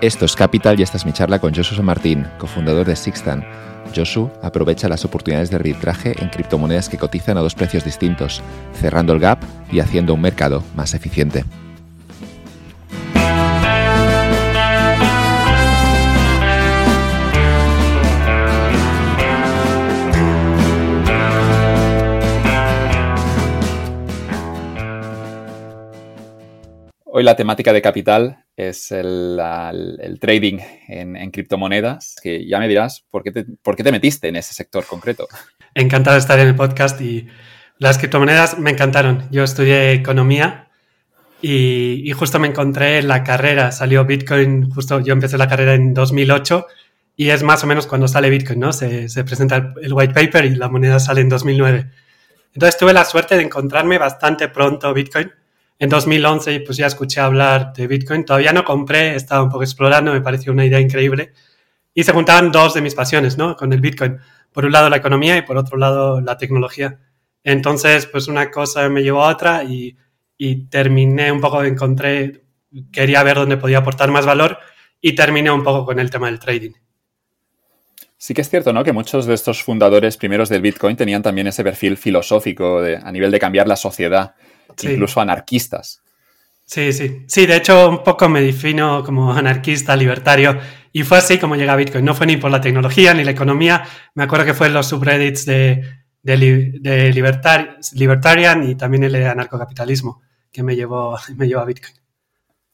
Esto es Capital y esta es mi charla con Josu Martín, cofundador de Sixtan. Josu aprovecha las oportunidades de arbitraje en criptomonedas que cotizan a dos precios distintos, cerrando el gap y haciendo un mercado más eficiente. Hoy la temática de capital es el, trading en, criptomonedas, que ya me dirás por qué, te, por qué te metiste en ese sector concreto. Encantado de estar en el podcast y las criptomonedas me encantaron. Yo estudié economía y, justo me encontré en la carrera, salió Bitcoin, justo yo empecé la carrera en 2008 y es más o menos cuando sale Bitcoin, ¿no? Se, se presenta el, el white paper y la moneda sale en 2009. Entonces tuve la suerte de encontrarme bastante pronto Bitcoin en 2011 pues ya escuché hablar de Bitcoin. Todavía no compré, estaba un poco explorando, me pareció una idea increíble. Y se juntaban dos de mis pasiones, ¿no? Con el Bitcoin. Por un lado la economía y por otro lado la tecnología. Entonces, pues una cosa me llevó a otra y, terminé un poco, encontré, quería ver dónde podía aportar más valor y terminé un poco con el tema del trading. Sí que es cierto, ¿no? Que muchos de estos fundadores primeros del Bitcoin tenían también ese perfil filosófico a nivel de cambiar la sociedad incluso anarquistas. Sí, sí. Sí, de hecho, un poco me defino como anarquista, libertario. Y fue así como llega Bitcoin. No fue ni por la tecnología ni la economía. Me acuerdo que fue en los subreddits de, de, Libertarian y también el de anarcocapitalismo que me llevó, me llevó a Bitcoin.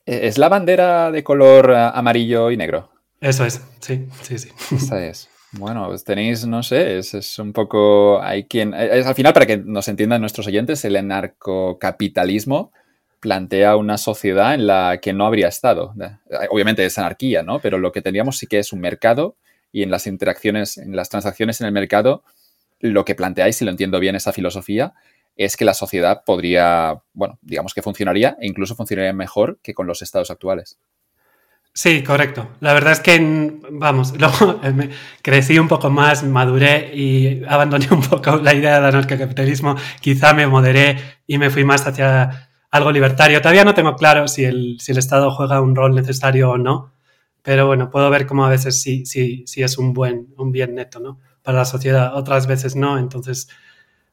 ¿E-, ¿Es la bandera de color eh, amarillo y negro? Eso es, sí, sí, sí. Esa es. Bueno, pues tenéis, no sé, es, un poco, hay quien, es, al final para que nos entiendan nuestros oyentes, el anarcocapitalismo plantea una sociedad en la que no habría estado. Obviamente es anarquía, ¿no? Pero lo que tendríamos sí que es un mercado y en las interacciones, en las transacciones en el mercado, lo que planteáis, si lo entiendo bien esa filosofía, es que la sociedad podría, bueno, digamos que funcionaría e incluso funcionaría mejor que con los estados actuales. Sí, correcto. La verdad es que, vamos, luego crecí un poco más, maduré y abandoné un poco la idea del anarcocapitalismo. Quizá me moderé y me fui más hacia algo libertario. Todavía no tengo claro si el, si el Estado juega un rol necesario o no, pero bueno, puedo ver cómo a veces sí, sí, sí es un buen, un bien neto, ¿no? Para la sociedad, otras veces no. Entonces,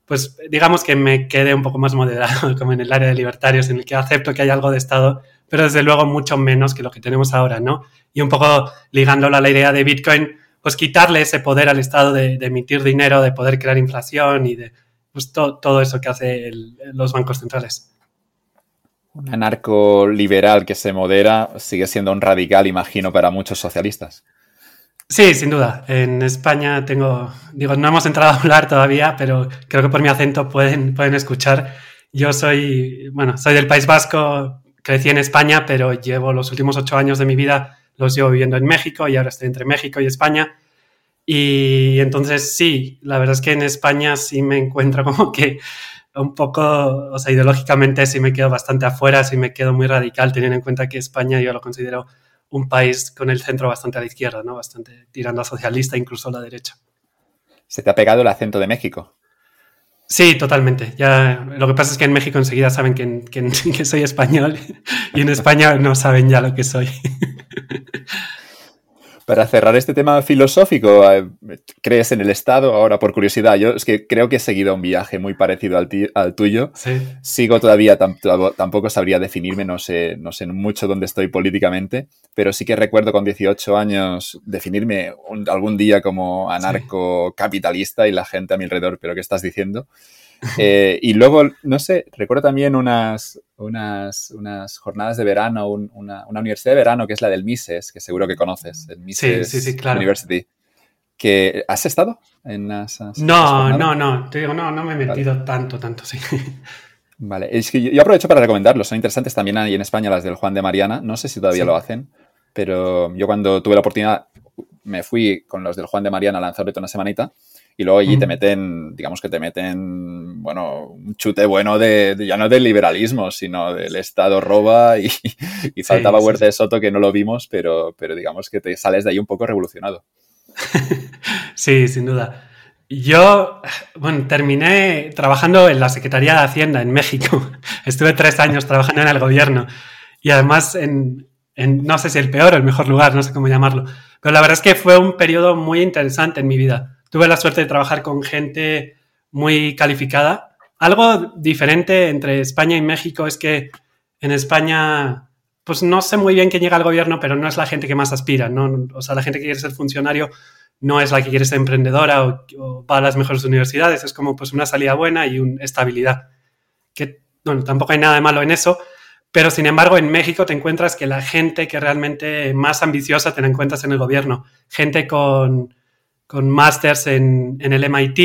pues digamos que me quedé un poco más moderado, como en el área de libertarios, en el que acepto que hay algo de Estado, pero desde luego mucho menos que lo que tenemos ahora, ¿no? Y un poco ligándolo a la idea de Bitcoin, pues quitarle ese poder al Estado de, emitir dinero, de poder crear inflación y de pues, todo eso que hacen los bancos centrales. Un anarco liberal que se modera sigue siendo un radical, imagino, para muchos socialistas. Sí, sin duda. En España tengo, digo, no hemos entrado a hablar todavía, pero creo que por mi acento pueden, pueden escuchar. Yo soy, bueno, soy del País Vasco, crecí en España, pero llevo los últimos ocho años de mi vida los llevo viviendo en México y ahora estoy entre México y España. Y entonces sí, la verdad es que en España sí me encuentro como que un poco, o sea, ideológicamente sí me quedo bastante afuera, sí me quedo muy radical, teniendo en cuenta que España yo lo considero un país con el centro bastante a la izquierda, ¿no? Bastante tirando a socialista, incluso a la derecha. ¿Se te ha pegado el acento de México? Sí, totalmente. Ya, lo que pasa es que en México enseguida saben que, que, soy español y en España no saben ya lo que soy. Para cerrar este tema filosófico, eh, ¿crees en el Estado? Ahora, por curiosidad, yo es que creo que he seguido un viaje muy parecido al, al tuyo. Sí. Sigo todavía, tampoco sabría definirme, no sé, no sé mucho dónde estoy políticamente, pero sí que recuerdo con 18 años definirme algún día como anarcocapitalista y la gente a mi alrededor, ¿pero qué estás diciendo? Eh, y luego, no sé, recuerdo también unas, unas, unas jornadas de verano, una, una, universidad de verano que es la del Mises, que seguro que conoces, el Mises sí, sí, claro. University. Que, ¿Has estado en esas, No, no, no, te digo, no, no me he metido tanto, tanto, sí. Vale, es que yo, aprovecho para recomendarlos, son interesantes también ahí en España las del Juan de Mariana, no sé si todavía lo hacen, pero yo cuando tuve la oportunidad me fui con los del Juan de Mariana a Lanzarote una semanita y luego allí te meten, digamos que te meten, bueno, un chute bueno de, ya no del liberalismo, sino del Estado roba y, faltaba Huerta de Soto que no lo vimos, pero, pero digamos que te sales de ahí un poco revolucionado. sí, sin duda. Yo, bueno, terminé trabajando en la Secretaría de Hacienda en México. Estuve tres años trabajando en el gobierno y además en, no sé si el peor o el mejor lugar, no sé cómo llamarlo. Pero la verdad es que fue un periodo muy interesante en mi vida. Tuve la suerte de trabajar con gente muy calificada. Algo diferente entre España y México es que en España, pues no sé muy bien quién llega al gobierno, pero no es la gente que más aspira, ¿no? O sea, la gente que quiere ser funcionario no es la que quiere ser emprendedora o, va a las mejores universidades, es como pues una salida buena y una estabilidad. Que, bueno, tampoco hay nada de malo en eso, pero sin embargo, en México te encuentras que la gente que realmente más ambiciosa te la encuentras en el gobierno. Gente con, con másters en, en, el MIT,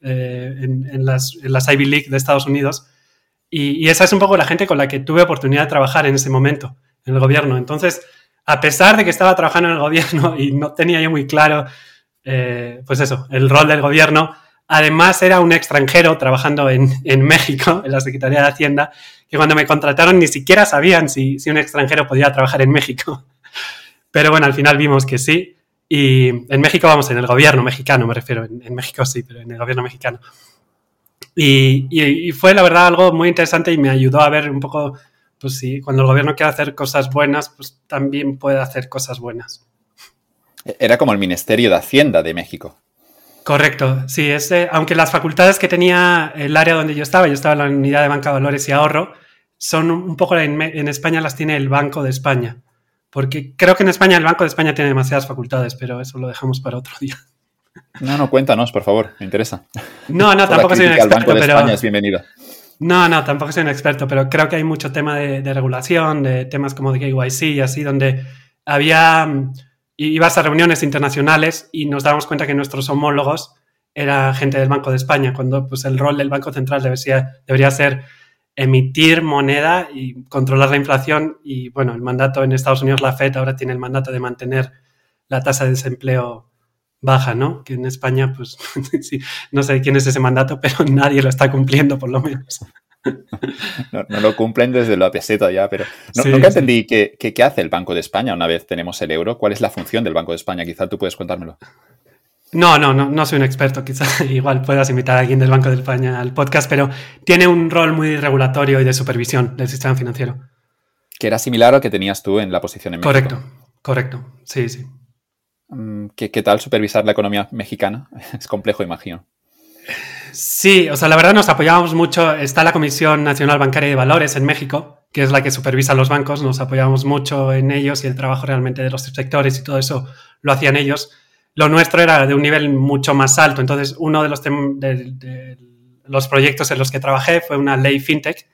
eh, en, las, en, las, Ivy League de Estados Unidos. Y, y, esa es un poco la gente con la que tuve oportunidad de trabajar en ese momento, en el gobierno. Entonces, a pesar de que estaba trabajando en el gobierno y no tenía yo muy claro, eh, pues eso, el rol del gobierno, además era un extranjero trabajando en, en México, en la Secretaría de Hacienda, que cuando me contrataron ni siquiera sabían si, si un extranjero podía trabajar en México. Pero bueno, al final vimos que sí. Y en México, vamos, en el gobierno mexicano, me refiero. En, México sí, pero en el gobierno mexicano. Y, y, fue la verdad algo muy interesante y me ayudó a ver un poco, pues sí, cuando el gobierno quiere hacer cosas buenas, pues también puede hacer cosas buenas. Era como el Ministerio de Hacienda de México. Correcto, sí, es, aunque las facultades que tenía el área donde yo estaba, yo estaba en la unidad de banca, valores y ahorro, son un poco en, en, España las tiene el Banco de España. Porque creo que en España el Banco de España tiene demasiadas facultades, pero eso lo dejamos para otro día. No, no, cuéntanos, por favor, me interesa. No, no, tampoco soy un experto. Banco de España es bienvenido. No, no, tampoco soy un experto, pero creo que hay mucho tema de, de regulación, de temas como de KYC y así, donde había ibas a reuniones internacionales y nos damos cuenta que nuestros homólogos era gente del Banco de España, cuando pues, el rol del Banco Central debería, debería ser emitir moneda y controlar la inflación. Y bueno, el mandato en Estados Unidos, la FED, ahora tiene el mandato de mantener la tasa de desempleo baja, ¿no? Que en España, pues sí, no sé quién es ese mandato, pero nadie lo está cumpliendo, por lo menos. No, lo cumplen desde la peseta ya, pero nunca entendí qué, qué, hace el Banco de España una vez tenemos el euro. ¿Cuál es la función del Banco de España? Quizá tú puedes contármelo. No, no, no, no soy un experto. Quizá igual puedas invitar a alguien del Banco de España al podcast, pero tiene un rol muy regulatorio y de supervisión del sistema financiero. Que era similar al que tenías tú en la posición en México. Correcto, correcto. Sí, sí. Mm, ¿Qué, qué tal supervisar la economía mexicana? Es complejo, imagino. Sí, o sea, la verdad nos apoyábamos mucho. Está la Comisión Nacional Bancaria de Valores en México, que es la que supervisa los bancos. Nos apoyábamos mucho en ellos y el trabajo realmente de los sectores y todo eso lo hacían ellos. Lo nuestro era de un nivel mucho más alto. Entonces, uno de los, los proyectos en los que trabajé fue una ley fintech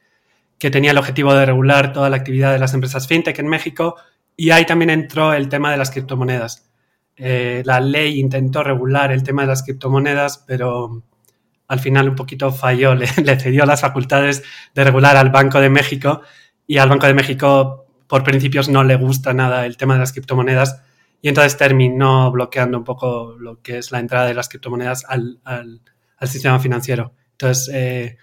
que tenía el objetivo de regular toda la actividad de las empresas fintech en México y ahí también entró el tema de las criptomonedas. Eh, la ley intentó regular el tema de las criptomonedas, pero al final un poquito falló, le, cedió las facultades de regular al Banco de México y al Banco de México por principios no le gusta nada el tema de las criptomonedas y entonces terminó bloqueando un poco lo que es la entrada de las criptomonedas al, al, sistema financiero. Entonces eh,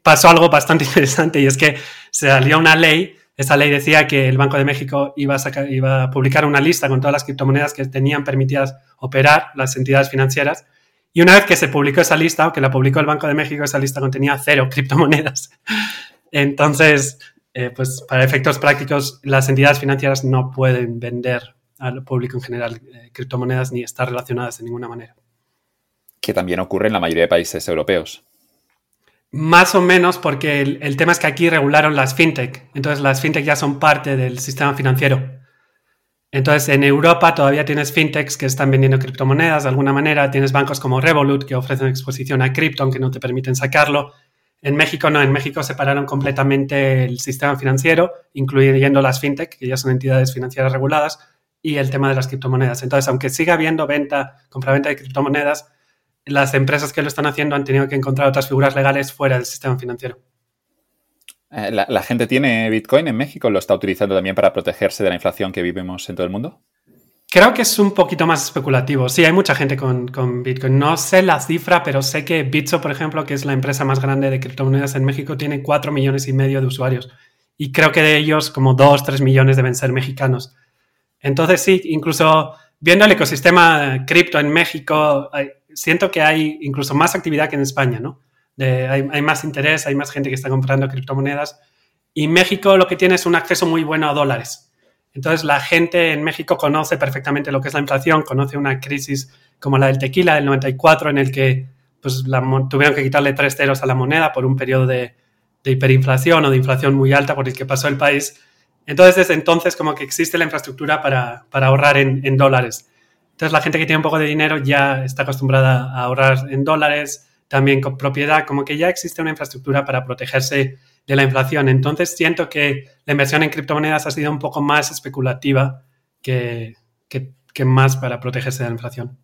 pasó algo bastante interesante y es que se salió una ley, esa ley decía que el Banco de México iba a, sacar, iba a publicar una lista con todas las criptomonedas que tenían permitidas operar las entidades financieras y una vez que se publicó esa lista, o que la publicó el Banco de México, esa lista contenía cero criptomonedas. Entonces, eh, pues para efectos prácticos, las entidades financieras no pueden vender al público en general eh, criptomonedas ni estar relacionadas de ninguna manera. Que también ocurre en la mayoría de países europeos. Más o menos porque el, el tema es que aquí regularon las fintech. Entonces las fintech ya son parte del sistema financiero. Entonces, en Europa todavía tienes fintechs que están vendiendo criptomonedas de alguna manera, tienes bancos como Revolut que ofrecen exposición a cripto aunque no te permiten sacarlo. En México no, en México separaron completamente el sistema financiero, incluyendo las fintech, que ya son entidades financieras reguladas, y el tema de las criptomonedas. Entonces, aunque siga habiendo venta, compraventa de criptomonedas, las empresas que lo están haciendo han tenido que encontrar otras figuras legales fuera del sistema financiero. Eh, ¿La, gente tiene Bitcoin en México? ¿Lo está utilizando también para protegerse de la inflación que vivimos en todo el mundo? Creo que es un poquito más especulativo. Sí, hay mucha gente con, con, Bitcoin. No sé la cifra, pero sé que Bitso, por ejemplo, que es la empresa más grande de criptomonedas en México, tiene 4 millones y medio de usuarios. Y creo que de ellos como 2, 3 millones deben ser mexicanos. Entonces sí, incluso viendo el ecosistema cripto en México, siento que hay incluso más actividad que en España, ¿no? hay, más interés, hay más gente que está comprando criptomonedas. Y México lo que tiene es un acceso muy bueno a dólares. Entonces la gente en México conoce perfectamente lo que es la inflación, conoce una crisis como la del tequila del 94 en el que pues, tuvieron que quitarle tres ceros a la moneda por un periodo de, hiperinflación o de inflación muy alta por el que pasó el país. Entonces desde entonces como que existe la infraestructura para, ahorrar en, en dólares. Entonces la gente que tiene un poco de dinero ya está acostumbrada a ahorrar en dólares, también con propiedad, como que ya existe una infraestructura para protegerse de la inflación. Entonces siento que la inversión en criptomonedas ha sido un poco más especulativa que, más para protegerse de la inflación.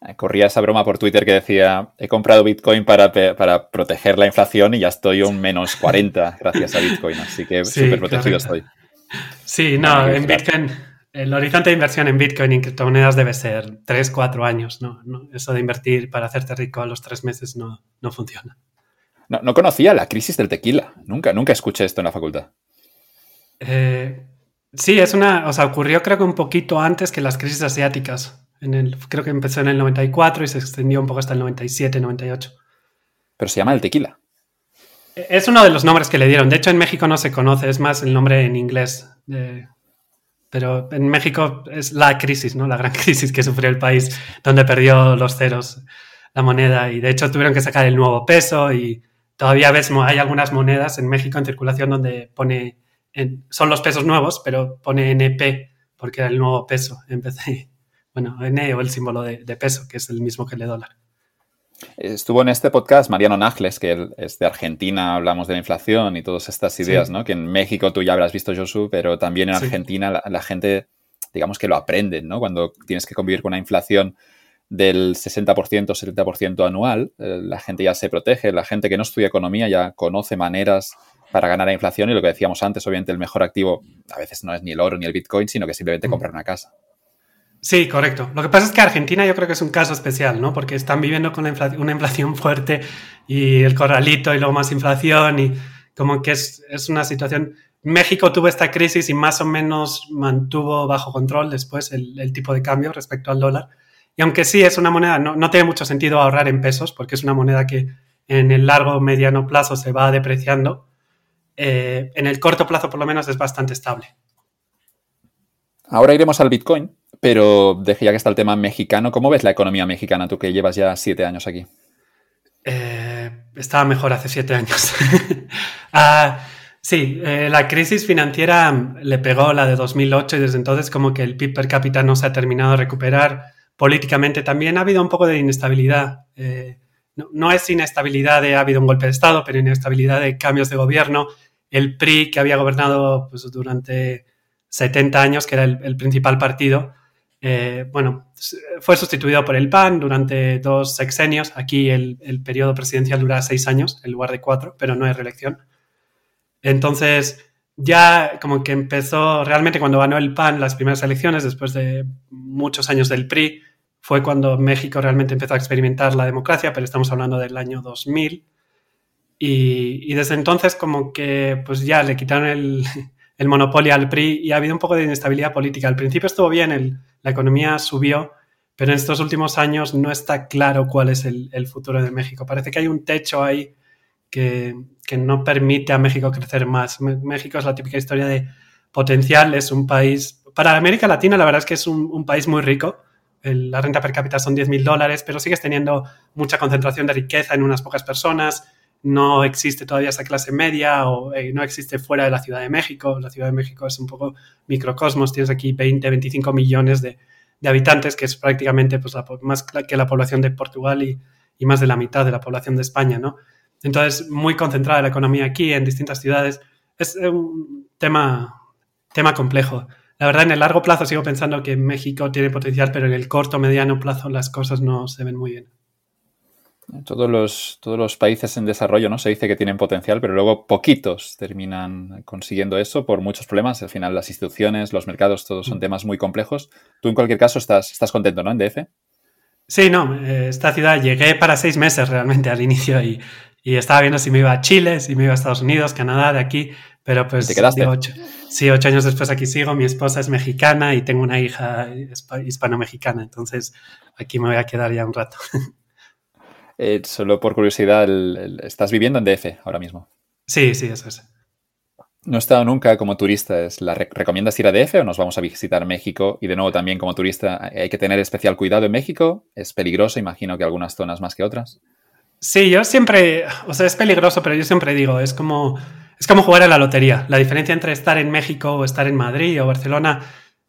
Eh, corría esa broma por Twitter que decía, he comprado Bitcoin para, para proteger la inflación y ya estoy un menos 40 gracias a Bitcoin, así que súper protegido estoy. Sí, no, en Bitcoin, el horizonte de inversión en Bitcoin y en criptomonedas debe ser 3, 4 años, ¿no? Eso de invertir para hacerte rico a los 3 meses no, no funciona. No, conocía la crisis del tequila. Nunca, nunca escuché esto en la facultad. Eh, sí, es una. O sea, ocurrió creo que un poquito antes que las crisis asiáticas. En el, creo que empezó en el 94 y se extendió un poco hasta el 97, 98. Pero se llama el tequila. Es uno de los nombres que le dieron. De hecho, en México no se conoce, es más el nombre en inglés. pero en México es la crisis, ¿no? La gran crisis que sufrió el país, donde perdió los ceros la moneda y de hecho tuvieron que sacar el nuevo peso y Todavía ves, hay algunas monedas en México en circulación donde pone, son los pesos nuevos, pero pone NP porque era el nuevo peso. Empecé, bueno, N o el símbolo de, peso, que es el mismo que el de dólar. Estuvo en este podcast Mariano Nájles, que es de Argentina, hablamos de la inflación y todas estas ideas, ¿no? Que en México tú ya habrás visto, Josu, pero también en Argentina la, la, gente, digamos que lo aprende, ¿no? Cuando tienes que convivir con una inflación del 60%, 70% anual, eh, la gente ya se protege, la gente que no estudia economía ya conoce maneras para ganar la inflación y lo que decíamos antes, obviamente el mejor activo a veces no es ni el oro ni el Bitcoin, sino que simplemente mm. comprar una casa. Sí, correcto. Lo que pasa es que Argentina yo creo que es un caso especial, ¿no? Porque están viviendo con una inflación fuerte y el corralito y luego más inflación y como que es, una situación... México tuvo esta crisis y más o menos mantuvo bajo control después el tipo de cambio respecto al dólar y aunque sí es una moneda, no, tiene mucho sentido ahorrar en pesos, porque es una moneda que en el largo mediano plazo se va depreciando, eh, en el corto plazo por lo menos es bastante estable. Ahora iremos al Bitcoin, pero ya que está el tema mexicano, ¿cómo ves la economía mexicana tú que llevas ya siete años aquí? Eh, estaba mejor hace siete años. Ah, sí, eh, la crisis financiera le pegó la de 2008 y desde entonces como que el PIB per cápita no se ha terminado de recuperar políticamente también ha habido un poco de inestabilidad. Eh, no, es inestabilidad de ha habido un golpe de Estado, pero inestabilidad de cambios de gobierno. El PRI, que había gobernado pues, durante 70 años, que era el, principal partido, eh, bueno, fue sustituido por el PAN durante dos sexenios. Aquí el, periodo presidencial dura seis años en lugar de cuatro, pero no hay reelección. Entonces, ya como que empezó realmente cuando ganó el PAN las primeras elecciones, después de muchos años del PRI, fue cuando México realmente empezó a experimentar la democracia, pero estamos hablando del año 2000. Y, desde entonces como que pues ya le quitaron el, monopolio al PRI y ha habido un poco de inestabilidad política. Al principio estuvo bien, la economía subió, pero en estos últimos años no está claro cuál es el, el futuro de México. Parece que hay un techo ahí que, no permite a México crecer más. México es la típica historia de potencial, es un país, para América Latina la verdad es que es un, país muy rico, la renta per cápita son 10 mil dólares, pero sigues teniendo mucha concentración de riqueza en unas pocas personas, no existe todavía esa clase media o eh, no existe fuera de la Ciudad de México. La Ciudad de México es un poco microcosmos, tienes aquí 20, 25 millones de, habitantes, que es prácticamente pues, más que la población de Portugal y, y, más de la mitad de la población de España, ¿no? Entonces, muy concentrada la economía aquí, en distintas ciudades. Es un tema, tema complejo. La verdad, en el largo plazo sigo pensando que México tiene potencial, pero en el corto, mediano plazo las cosas no se ven muy bien. Todos los, todos los países en desarrollo no se dice que tienen potencial, pero luego poquitos terminan consiguiendo eso por muchos problemas. Al final, las instituciones, los mercados, todos son mm. temas muy complejos. Tú, en cualquier caso, estás, estás contento, ¿no? En DF. Sí, no, eh, esta ciudad llegué para seis meses realmente al inicio y y estaba viendo si me iba a Chile, si me iba a Estados Unidos, Canadá, de aquí, pero pues... ¿Te quedaste? Ocho, sí, ocho años después aquí sigo, mi esposa es mexicana y tengo una hija hispano-mexicana, entonces aquí me voy a quedar ya un rato. Eh, solo por curiosidad, ¿estás viviendo en DF ahora mismo? Sí, sí, eso es. No he estado nunca como turista. ¿Es la ¿Recomiendas ir a DF o nos vamos a visitar México? Y de nuevo también como turista, ¿hay que tener especial cuidado en México? ¿Es peligroso? Imagino que algunas zonas más que otras. Sí, yo siempre, o sea, es peligroso, pero yo siempre digo, es como, es como jugar a la lotería. La diferencia entre estar en México o estar en Madrid o Barcelona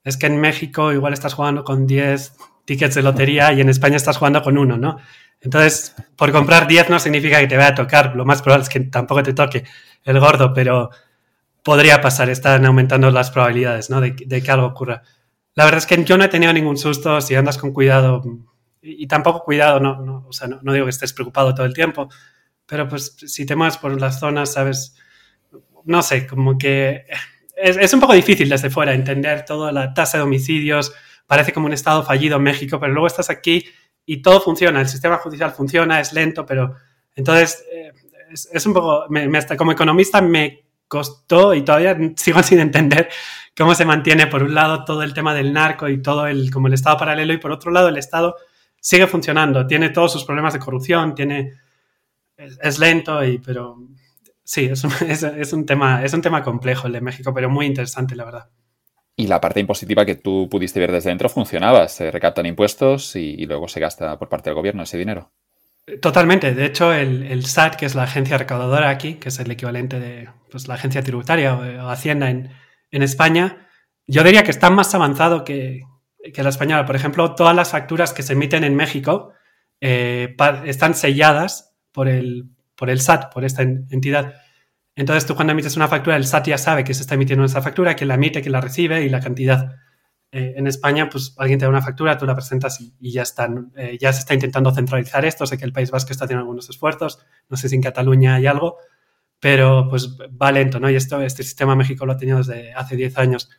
es que en México igual estás jugando con 10 tickets de lotería y en España estás jugando con uno, ¿no? Entonces, por comprar 10 no significa que te vaya a tocar, lo más probable es que tampoco te toque el gordo, pero podría pasar, están aumentando las probabilidades ¿no? de, que algo ocurra. La verdad es que yo no he tenido ningún susto, si andas con cuidado, y, tampoco cuidado, no, no, o sea, no, digo que estés preocupado todo el tiempo, pero pues si te mueves por las zonas, sabes, no sé, como que es, es, un poco difícil desde fuera entender toda la tasa de homicidios, parece como un estado fallido México, pero luego estás aquí y todo funciona, el sistema judicial funciona, es lento, pero entonces eh, es, un poco, me, hasta como economista me costó y todavía sigo sin entender cómo se mantiene por un lado todo el tema del narco y todo el como el estado paralelo y por otro lado el estado sigue funcionando, tiene todos sus problemas de corrupción, tiene es, lento y pero sí, es es, un, tema es un tema complejo el de México, pero muy interesante la verdad. Y la parte impositiva que tú pudiste ver desde dentro funcionaba, se recaptan impuestos y luego se gasta por parte del gobierno ese dinero. Totalmente. De hecho, el, SAT, que es la agencia recaudadora aquí, que es el equivalente de pues, la agencia tributaria o, Hacienda en, España, yo diría que está más avanzado que, la española. Por ejemplo, todas las facturas que se emiten en México eh, están selladas por el, por el SAT, por esta entidad. Entonces, tú cuando emites una factura, el SAT ya sabe que se está emitiendo esa factura, que la emite, que la recibe y la cantidad. Eh, en España, pues alguien te da una factura, tú la presentas y, ya están. Eh, ya se está intentando centralizar esto. Sé que el País Vasco está haciendo algunos esfuerzos. No sé si en Cataluña hay algo, pero pues va lento, ¿no? Y esto, este sistema México lo ha tenido desde hace 10 años.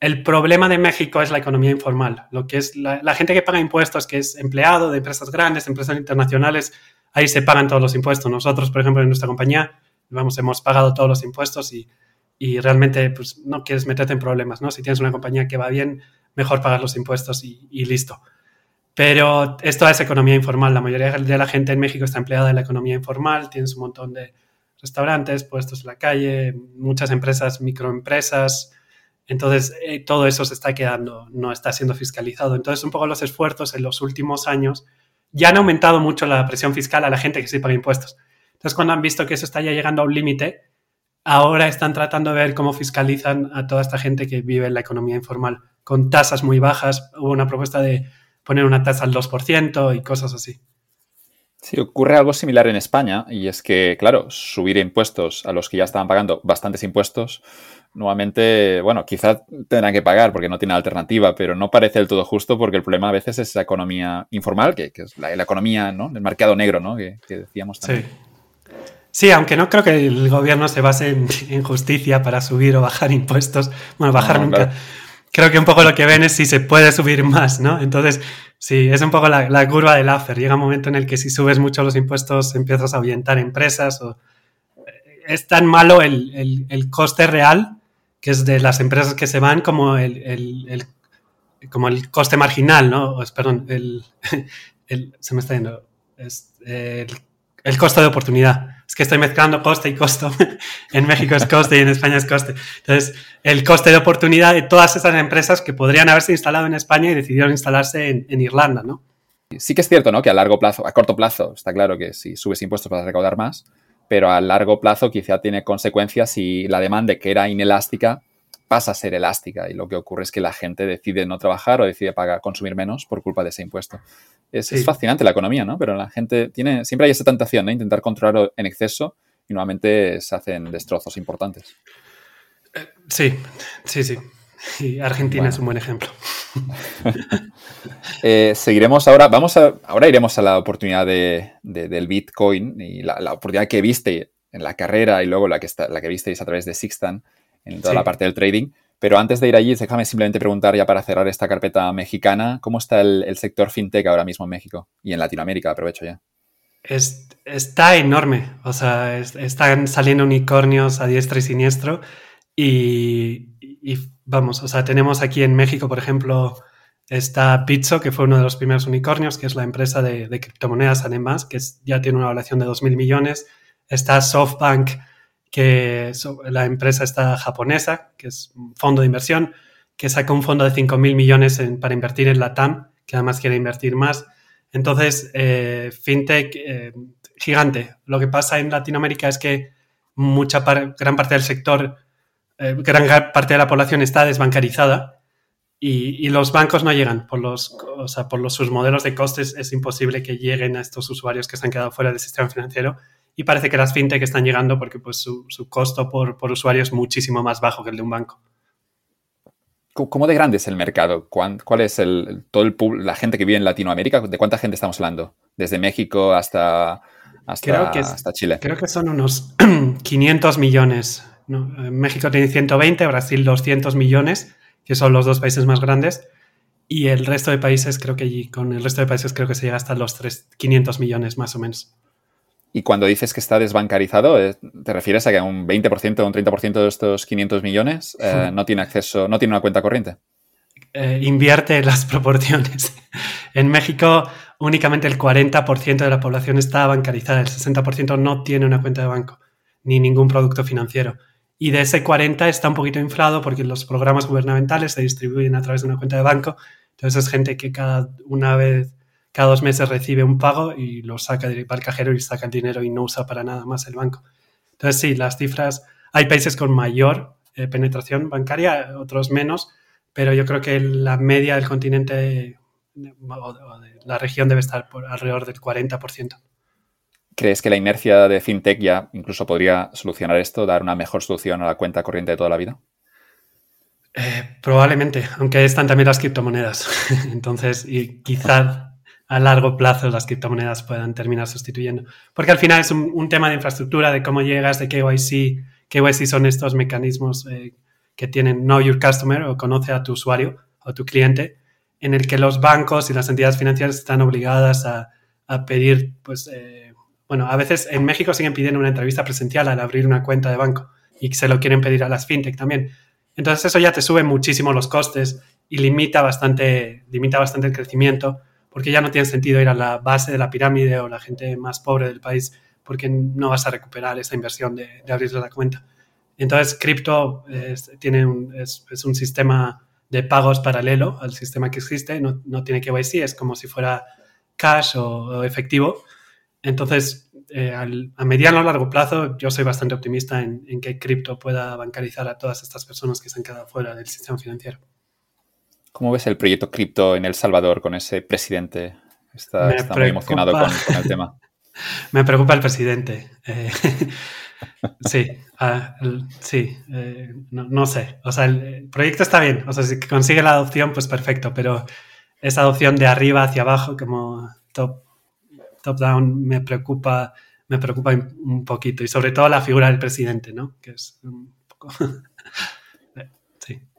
El problema de México es la economía informal, lo que es la, gente que paga impuestos, que es empleado de empresas grandes, empresas internacionales, ahí se pagan todos los impuestos. Nosotros, por ejemplo, en nuestra compañía, vamos, hemos pagado todos los impuestos y, y realmente pues, no quieres meterte en problemas, ¿no? Si tienes una compañía que va bien, mejor pagar los impuestos y, listo. Pero esto es economía informal. La mayoría de la gente en México está empleada en la economía informal. Tienes un montón de restaurantes puestos en la calle, muchas empresas, microempresas. Entonces, eh, todo eso se está quedando, no está siendo fiscalizado. Entonces, un poco los esfuerzos en los últimos años ya han aumentado mucho la presión fiscal a la gente que sí paga impuestos. Entonces, cuando han visto que eso está ya llegando a un límite, ahora están tratando de ver cómo fiscalizan a toda esta gente que vive en la economía informal, con tasas muy bajas. Hubo una propuesta de poner una tasa al 2% y cosas así. Sí, ocurre algo similar en España y es que, claro, subir impuestos a los que ya estaban pagando bastantes impuestos, nuevamente, bueno, quizás tendrán que pagar porque no tienen alternativa, pero no parece del todo justo porque el problema a veces es la economía informal, que, es la, economía, ¿no? El mercado negro, ¿no? Que, decíamos también. Sí. Sí, aunque no creo que el gobierno se base en, justicia para subir o bajar impuestos. Bueno, bajar nunca. Creo que un poco lo que ven es si se puede subir más, ¿no? Entonces, sí, es un poco la, curva del AFER. Llega un momento en el que si subes mucho los impuestos empiezas a ahuyentar empresas o... Eh, es tan malo el, coste real, que es de las empresas que se van, como el, como el coste marginal, ¿no? perdón, el, se me está yendo. Es el el costo de oportunidad. Es que estoy mezclando coste y costo. en México es coste y en España es coste. Entonces, el coste de oportunidad de todas esas empresas que podrían haberse instalado en España y decidieron instalarse en, Irlanda, ¿no? Sí que es cierto, ¿no? Que a largo plazo, a corto plazo, está claro que si subes impuestos vas a recaudar más, pero a largo plazo quizá tiene consecuencias si la demanda que era inelástica pasa a ser elástica y lo que ocurre es que la gente decide no trabajar o decide pagar, consumir menos por culpa de ese impuesto. Es, fascinante la economía, ¿no? Pero la gente tiene, siempre hay esa tentación, de Intentar controlarlo en exceso y nuevamente se hacen destrozos importantes. Eh, sí, sí, sí. Y Argentina es un buen ejemplo. Eh, seguiremos ahora, vamos a, ahora iremos a la oportunidad de, del Bitcoin y la, oportunidad que viste en la carrera y luego la que, está, la que visteis a través de Sixtan en toda la parte del trading. Pero antes de ir allí, déjame simplemente preguntar ya para cerrar esta carpeta mexicana, ¿cómo está el, sector fintech ahora mismo en México y en Latinoamérica? Aprovecho ya. está enorme, o sea, están saliendo unicornios a diestra y siniestro y, vamos, o sea, tenemos aquí en México, por ejemplo, está Pizzo, que fue uno de los primeros unicornios, que es la empresa de, de criptomonedas además, que ya tiene una valoración de 2.000 millones. Está SoftBank, que la empresa está japonesa, que es un fondo de inversión, que saca un fondo de 5.000 millones para invertir en la TAM, que además quiere invertir más. Entonces, eh, fintech eh, gigante. Lo que pasa en Latinoamérica es que mucha gran parte del sector, eh, gran parte de la población está desbancarizada y, los bancos no llegan. Por los, o sea, por los, sus modelos de costes es imposible que lleguen a estos usuarios que se han quedado fuera del sistema financiero y parece que las fintech están llegando porque pues, su, costo por, usuario es muchísimo más bajo que el de un banco. ¿Cómo de grande es el mercado? ¿Cuál es el, todo el, la gente que vive en Latinoamérica? ¿De cuánta gente estamos hablando? Desde México hasta, hasta, Chile. Creo que son unos 500 millones. México tiene 120, Brasil 200 millones, que son los dos países más grandes. Y el resto de países, creo que con el resto de países creo que se llega hasta los 3, 500 millones más o menos. Y cuando dices que está desbancarizado, eh, ¿te refieres a que un 20% o un 30% de estos 500 millones eh, no tiene acceso, no tiene una cuenta corriente? Eh, invierte las proporciones. en México únicamente el 40% de la población está bancarizada, el 60% no tiene una cuenta de banco ni ningún producto financiero. Y de ese 40 está un poquito inflado porque los programas gubernamentales se distribuyen a través de una cuenta de banco. Entonces es gente que cada una vez cada dos meses recibe un pago y lo saca del cajero y saca el dinero y no usa para nada más el banco. Entonces, sí, las cifras, hay países con mayor eh, penetración bancaria, otros menos, pero yo creo que la media del continente o de la región debe estar por alrededor del 40%. ¿Crees que la inercia de FinTech ya incluso podría solucionar esto, dar una mejor solución a la cuenta corriente de toda la vida? Eh, probablemente, aunque están también las criptomonedas. Entonces, y quizás a largo plazo las criptomonedas puedan terminar sustituyendo. Porque al final es un, tema de infraestructura, de cómo llegas, de KYC. KYC son estos mecanismos eh, que tienen Know Your Customer o conoce a tu usuario o tu cliente, en el que los bancos y las entidades financieras están obligadas a, pedir, pues, eh, bueno, a veces en México siguen pidiendo una entrevista presencial al abrir una cuenta de banco y se lo quieren pedir a las fintech también. Entonces eso ya te sube muchísimo los costes y limita bastante, limita bastante el crecimiento porque ya no tiene sentido ir a la base de la pirámide o la gente más pobre del país, porque no vas a recuperar esa inversión de, de abrirle la cuenta. Entonces, cripto es, un, es, un sistema de pagos paralelo al sistema que existe, no, no tiene KYC, es como si fuera cash o, efectivo. Entonces, eh, a mediano o largo plazo, yo soy bastante optimista en, en que cripto pueda bancarizar a todas estas personas que se han quedado fuera del sistema financiero. ¿Cómo ves el proyecto cripto en El Salvador con ese presidente? Está, muy emocionado con, el tema. Me preocupa el presidente. Eh, sí, ah, sí, eh, no, sé. O sea, el proyecto está bien. O sea, si consigue la adopción, pues perfecto. Pero esa adopción de arriba hacia abajo, como top, top down, me preocupa, me preocupa un poquito. Y sobre todo la figura del presidente, ¿no? Que es un poco.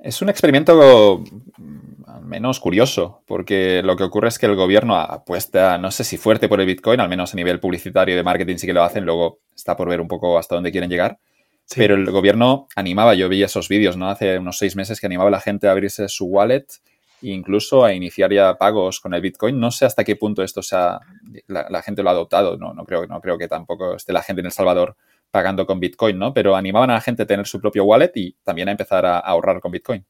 Es un experimento al menos curioso, porque lo que ocurre es que el gobierno apuesta, no sé si fuerte por el Bitcoin, al menos a nivel publicitario y de marketing sí que lo hacen, luego está por ver un poco hasta dónde quieren llegar. Pero el gobierno animaba, yo vi esos vídeos, ¿no? Hace unos seis meses que animaba a la gente a abrirse su wallet e incluso a iniciar ya pagos con el Bitcoin. No sé hasta qué punto esto sea, la, la gente lo ha adoptado, no, no, creo, no creo que tampoco esté la gente en El Salvador pagando con Bitcoin, ¿no? Pero animaban a la gente a tener su propio wallet y también a empezar a ahorrar con Bitcoin.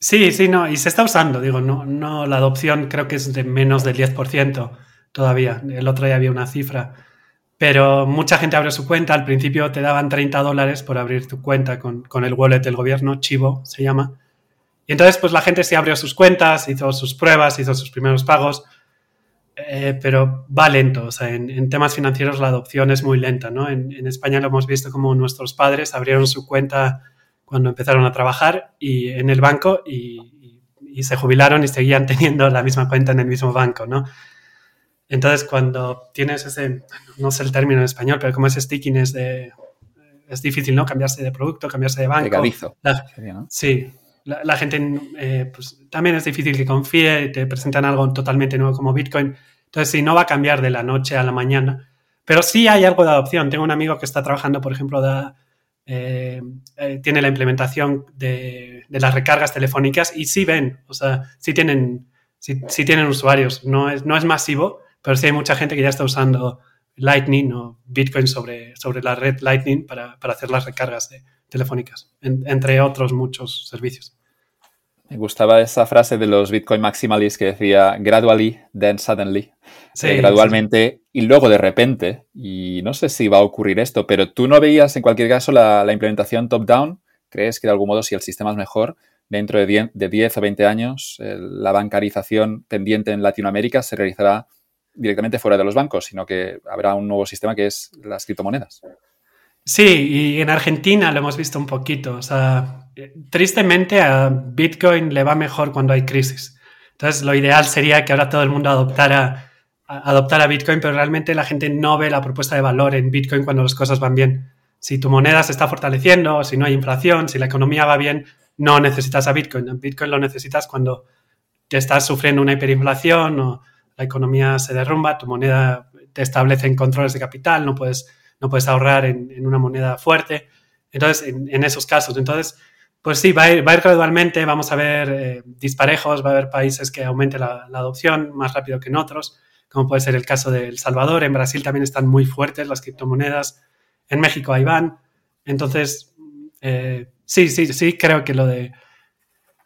Sí, sí, no, y se está usando, digo, no, no, la adopción creo que es de menos del 10% todavía. El otro día había una cifra. Pero mucha gente abre su cuenta. Al principio te daban 30 dólares por abrir tu cuenta con, con el wallet del gobierno, Chivo se llama. Y entonces, pues la gente se abrió sus cuentas, hizo sus pruebas, hizo sus primeros pagos eh, pero va lento. O sea, en, temas financieros la adopción es muy lenta, ¿no? En, España lo hemos visto como nuestros padres abrieron su cuenta cuando empezaron a trabajar y en el banco y, se jubilaron y seguían teniendo la misma cuenta en el mismo banco, ¿no? Entonces, cuando tienes ese, no sé el término en español, pero como ese stickiness de, es difícil, ¿no? Cambiarse de producto, cambiarse de banco. Pegadizo. Sí, la, gente eh, pues, también es difícil que confíe, te presentan algo totalmente nuevo como Bitcoin. Entonces, sí, no va a cambiar de la noche a la mañana, pero sí hay algo de adopción. Tengo un amigo que está trabajando, por ejemplo, eh, eh, tiene la implementación de, las recargas telefónicas y sí ven, o sea, sí tienen, sí, tienen usuarios. No es, no es masivo, pero sí hay mucha gente que ya está usando Lightning o Bitcoin sobre, sobre la red Lightning para, hacer las recargas telefónicas, entre otros muchos servicios. Me gustaba esa frase de los Bitcoin maximalists que decía gradually, then suddenly. Eh, gradualmente y luego de repente. Y no sé si va a ocurrir esto, pero tú no veías en cualquier caso la, implementación top-down. ¿Crees que de algún modo si el sistema es mejor, dentro de 10, de 10 o 20 años la bancarización pendiente en Latinoamérica se realizará directamente fuera de los bancos, sino que habrá un nuevo sistema que es las criptomonedas? Sí, y en Argentina lo hemos visto un poquito. O sea, tristemente a Bitcoin le va mejor cuando hay crisis. Entonces, lo ideal sería que ahora todo el mundo adoptara, adoptara Bitcoin, pero realmente la gente no ve la propuesta de valor en Bitcoin cuando las cosas van bien. Si tu moneda se está fortaleciendo, si no hay inflación, si la economía va bien, no necesitas a Bitcoin. Bitcoin lo necesitas cuando te estás sufriendo una hiperinflación o la economía se derrumba, tu moneda te establece en controles de capital, no puedes, no puedes ahorrar en, una moneda fuerte. Entonces, en, esos casos, entonces, pues sí, va a ir, va a ir gradualmente, vamos a ver eh, disparejos, va a haber países que aumente la, adopción más rápido que en otros, como puede ser el caso de El Salvador. En Brasil también están muy fuertes las criptomonedas. En México ahí van. Entonces, eh, sí, sí, sí, creo que lo de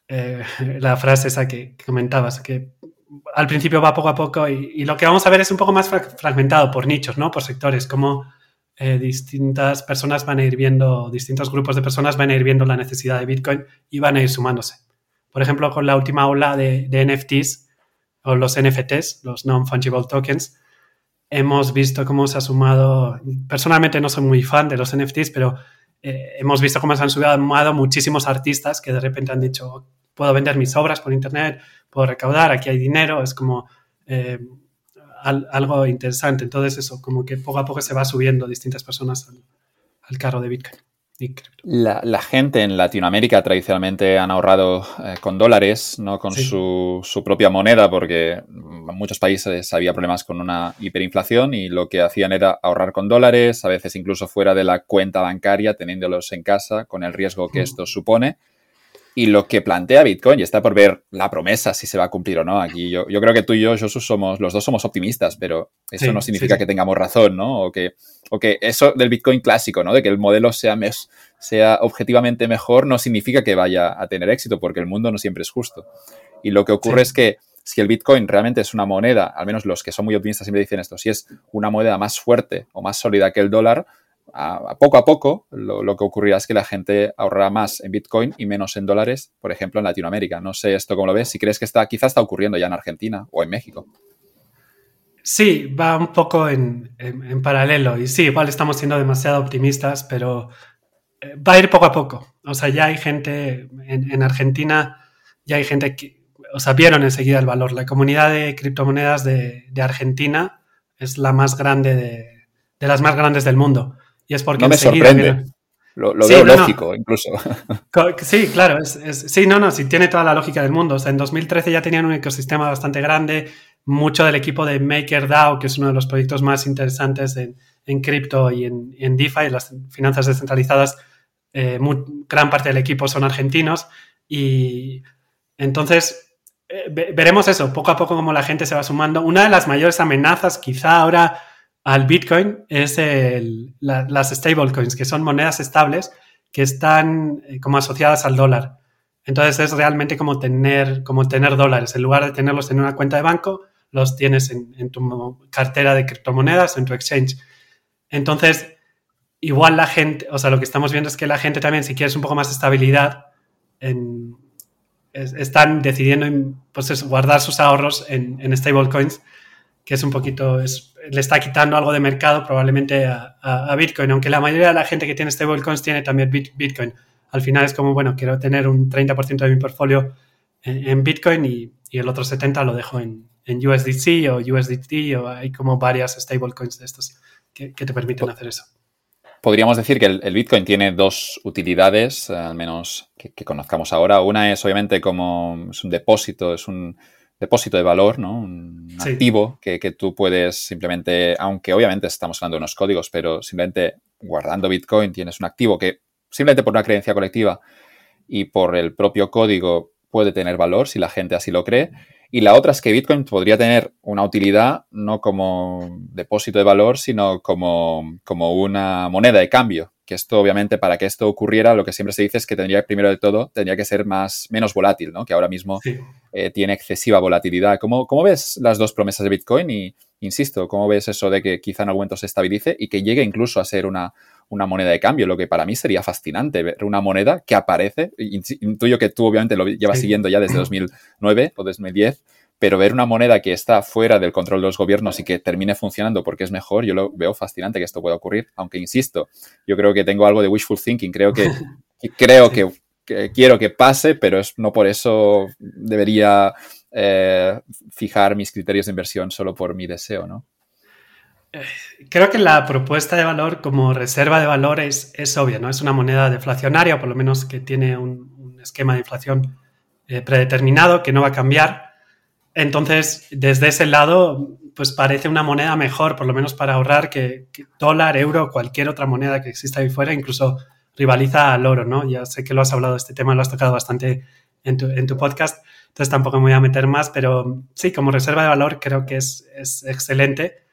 eh, la frase esa que comentabas, que al principio va poco a poco y, lo que vamos a ver es un poco más fragmentado por nichos, ¿no? Por sectores, como eh, distintas personas van a ir viendo, distintos grupos de personas van a ir viendo la necesidad de Bitcoin y van a ir sumándose. Por ejemplo, con la última ola de, NFTs o los NFTs, los Non-Fungible Tokens, hemos visto cómo se ha sumado, personalmente no soy muy fan de los NFTs, pero eh, hemos visto cómo se han sumado muchísimos artistas que de repente han dicho, puedo vender mis obras por Internet, puedo recaudar, aquí hay dinero, es como eh, algo interesante. Entonces eso, como que poco a poco se va subiendo distintas personas al, carro de Bitcoin. La, gente en Latinoamérica tradicionalmente han ahorrado eh, con dólares, no con su, su, propia moneda, porque en muchos países había problemas con una hiperinflación y lo que hacían era ahorrar con dólares, a veces incluso fuera de la cuenta bancaria, teniéndolos en casa, con el riesgo que esto supone. Y lo que plantea Bitcoin, y está por ver la promesa si se va a cumplir o no. Aquí yo, yo creo que tú y yo, Josu, somos, los dos somos optimistas, pero eso no significa que tengamos razón, ¿no? O que, o que eso del Bitcoin clásico, ¿no? De que el modelo sea, sea objetivamente mejor, no significa que vaya a tener éxito, porque el mundo no siempre es justo. Y lo que ocurre es que si el Bitcoin realmente es una moneda, al menos los que son muy optimistas siempre dicen esto, si es una moneda más fuerte o más sólida que el dólar, a, poco a poco lo, que ocurrirá es que la gente ahorrará más en Bitcoin y menos en dólares, por ejemplo, en Latinoamérica. No sé esto cómo lo ves, si crees que está, quizás está ocurriendo ya en Argentina o en México. Sí, va un poco en, paralelo. Y sí, igual estamos siendo demasiado optimistas, pero eh, va a ir poco a poco. O sea, ya hay gente en, Argentina, ya hay gente que, o sea, vieron enseguida el valor. La comunidad de criptomonedas de, Argentina es la más grande de, de las más grandes del mundo. Y es porque no me sorprende. Lo, veo lógico, incluso. Sí, claro. sí, no, no, sí, tiene toda la lógica del mundo. O sea, en 2013 ya tenían un ecosistema bastante grande. Mucho del equipo de MakerDAO, que es uno de los proyectos más interesantes en, en cripto y en, en, DeFi, las finanzas descentralizadas, eh, gran parte del equipo son argentinos. Y entonces eh, veremos eso, poco a poco, como la gente se va sumando. Una de las mayores amenazas, quizá ahora al Bitcoin es las stablecoins, que son monedas estables que están eh, como asociadas al dólar. Entonces es realmente como tener, como tener dólares. En lugar de tenerlos en una cuenta de banco, los tienes en, tu cartera de criptomonedas, en tu exchange. Entonces, igual la gente, o sea, lo que estamos viendo es que la gente también, si quieres un poco más de estabilidad, están decidiendo pues guardar sus ahorros en, en stablecoins que es un poquito, le está quitando algo de mercado probablemente a, Bitcoin, aunque la mayoría de la gente que tiene stablecoins tiene también Bitcoin. Al final es como, bueno, quiero tener un 30% de mi portfolio en, Bitcoin y, el otro 70% lo dejo en, USDC o USDT o hay como varias stablecoins de estos que, te permiten hacer eso. Podríamos decir que el, Bitcoin tiene dos utilidades, al menos que, que, conozcamos ahora. Una es obviamente como es un depósito, es un, depósito de valor, ¿no? Un activo que, tú puedes simplemente, aunque obviamente estamos hablando de unos códigos, pero simplemente guardando Bitcoin tienes un activo que simplemente por una creencia colectiva y por el propio código puede tener valor si la gente así lo cree. Y la otra es que Bitcoin podría tener una utilidad no como depósito de valor, sino como, como una moneda de cambio. Que esto, obviamente, para que esto ocurriera, lo que siempre se dice es que tendría, primero de todo, tendría que ser más, menos volátil, ¿no? Que ahora mismo eh, tiene excesiva volatilidad. ¿Cómo, ¿Cómo ves las dos promesas de Bitcoin? Y, insisto, ¿cómo ves eso de que quizá en algún momento se estabilice y que llegue incluso a ser una, una moneda de cambio, lo que para mí sería fascinante, ver una moneda que aparece, intuyo que tú obviamente lo llevas siguiendo ya desde 2009 o 2010, pero ver una moneda que está fuera del control de los gobiernos y que termine funcionando porque es mejor, yo lo veo fascinante que esto pueda ocurrir, aunque insisto, yo creo que tengo algo de wishful thinking, creo que, creo que, quiero que pase, pero es, no por eso debería eh, fijar mis criterios de inversión solo por mi deseo, ¿no? Creo que la propuesta de valor como reserva de valor es, obvia, ¿no? Es una moneda deflacionaria, o por lo menos que tiene un, esquema de inflación eh, predeterminado que no va a cambiar. Entonces, desde ese lado, pues parece una moneda mejor, por lo menos para ahorrar, que, dólar, euro, cualquier otra moneda que exista ahí fuera, incluso rivaliza al oro, ¿no? Ya sé que lo has hablado este tema, lo has tocado bastante en tu, en tu podcast, entonces tampoco me voy a meter más, pero sí, como reserva de valor creo que es, es excelente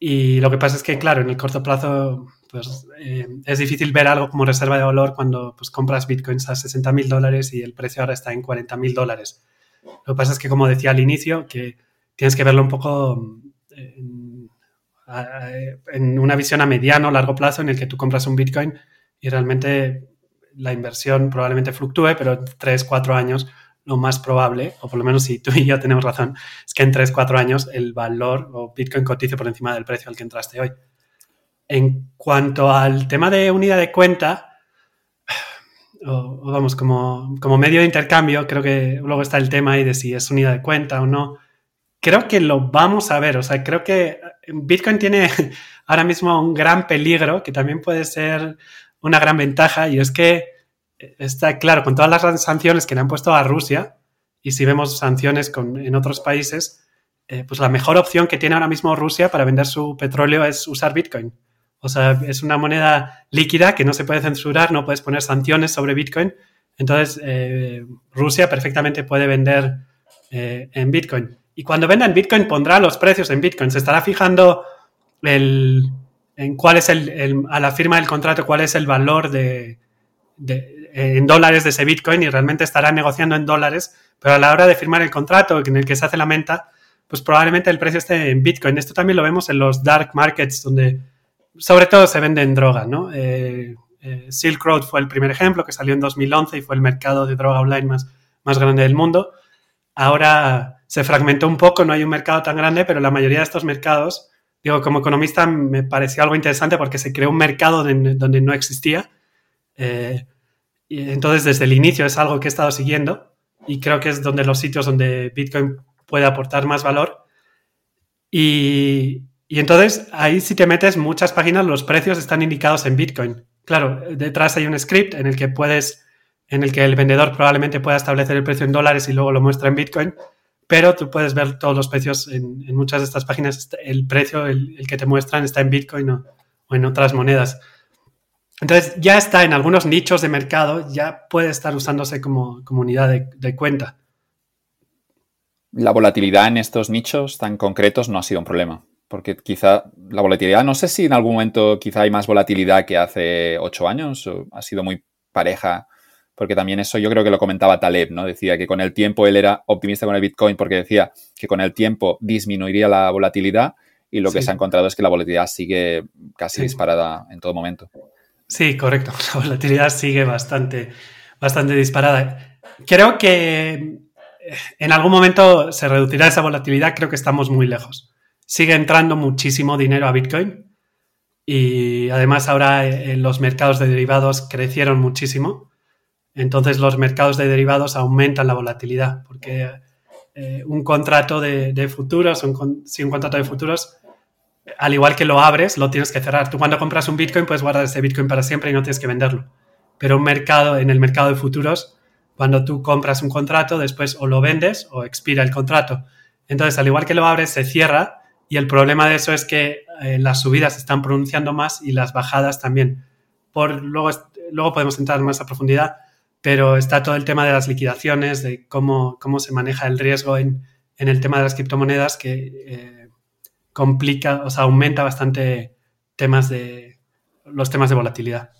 y lo que pasa es que, claro, en el corto plazo pues, eh, es difícil ver algo como reserva de valor cuando pues, compras bitcoins a 60 mil dólares y el precio ahora está en 40 mil dólares. Lo que pasa es que, como decía al inicio, que tienes que verlo un poco en, en una visión a mediano largo plazo en el que tú compras un bitcoin y realmente la inversión probablemente fluctúe, pero en 3, 4 años lo más probable, o por lo menos si tú y yo tenemos razón, es que en 3, 4 años el valor o Bitcoin cotice por encima del precio al que entraste hoy. En cuanto al tema de unidad de cuenta, o, vamos, como, como, medio de intercambio, creo que luego está el tema ahí de si es unidad de cuenta o no. Creo que lo vamos a ver, o sea, creo que Bitcoin tiene ahora mismo un gran peligro, que también puede ser una gran ventaja, y es que está claro, con todas las sanciones que le han puesto a Rusia, y si vemos sanciones en otros países, eh, pues la mejor opción que tiene ahora mismo Rusia para vender su petróleo es usar Bitcoin. O sea, es una moneda líquida que no se puede censurar, no puedes poner sanciones sobre Bitcoin. Entonces, eh, Rusia perfectamente puede vender eh, en Bitcoin. Y cuando venda en Bitcoin, pondrá los precios en Bitcoin. Se estará fijando en cuál es el, a la firma del contrato, cuál es el valor de, en dólares de ese Bitcoin y realmente estará negociando en dólares, pero a la hora de firmar el contrato en el que se hace la venta, pues probablemente el precio esté en Bitcoin. Esto también lo vemos en los dark markets, donde sobre todo se vende en droga, ¿no? Eh, eh, Silk Road fue el primer ejemplo que salió en 2011 y fue el mercado de droga online más, más grande del mundo. Ahora se fragmentó un poco, no hay un mercado tan grande, pero la mayoría de estos mercados, digo, como economista me pareció algo interesante porque se creó un mercado donde, no existía. Eh, y entonces, desde el inicio es algo que he estado siguiendo y creo que es donde los sitios donde Bitcoin puede aportar más valor. Y, y entonces, ahí si te metes muchas páginas, los precios están indicados en Bitcoin. Claro, detrás hay un script en el que puedes, en el que el vendedor probablemente pueda establecer el precio en dólares y luego lo muestra en Bitcoin, pero tú puedes ver todos los precios en, muchas de estas páginas. El precio, el, que te muestran, está en Bitcoin o en otras monedas. Entonces ya está en algunos nichos de mercado, ya puede estar usándose como, unidad de, cuenta. La volatilidad en estos nichos tan concretos no ha sido un problema, porque quizá la volatilidad, no sé si en algún momento quizá hay más volatilidad que hace ocho años, o ha sido muy pareja, porque también eso yo creo que lo comentaba Taleb, ¿no? Decía que con el tiempo él era optimista con el Bitcoin porque decía que con el tiempo disminuiría la volatilidad y lo que se ha encontrado es que la volatilidad sigue casi disparada en todo momento. Sí, correcto. La volatilidad sigue bastante, bastante disparada. Creo que eh, en algún momento se reducirá esa volatilidad. Creo que estamos muy lejos. Sigue entrando muchísimo dinero a Bitcoin y además ahora eh, los mercados de derivados crecieron muchísimo. Entonces los mercados de derivados aumentan la volatilidad porque eh, un contrato de, futuros, si un contrato de futuros al igual que lo abres, lo tienes que cerrar. Tú cuando compras un Bitcoin puedes guardar ese Bitcoin para siempre y no tienes que venderlo. Pero un mercado, en el mercado de futuros, cuando tú compras un contrato, después o lo vendes o expira el contrato. Entonces, al igual que lo abres, se cierra y el problema de eso es que eh, las subidas se están pronunciando más y las bajadas también. Por, luego, luego podemos entrar más a profundidad, pero está todo el tema de las liquidaciones, de cómo, cómo se maneja el riesgo en, en el tema de las criptomonedas que eh, complica, o sea, aumenta bastante temas de los temas de volatilidad.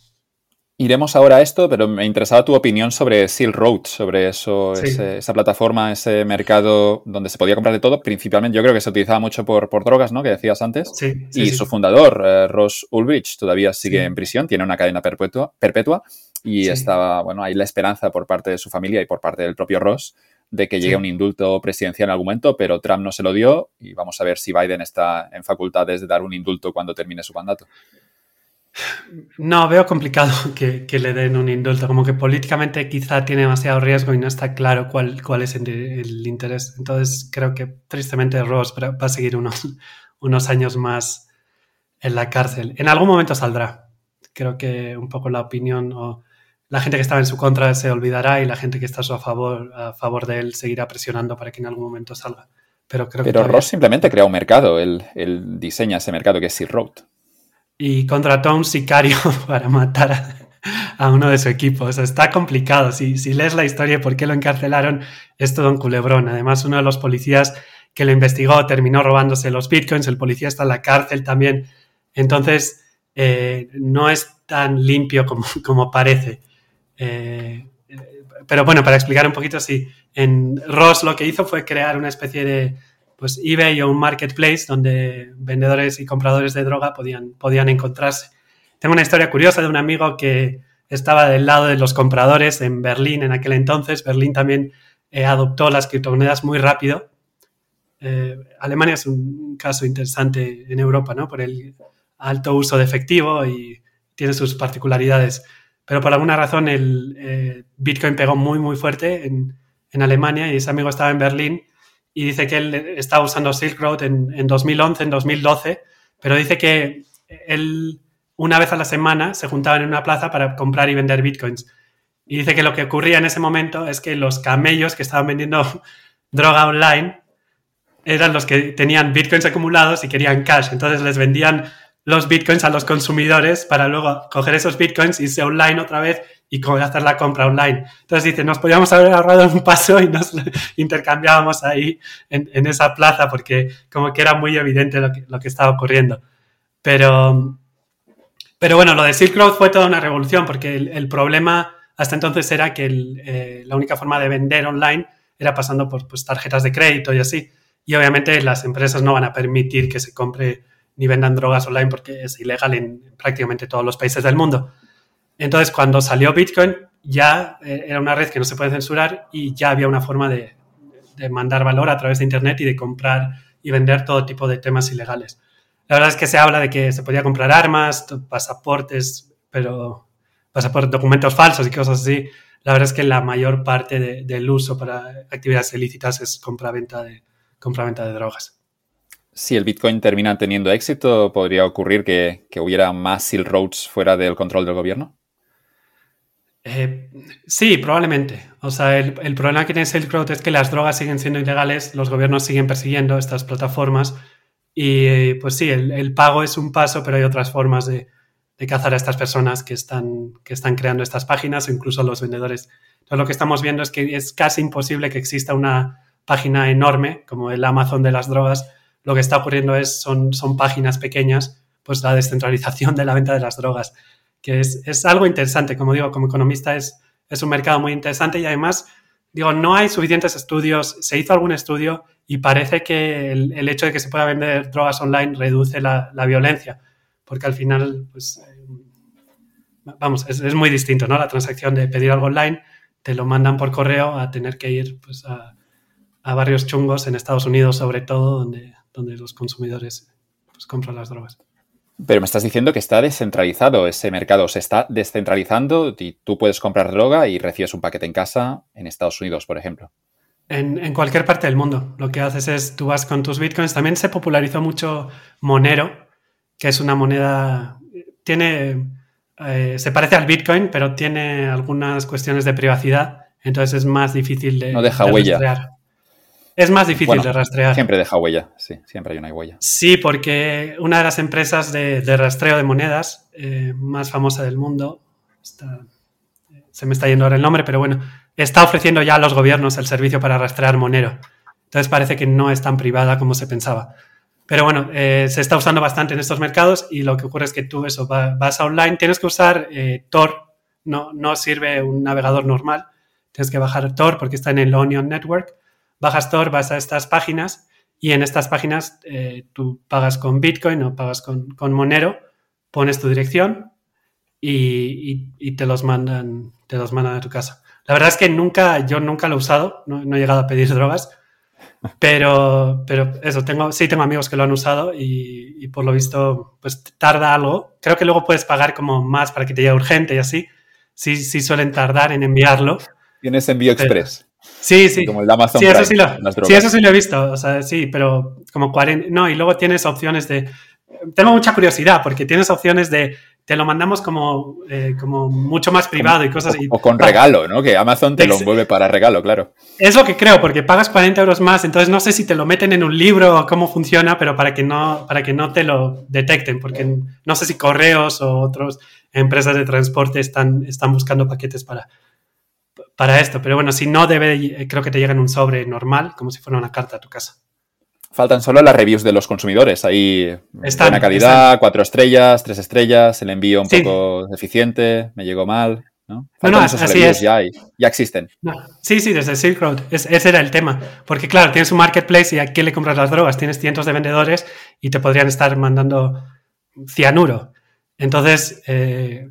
Iremos ahora a esto, pero me interesaba tu opinión sobre Silk Road, sobre eso, esa plataforma, ese mercado donde se podía comprar de todo. Principalmente, yo creo que se utilizaba mucho por, por drogas, ¿no? Que decías antes. Sí, y su fundador, eh, Ross Ulbricht, todavía sigue en prisión, tiene una cadena perpetua, perpetua y estaba, bueno, hay la esperanza por parte de su familia y por parte del propio Ross de que llegue un indulto presidencial en algún momento, pero Trump no se lo dio y vamos a ver si Biden está en facultades de dar un indulto cuando termine su mandato. No, veo complicado que, le den un indulto, como que políticamente quizá tiene demasiado riesgo y no está claro cuál, cuál es el, interés. Entonces creo que tristemente Ross va a seguir unos, unos años más en la cárcel. En algún momento saldrá. Creo que un poco la opinión o la gente que estaba en su contra se olvidará y la gente que está a su favor, a favor de él seguirá presionando para que en algún momento salga. Pero, creo Pero Ross simplemente crea un mercado, él, diseña ese mercado que es Silk Road y contrató a un sicario para matar a, uno de su equipo. O sea, está complicado. Si, lees la historia de por qué lo encarcelaron, es todo un culebrón. Además, uno de los policías que lo investigó terminó robándose los bitcoins. El policía está en la cárcel también. Entonces, eh, no es tan limpio como, como parece. Eh, pero bueno, para explicar un poquito, sí. En Ross lo que hizo fue crear una especie de pues eBay o un marketplace donde vendedores y compradores de droga podían, podían encontrarse. Tengo una historia curiosa de un amigo que estaba del lado de los compradores en Berlín en aquel entonces. Berlín también eh, adoptó las criptomonedas muy rápido. Eh, Alemania es un caso interesante en Europa, ¿no? Por el alto uso de efectivo y tiene sus particularidades. Pero por alguna razón el eh, Bitcoin pegó muy, muy fuerte en, en Alemania y ese amigo estaba en Berlín y dice que él estaba usando Silk Road en, 2011, en 2012, pero dice que él una vez a la semana se juntaban en una plaza para comprar y vender bitcoins. Y dice que lo que ocurría en ese momento es que los camellos que estaban vendiendo droga online eran los que tenían bitcoins acumulados y querían cash. Entonces les vendían los bitcoins a los consumidores para luego coger esos bitcoins, irse online otra vez y hacer la compra online. Entonces dice, nos podíamos haber ahorrado un paso y nos intercambiábamos ahí en, esa plaza porque como que era muy evidente lo que, lo que estaba ocurriendo. Pero, pero bueno, lo de Silk Road fue toda una revolución porque el, problema hasta entonces era que eh, la única forma de vender online era pasando por pues, tarjetas de crédito y así. Y obviamente las empresas no van a permitir que se compre ni vendan drogas online porque es ilegal en prácticamente todos los países del mundo. Entonces, cuando salió Bitcoin, ya eh, era una red que no se puede censurar y ya había una forma de, mandar valor a través de Internet y de comprar y vender todo tipo de temas ilegales. La verdad es que se habla de que se podía comprar armas, pasaportes, pero pasaportes, documentos falsos y cosas así. La verdad es que la mayor parte del uso para actividades ilícitas es compra-venta de, de drogas. Si el Bitcoin termina teniendo éxito, ¿podría ocurrir que, hubiera más Silk Roads fuera del control del gobierno? Eh, sí, probablemente. O sea, el, problema que tiene Silk Road es que las drogas siguen siendo ilegales, los gobiernos siguen persiguiendo estas plataformas y pues sí, el, pago es un paso, pero hay otras formas de, cazar a estas personas que están, que están creando estas páginas o incluso los vendedores. Entonces lo que estamos viendo es que es casi imposible que exista una página enorme como el Amazon de las drogas. Lo que está ocurriendo es, son, son páginas pequeñas, pues la descentralización de la venta de las drogas que es, algo interesante, como digo, como economista es, es un mercado muy interesante y además, digo, no hay suficientes estudios, se hizo algún estudio y parece que el, hecho de que se pueda vender drogas online reduce la, violencia, porque al final, pues, eh, vamos, es, muy distinto, ¿no? La transacción de pedir algo online, te lo mandan por correo a tener que ir, pues, a, barrios chungos en Estados Unidos, sobre todo, donde, donde los consumidores pues, compran las drogas. Pero me estás diciendo que está descentralizado ese mercado, se está descentralizando y tú puedes comprar droga y recibes un paquete en casa en Estados Unidos, por ejemplo. En, cualquier parte del mundo. Lo que haces es, tú vas con tus bitcoins. También se popularizó mucho Monero, que es una moneda, tiene, eh, se parece al bitcoin, pero tiene algunas cuestiones de privacidad. Entonces es más difícil de... No deja huella. Es más difícil de rastrear. Siempre deja huella, sí, siempre hay una huella. Sí, porque una de las empresas de, rastreo de monedas eh, más famosa del mundo, se me está yendo ahora el nombre, pero bueno, está ofreciendo ya a los gobiernos el servicio para rastrear Monero. Entonces parece que no es tan privada como se pensaba. Pero bueno, eh, se está usando bastante en estos mercados y lo que ocurre es que tú eso, vas online, tienes que usar eh, Tor, no, no sirve un navegador normal, tienes que bajar Tor porque está en el Onion Network, bajas Tor, vas a estas páginas y en estas páginas eh, tú pagas con Bitcoin o pagas con, con Monero, pones tu dirección y, y, te los mandan te los mandan a tu casa. La verdad es que nunca, yo nunca lo he usado, no, no he llegado a pedir drogas, pero, pero eso, tengo, sí tengo amigos que lo han usado y, por lo visto, pues tarda algo. Creo que luego puedes pagar como más para que te llegue urgente y así. Sí, sí suelen tardar en enviarlo. Tienes envío express. Sí, sí. Como el Amazon sí, eso sí, lo, sí, eso sí lo he visto. O sea, sí, pero como 40. No, y luego tienes opciones de. Tengo mucha curiosidad porque tienes opciones de te lo mandamos como, eh, como mucho más privado y cosas así. O, con regalo, ¿no? Que Amazon te lo envuelve para regalo, claro. Es lo que creo, porque pagas 40 euros más, entonces no sé si te lo meten en un libro o cómo funciona, pero para que no, para que no te lo detecten, porque no sé si correos o otras empresas de transporte están, están buscando paquetes para, para esto. Pero bueno, si no debe, creo que te llega en un sobre normal, como si fuera una carta a tu casa. Faltan solo las reviews de los consumidores. Ahí buena calidad, cuatro estrellas, tres estrellas, el envío un poco deficiente, me llegó mal. ¿no? no, no así es. Ya, ya existen. Sí, sí, desde Silk Road. ese era el tema. Porque claro, tienes un marketplace y a quién le compras las drogas. Tienes cientos de vendedores y te podrían estar mandando cianuro. Entonces, eh,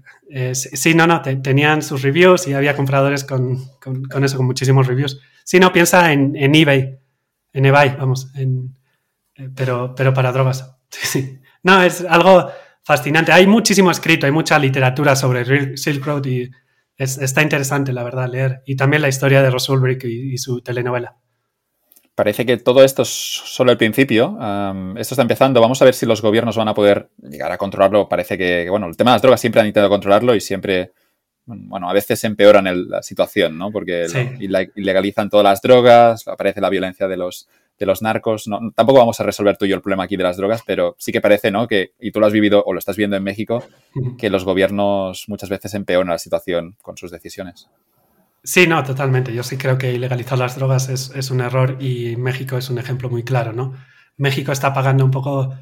sí, no, no, tenían sus reviews y había compradores con, con, eso, con muchísimos reviews. Si no, piensa en, en eBay en eBay, vamos, eh, pero, pero para drogas. No, es algo fascinante. Hay muchísimo escrito, hay mucha literatura sobre Silk Road y está interesante, la verdad, leer. Y también la historia de Russell Brick y, su telenovela. Parece que todo esto es solo el principio. esto está empezando. Vamos a ver si los gobiernos van a poder llegar a controlarlo. Parece que, bueno, el tema de las drogas siempre han intentado controlarlo y siempre bueno, a veces empeoran la situación, ¿no? Porque ilegalizan todas las drogas, aparece la violencia de los, de los narcos. No, tampoco vamos a resolver tú y yo el problema aquí de las drogas, pero sí que parece, ¿no? Que, y tú lo has vivido o lo estás viendo en México, que los gobiernos muchas veces empeoran la situación con sus decisiones. Sí, no, totalmente. Yo sí creo que ilegalizar las drogas es, es un error y México es un ejemplo muy claro, ¿no? México está pagando un poco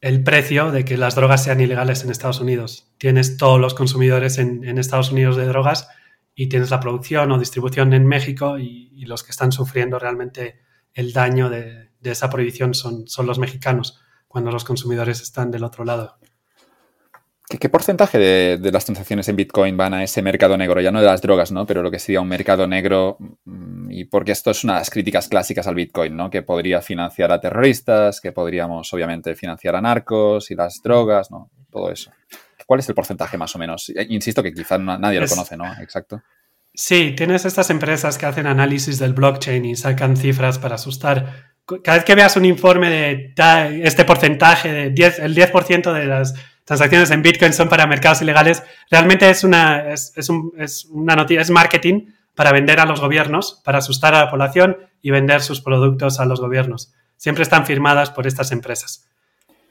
el precio de que las drogas sean ilegales en Estados Unidos. Tienes todos los consumidores en, Estados Unidos de drogas y tienes la producción o distribución en México y, los que están sufriendo realmente el daño de, esa prohibición son, son los mexicanos, cuando los consumidores están del otro lado. ¿Qué, porcentaje de, las transacciones en Bitcoin van a ese mercado negro? Ya no de las drogas, ¿no? Pero lo que sería un mercado negro, mm, y porque esto es una de las críticas clásicas al Bitcoin, ¿no? Que podría financiar a terroristas, que podríamos, obviamente, financiar a narcos y las drogas, ¿no? Todo eso. ¿Cuál es el porcentaje más o menos? Eh, insisto que quizás nadie lo conoce, ¿no? Exacto. Sí, tienes estas empresas que hacen análisis del blockchain y sacan cifras para asustar. Cada vez que veas un informe de este porcentaje, de 10, el 10% de las transacciones en Bitcoin son para mercados ilegales, realmente es una, es, una noticia, es marketing para vender a los gobiernos, para asustar a la población y vender sus productos a los gobiernos. Siempre están firmadas por estas empresas.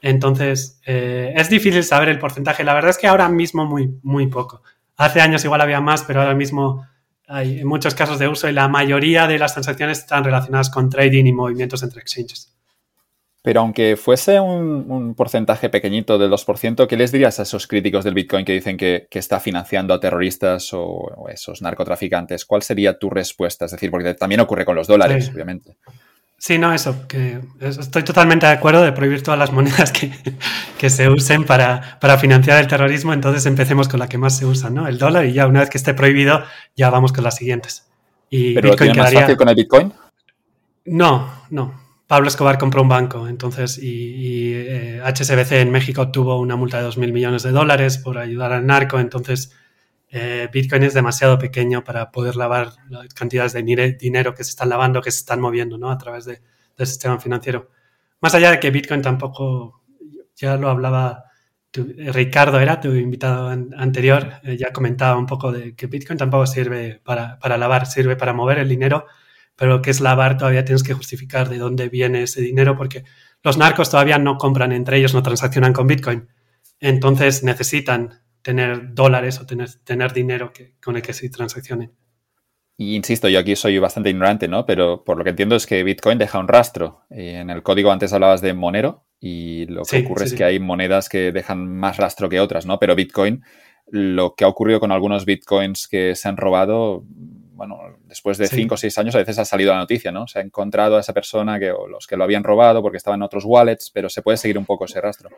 Entonces, eh, es difícil saber el porcentaje. La verdad es que ahora mismo muy, muy poco. Hace años igual había más, pero ahora mismo hay muchos casos de uso y la mayoría de las transacciones están relacionadas con trading y movimientos entre exchanges. Pero aunque fuese un, porcentaje pequeñito del 2%, ¿qué les dirías a esos críticos del Bitcoin que dicen que, está financiando a terroristas o, esos narcotraficantes? ¿Cuál sería tu respuesta? Es decir, porque también ocurre con los dólares, obviamente. Sí, no, eso, que estoy totalmente de acuerdo de prohibir todas las monedas que, se usen para, financiar el terrorismo, entonces empecemos con la que más se usa, ¿no? El dólar y ya una vez que esté prohibido, ya vamos con las siguientes. Y ¿Pero Bitcoin más fácil con el Bitcoin? No, no. Pablo Escobar compró un banco, entonces, y, HSBC eh, en México tuvo una multa de 2.000 millones de dólares por ayudar al narco, entonces eh, Bitcoin es demasiado pequeño para poder lavar las cantidades de dinero que se están lavando, que se están moviendo ¿no? a través del sistema financiero. Más allá de que Bitcoin tampoco, ya lo hablaba Ricardo, era tu invitado anterior, eh, ya comentaba un poco de que Bitcoin tampoco sirve para, para lavar, sirve para mover el dinero pero que es lavar todavía tienes que justificar de dónde viene ese dinero porque los narcos todavía no compran entre ellos, no transaccionan con Bitcoin. Entonces necesitan tener dólares o tener, tener dinero que, con el que se transaccionen. Y insisto, yo aquí soy bastante ignorante, ¿no? Pero por lo que entiendo es que Bitcoin deja un rastro. En el código antes hablabas de Monero y lo que ocurre es que hay monedas que dejan más rastro que otras, ¿no? Pero Bitcoin, lo que ha ocurrido con algunos Bitcoins que se han robado, bueno, después de cinco o seis años a veces ha salido la noticia, ¿no? Se ha encontrado a esa persona que, o los que lo habían robado porque estaban en otros wallets, pero se puede seguir un poco ese rastro.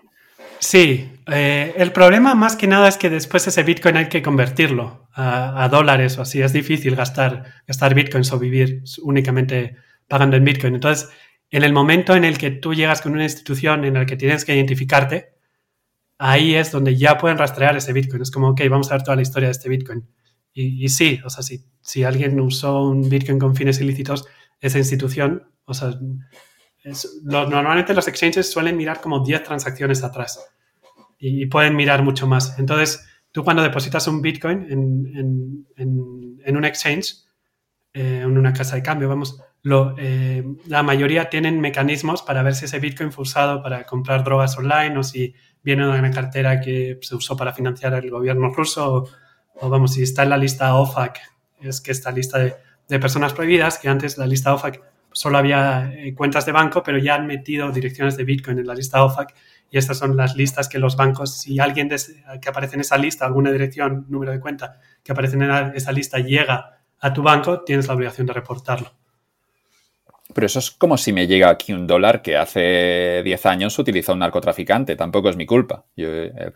Sí, eh, el problema más que nada es que después ese Bitcoin hay que convertirlo a, dólares o así. Es difícil gastar, gastar Bitcoins o vivir únicamente pagando en Bitcoin. Entonces, en el momento en el que tú llegas con una institución en la que tienes que identificarte, ahí es donde ya pueden rastrear ese Bitcoin. Es como, ok, vamos a ver toda la historia de este Bitcoin. Y, sí, o sea, si, si alguien usó un Bitcoin con fines ilícitos, esa institución, o sea, normalmente los exchanges suelen mirar como 10 transacciones atrás y, pueden mirar mucho más. Entonces, tú cuando depositas un Bitcoin en, en, un exchange, eh, en una casa de cambio, vamos, eh, la mayoría tienen mecanismos para ver si ese Bitcoin fue usado para comprar drogas online o si viene de una cartera que se usó para financiar el gobierno ruso o, vamos, si está en la lista OFAC, es que esta lista de, personas prohibidas, que antes la lista OFAC solo había eh, cuentas de banco, pero ya han metido direcciones de Bitcoin en la lista OFAC y estas son las listas que los bancos, si alguien que aparece en esa lista, alguna dirección, número de cuenta que aparece en esa lista llega a tu banco, tienes la obligación de reportarlo. Pero eso es como si me llega aquí un dólar que hace 10 años utiliza un narcotraficante. Tampoco es mi culpa. Yo, eh,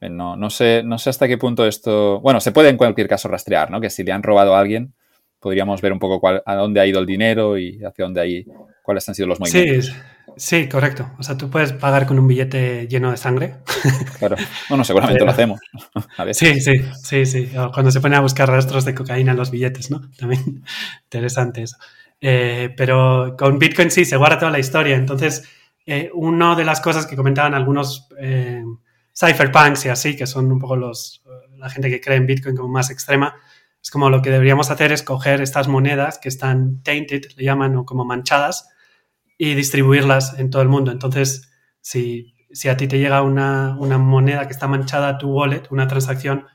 no, no, sé, no sé hasta qué punto esto... Bueno, se puede en cualquier caso rastrear, ¿no? Que si le han robado a alguien, podríamos ver un poco cuál, a dónde ha ido el dinero y hacia dónde hay, cuáles han sido los movimientos. Sí, sí, correcto. O sea, tú puedes pagar con un billete lleno de sangre. Claro. Bueno, seguramente lo hacemos. Sí, sí, sí, sí. cuando se pone a buscar rastros de cocaína en los billetes, ¿no? También interesante eso. Eh, pero con Bitcoin sí, se guarda toda la historia. Entonces, eh, una de las cosas que comentaban algunos eh, cypherpunks y así, que son un poco los, la gente que cree en Bitcoin como más extrema, es como lo que deberíamos hacer es coger estas monedas que están tainted, le llaman, o como manchadas, y distribuirlas en todo el mundo. Entonces, si, si a ti te llega una, una, moneda que está manchada a tu wallet, una transacción,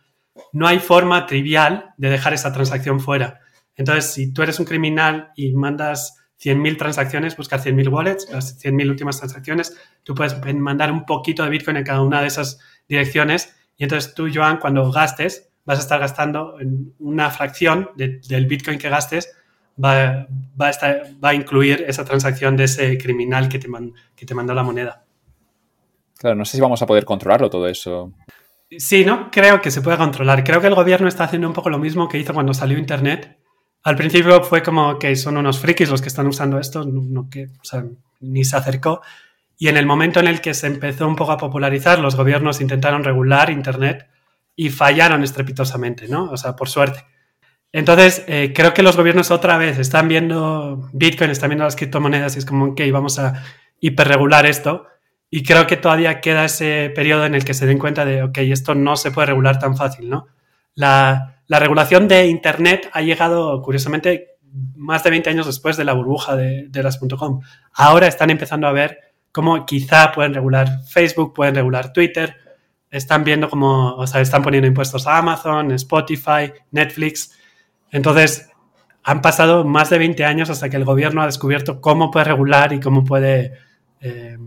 no hay forma trivial de dejar esa transacción fuera. Entonces, si tú eres un criminal y mandas 100.000 transacciones, buscas 100.000 wallets, las 100.000 últimas transacciones, tú puedes mandar un poquito de Bitcoin en cada una de esas direcciones y entonces tú, Joan, cuando gastes, vas a estar gastando en una fracción del Bitcoin que gastes, va, va, a estar, va, a incluir esa transacción de ese criminal que te, que te mandó la moneda. Claro, no sé si vamos a poder controlarlo todo eso. Sí, no creo que se pueda controlar. Creo que el gobierno está haciendo un poco lo mismo que hizo cuando salió Internet. Al principio fue como que son unos frikis los que están usando esto, no, que, ni se acercó. Y en el momento en el que se empezó un poco a popularizar, los gobiernos intentaron regular Internet y fallaron estrepitosamente, ¿no? O sea, por suerte. Entonces, eh, creo que los gobiernos otra vez están viendo Bitcoin, están viendo las criptomonedas y es como, ok, vamos a hiperregular esto. Y creo que todavía queda ese periodo en el que se den cuenta de, ok, esto no se puede regular tan fácil, ¿no? La, la regulación de Internet ha llegado, curiosamente, más de 20 años después de la burbuja de, de las .com. Ahora están empezando a ver cómo quizá pueden regular Facebook, pueden regular Twitter, están viendo cómo, o sea, están poniendo impuestos a Amazon, Spotify, Netflix. Entonces, han pasado más de 20 años hasta que el gobierno ha descubierto cómo puede regular y cómo puede eh,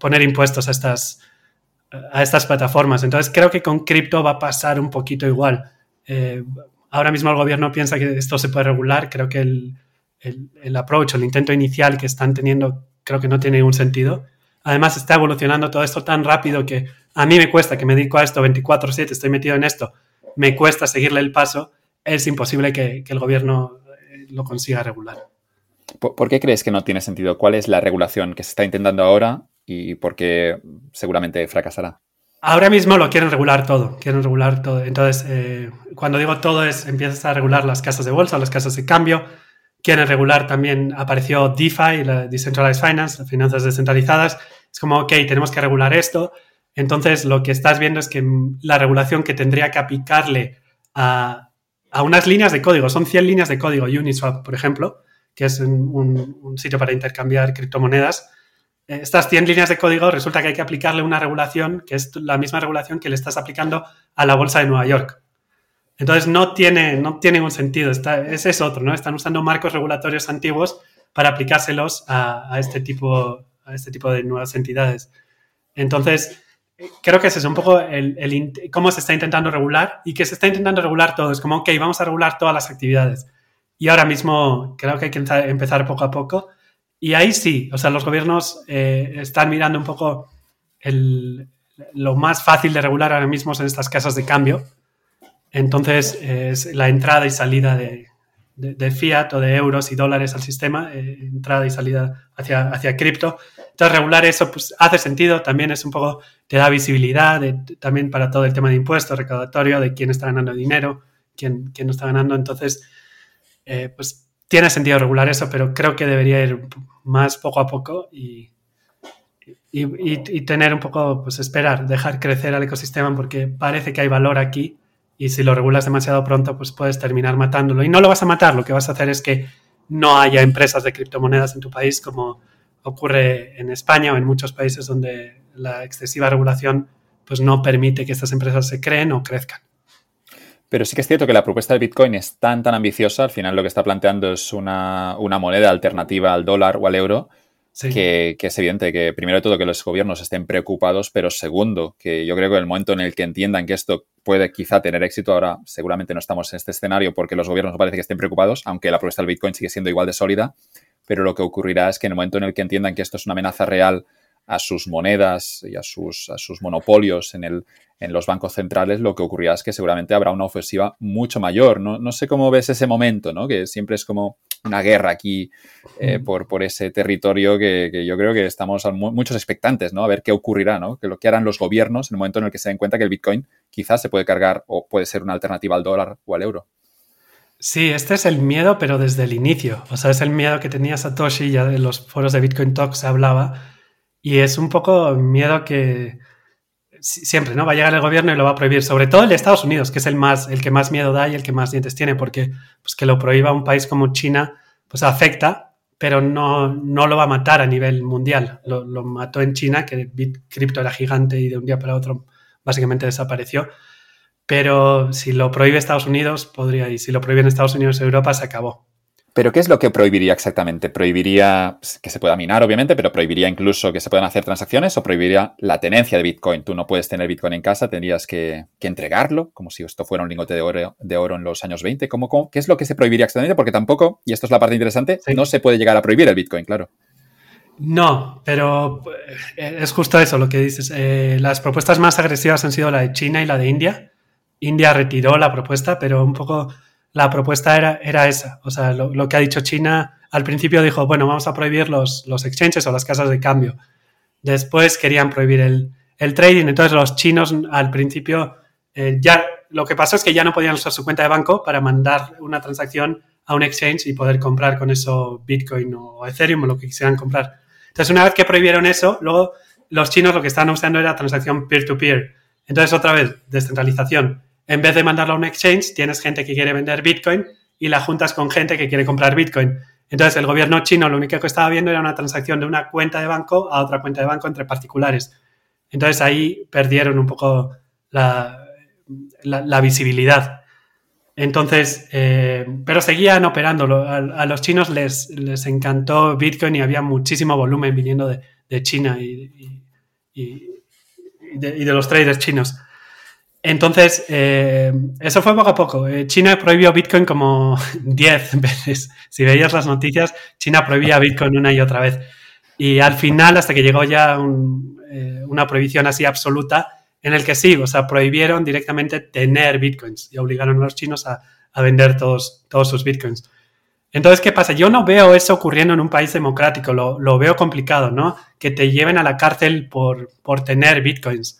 poner impuestos a estas, a estas plataformas. Entonces, creo que con cripto va a pasar un poquito igual. Eh, ahora mismo el gobierno piensa que esto se puede regular. Creo que el, el, el approach, el intento inicial que están teniendo, creo que no tiene ningún sentido. Además, está evolucionando todo esto tan rápido que a mí me cuesta, que me dedico a esto 24/7, estoy metido en esto, me cuesta seguirle el paso, es imposible que, el gobierno eh, lo consiga regular. ¿Por, qué crees que no tiene sentido? ¿Cuál es la regulación que se está intentando ahora y por qué seguramente fracasará? Ahora mismo lo quieren regular todo, quieren regular todo. Entonces, eh, cuando digo todo es, empiezas a regular las casas de bolsa, las casas de cambio, quieren regular también, apareció DeFi, la Decentralized Finance, las finanzas descentralizadas. Es como, ok, tenemos que regular esto. Entonces, lo que estás viendo es que la regulación que tendría que aplicarle a, unas líneas de código, son 100 líneas de código, Uniswap, por ejemplo, que es un, sitio para intercambiar criptomonedas, estas 100 líneas de código resulta que hay que aplicarle una regulación que es la misma regulación que le estás aplicando a la bolsa de Nueva York. Entonces no tiene, no tiene ningún sentido. ese es otro, ¿no? Están usando marcos regulatorios antiguos para aplicárselos a, este, tipo, a este tipo de nuevas entidades. Entonces, creo que ese es un poco el, cómo se está intentando regular y que se está intentando regular todo. Es como, ok, vamos a regular todas las actividades. Y ahora mismo creo que hay que empezar poco a poco. Y ahí sí, o sea, los gobiernos eh, están mirando un poco lo más fácil de regular ahora mismo en estas casas de cambio. Entonces, es la entrada y salida de, fiat o de euros y dólares al sistema, eh, entrada y salida hacia, hacia cripto. Entonces, regular eso pues, hace sentido, también es un poco, te da visibilidad también para todo el tema de impuestos, recaudatorio, de quién está ganando dinero, quién, quién no está ganando. Entonces, eh, pues tiene sentido regular eso, pero creo que debería ir más poco a poco y, y, tener un poco, pues esperar, dejar crecer al ecosistema porque parece que hay valor aquí y si lo regulas demasiado pronto, pues puedes terminar matándolo. Y no lo vas a matar, lo que vas a hacer es que no haya empresas de criptomonedas en tu país como ocurre en España o en muchos países donde la excesiva regulación pues no permite que estas empresas se creen o crezcan. Pero sí que es cierto que la propuesta de Bitcoin es tan, tan ambiciosa. Al final lo que está planteando es una, moneda alternativa al dólar o al euro. Que, es evidente que, primero de todo, que los gobiernos estén preocupados, pero segundo, que yo creo que en el momento en el que entiendan que esto puede quizá tener éxito, ahora seguramente no estamos en este escenario porque los gobiernos no parece que estén preocupados, aunque la propuesta del Bitcoin sigue siendo igual de sólida, pero lo que ocurrirá es que en el momento en el que entiendan que esto es una amenaza real a sus monedas y a sus, a sus monopolios en, el, en los bancos centrales, lo que ocurrirá es que seguramente habrá una ofensiva mucho mayor. No, no sé cómo ves ese momento, ¿no? que siempre es como una guerra aquí eh, por, por, ese territorio que, yo creo que estamos muchos expectantes, ¿no? A ver qué ocurrirá, ¿no? Que lo que harán los gobiernos en el momento en el que se den cuenta que el Bitcoin quizás se puede cargar o puede ser una alternativa al dólar o al euro. Sí, este es el miedo, pero desde el inicio. O sea, es el miedo que tenía Satoshi, ya en los foros de Bitcoin Talk se hablaba, y es un poco miedo que siempre, ¿no? Va a llegar el gobierno y lo va a prohibir, sobre todo el de Estados Unidos, que es el más, el que más miedo da y el que más dientes tiene, porque pues, que lo prohíba un país como China, pues afecta, pero no, no lo va a matar a nivel mundial. Lo, mató en China, que cripto era gigante y de un día para otro básicamente desapareció. Pero si lo prohíbe Estados Unidos, podría, y si lo prohíbe en Estados Unidos Europa, se acabó. ¿Pero qué es lo que prohibiría exactamente? ¿Prohibiría pues, que se pueda minar, obviamente, pero prohibiría incluso que se puedan hacer transacciones o prohibiría la tenencia de Bitcoin? Tú no puedes tener Bitcoin en casa, tendrías que, entregarlo, como si esto fuera un lingote de oro, de oro en los años 20. ¿Cómo, qué es lo que se prohibiría exactamente? Porque tampoco, y esto es la parte interesante, no se puede llegar a prohibir el Bitcoin, claro. No, pero eh, es justo eso lo que dices. Eh, las propuestas más agresivas han sido la de China y la de India. India retiró la propuesta, pero un poco la propuesta era, era esa. O sea, lo, que ha dicho China al principio dijo, bueno, vamos a prohibir los, los exchanges o las casas de cambio. Después querían prohibir el, el trading. Entonces los chinos al principio eh, ya lo que pasó es que ya no podían usar su cuenta de banco para mandar una transacción a un exchange y poder comprar con eso Bitcoin o Ethereum o lo que quisieran comprar. Entonces una vez que prohibieron eso, luego los chinos lo que estaban usando era transacción peer-to-peer. -peer. Entonces otra vez, descentralización en vez de mandarlo a un exchange, tienes gente que quiere vender Bitcoin y la juntas con gente que quiere comprar Bitcoin. Entonces, el gobierno chino lo único que estaba viendo era una transacción de una cuenta de banco a otra cuenta de banco entre particulares. Entonces, ahí perdieron un poco la, visibilidad. Entonces, eh, pero seguían operando. A, los chinos les, les, encantó Bitcoin y había muchísimo volumen viniendo de, China y, de, los traders chinos. Entonces, eh, eso fue poco a poco. Eh, China prohibió Bitcoin como 10 veces. Si veías las noticias, China prohibía Bitcoin una y otra vez. Y al final, hasta que llegó ya eh, una prohibición así absoluta, en el que sí, o sea, prohibieron directamente tener Bitcoins y obligaron a los chinos a, vender todos, sus Bitcoins. Entonces, ¿qué pasa? Yo no veo eso ocurriendo en un país democrático, lo, veo complicado, ¿no? Que te lleven a la cárcel por tener Bitcoins.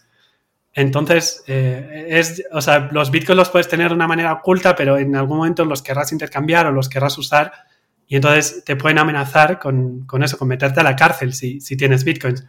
Entonces, eh, es, o sea, los bitcoins los puedes tener de una manera oculta, pero en algún momento los querrás intercambiar o los querrás usar y entonces te pueden amenazar con, eso, con meterte a la cárcel si, si, tienes bitcoins.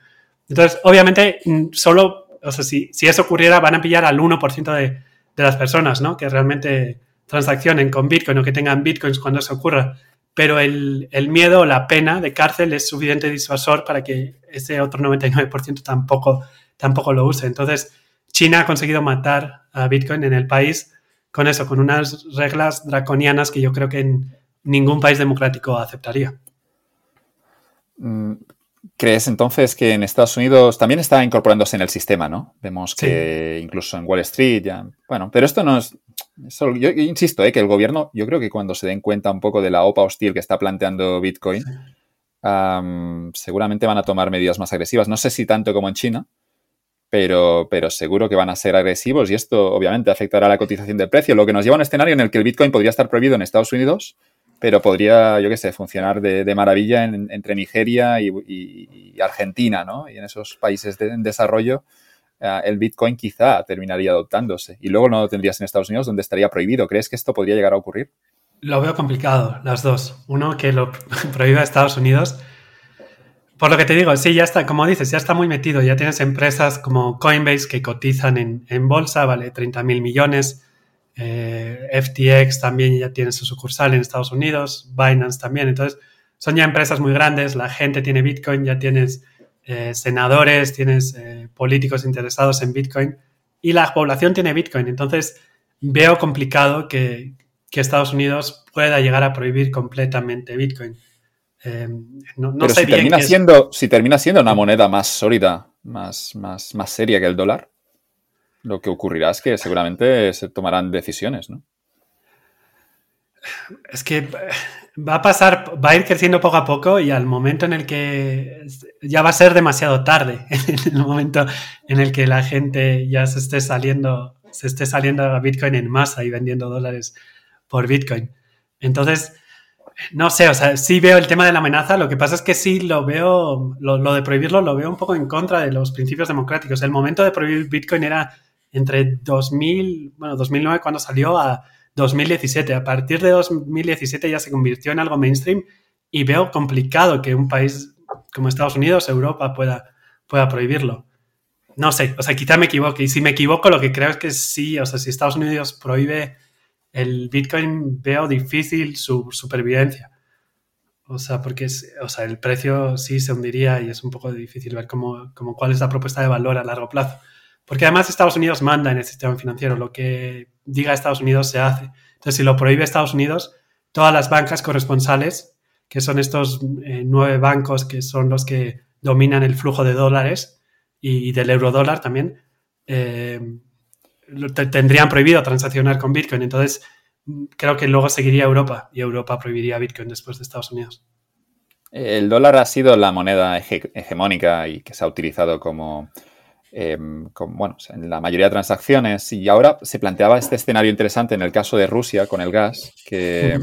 Entonces, obviamente, mm, solo, o sea, si, si eso ocurriera, van a pillar al 1% de, de las personas, ¿no? Que realmente transaccionen con bitcoin o que tengan bitcoins cuando eso ocurra. pero el, el miedo o la pena de cárcel es suficiente disuasor para que ese otro 99% tampoco, tampoco lo use. Entonces, China ha conseguido matar a Bitcoin en el país con eso, con unas reglas draconianas que yo creo que en ningún país democrático aceptaría. Mm, ¿Crees entonces que en Estados Unidos también está incorporándose en el sistema, ¿no? Vemos que incluso en Wall Street ya. Bueno, pero esto no es. yo, insisto, ¿eh? que el gobierno, yo creo que cuando se den cuenta un poco de la OPA hostil que está planteando Bitcoin, seguramente van a tomar medidas más agresivas. No sé si tanto como en China, pero, pero seguro que van a ser agresivos y esto obviamente afectará a la cotización del precio, lo que nos lleva a un escenario en el que el Bitcoin podría estar prohibido en Estados Unidos, pero podría, yo qué sé, funcionar de, maravilla entre Nigeria y, Argentina, ¿no? Y en esos países de, en desarrollo eh, el Bitcoin quizá terminaría adoptándose y luego no lo tendrías en Estados Unidos donde estaría prohibido. ¿Crees que esto podría llegar a ocurrir? Lo veo complicado, las dos. Uno, que lo prohíba Estados Unidos por lo que te digo, sí, ya está, como dices, ya está muy metido. Ya tienes empresas como Coinbase que cotizan en, bolsa, vale 30 mil millones. Eh, FTX también ya tiene su sucursal en Estados Unidos, Binance también. Entonces, son ya empresas muy grandes, la gente tiene Bitcoin, ya tienes eh, senadores, tienes eh, políticos interesados en Bitcoin y la población tiene Bitcoin. Entonces, veo complicado que, que Estados Unidos pueda llegar a prohibir completamente Bitcoin. No, Pero si, termina siendo, si termina siendo una moneda más sólida, más, más, más seria que el dólar, lo que ocurrirá es que seguramente se tomarán decisiones, ¿no? Es que va a pasar, va a ir creciendo poco a poco y al momento en el que ya va a ser demasiado tarde, en el momento en el que la gente ya se esté saliendo, se esté saliendo a Bitcoin en masa y vendiendo dólares por Bitcoin. Entonces, no sé, o sea, sí veo el tema de la amenaza, lo que pasa es que sí lo veo, lo, de prohibirlo lo veo un poco en contra de los principios democráticos. El momento de prohibir Bitcoin era entre 2000, bueno, 2009 cuando salió a 2017. A partir de 2017 ya se convirtió en algo mainstream y veo complicado que un país como Estados Unidos, Europa, pueda, pueda prohibirlo. No sé, o sea, quizá me equivoque. Y si me equivoco, lo que creo es que sí, o sea, si Estados Unidos prohíbe el Bitcoin veo difícil su supervivencia. O sea, porque es, o sea, el precio sí se hundiría y es un poco difícil ver cómo, cómo, cuál es la propuesta de valor a largo plazo. Porque además Estados Unidos manda en el sistema financiero, lo que diga Estados Unidos se hace. Entonces, si lo prohíbe Estados Unidos, todas las bancas corresponsales, que son estos eh, nueve bancos que son los que dominan el flujo de dólares y, del euro dólar también, eh, tendrían prohibido transaccionar con Bitcoin. Entonces, creo que luego seguiría Europa y Europa prohibiría Bitcoin después de Estados Unidos. El dólar ha sido la moneda hegemónica y que se ha utilizado como, em, bueno, en la mayoría de transacciones y ahora se planteaba este escenario interesante en el caso de Rusia con el gas, que,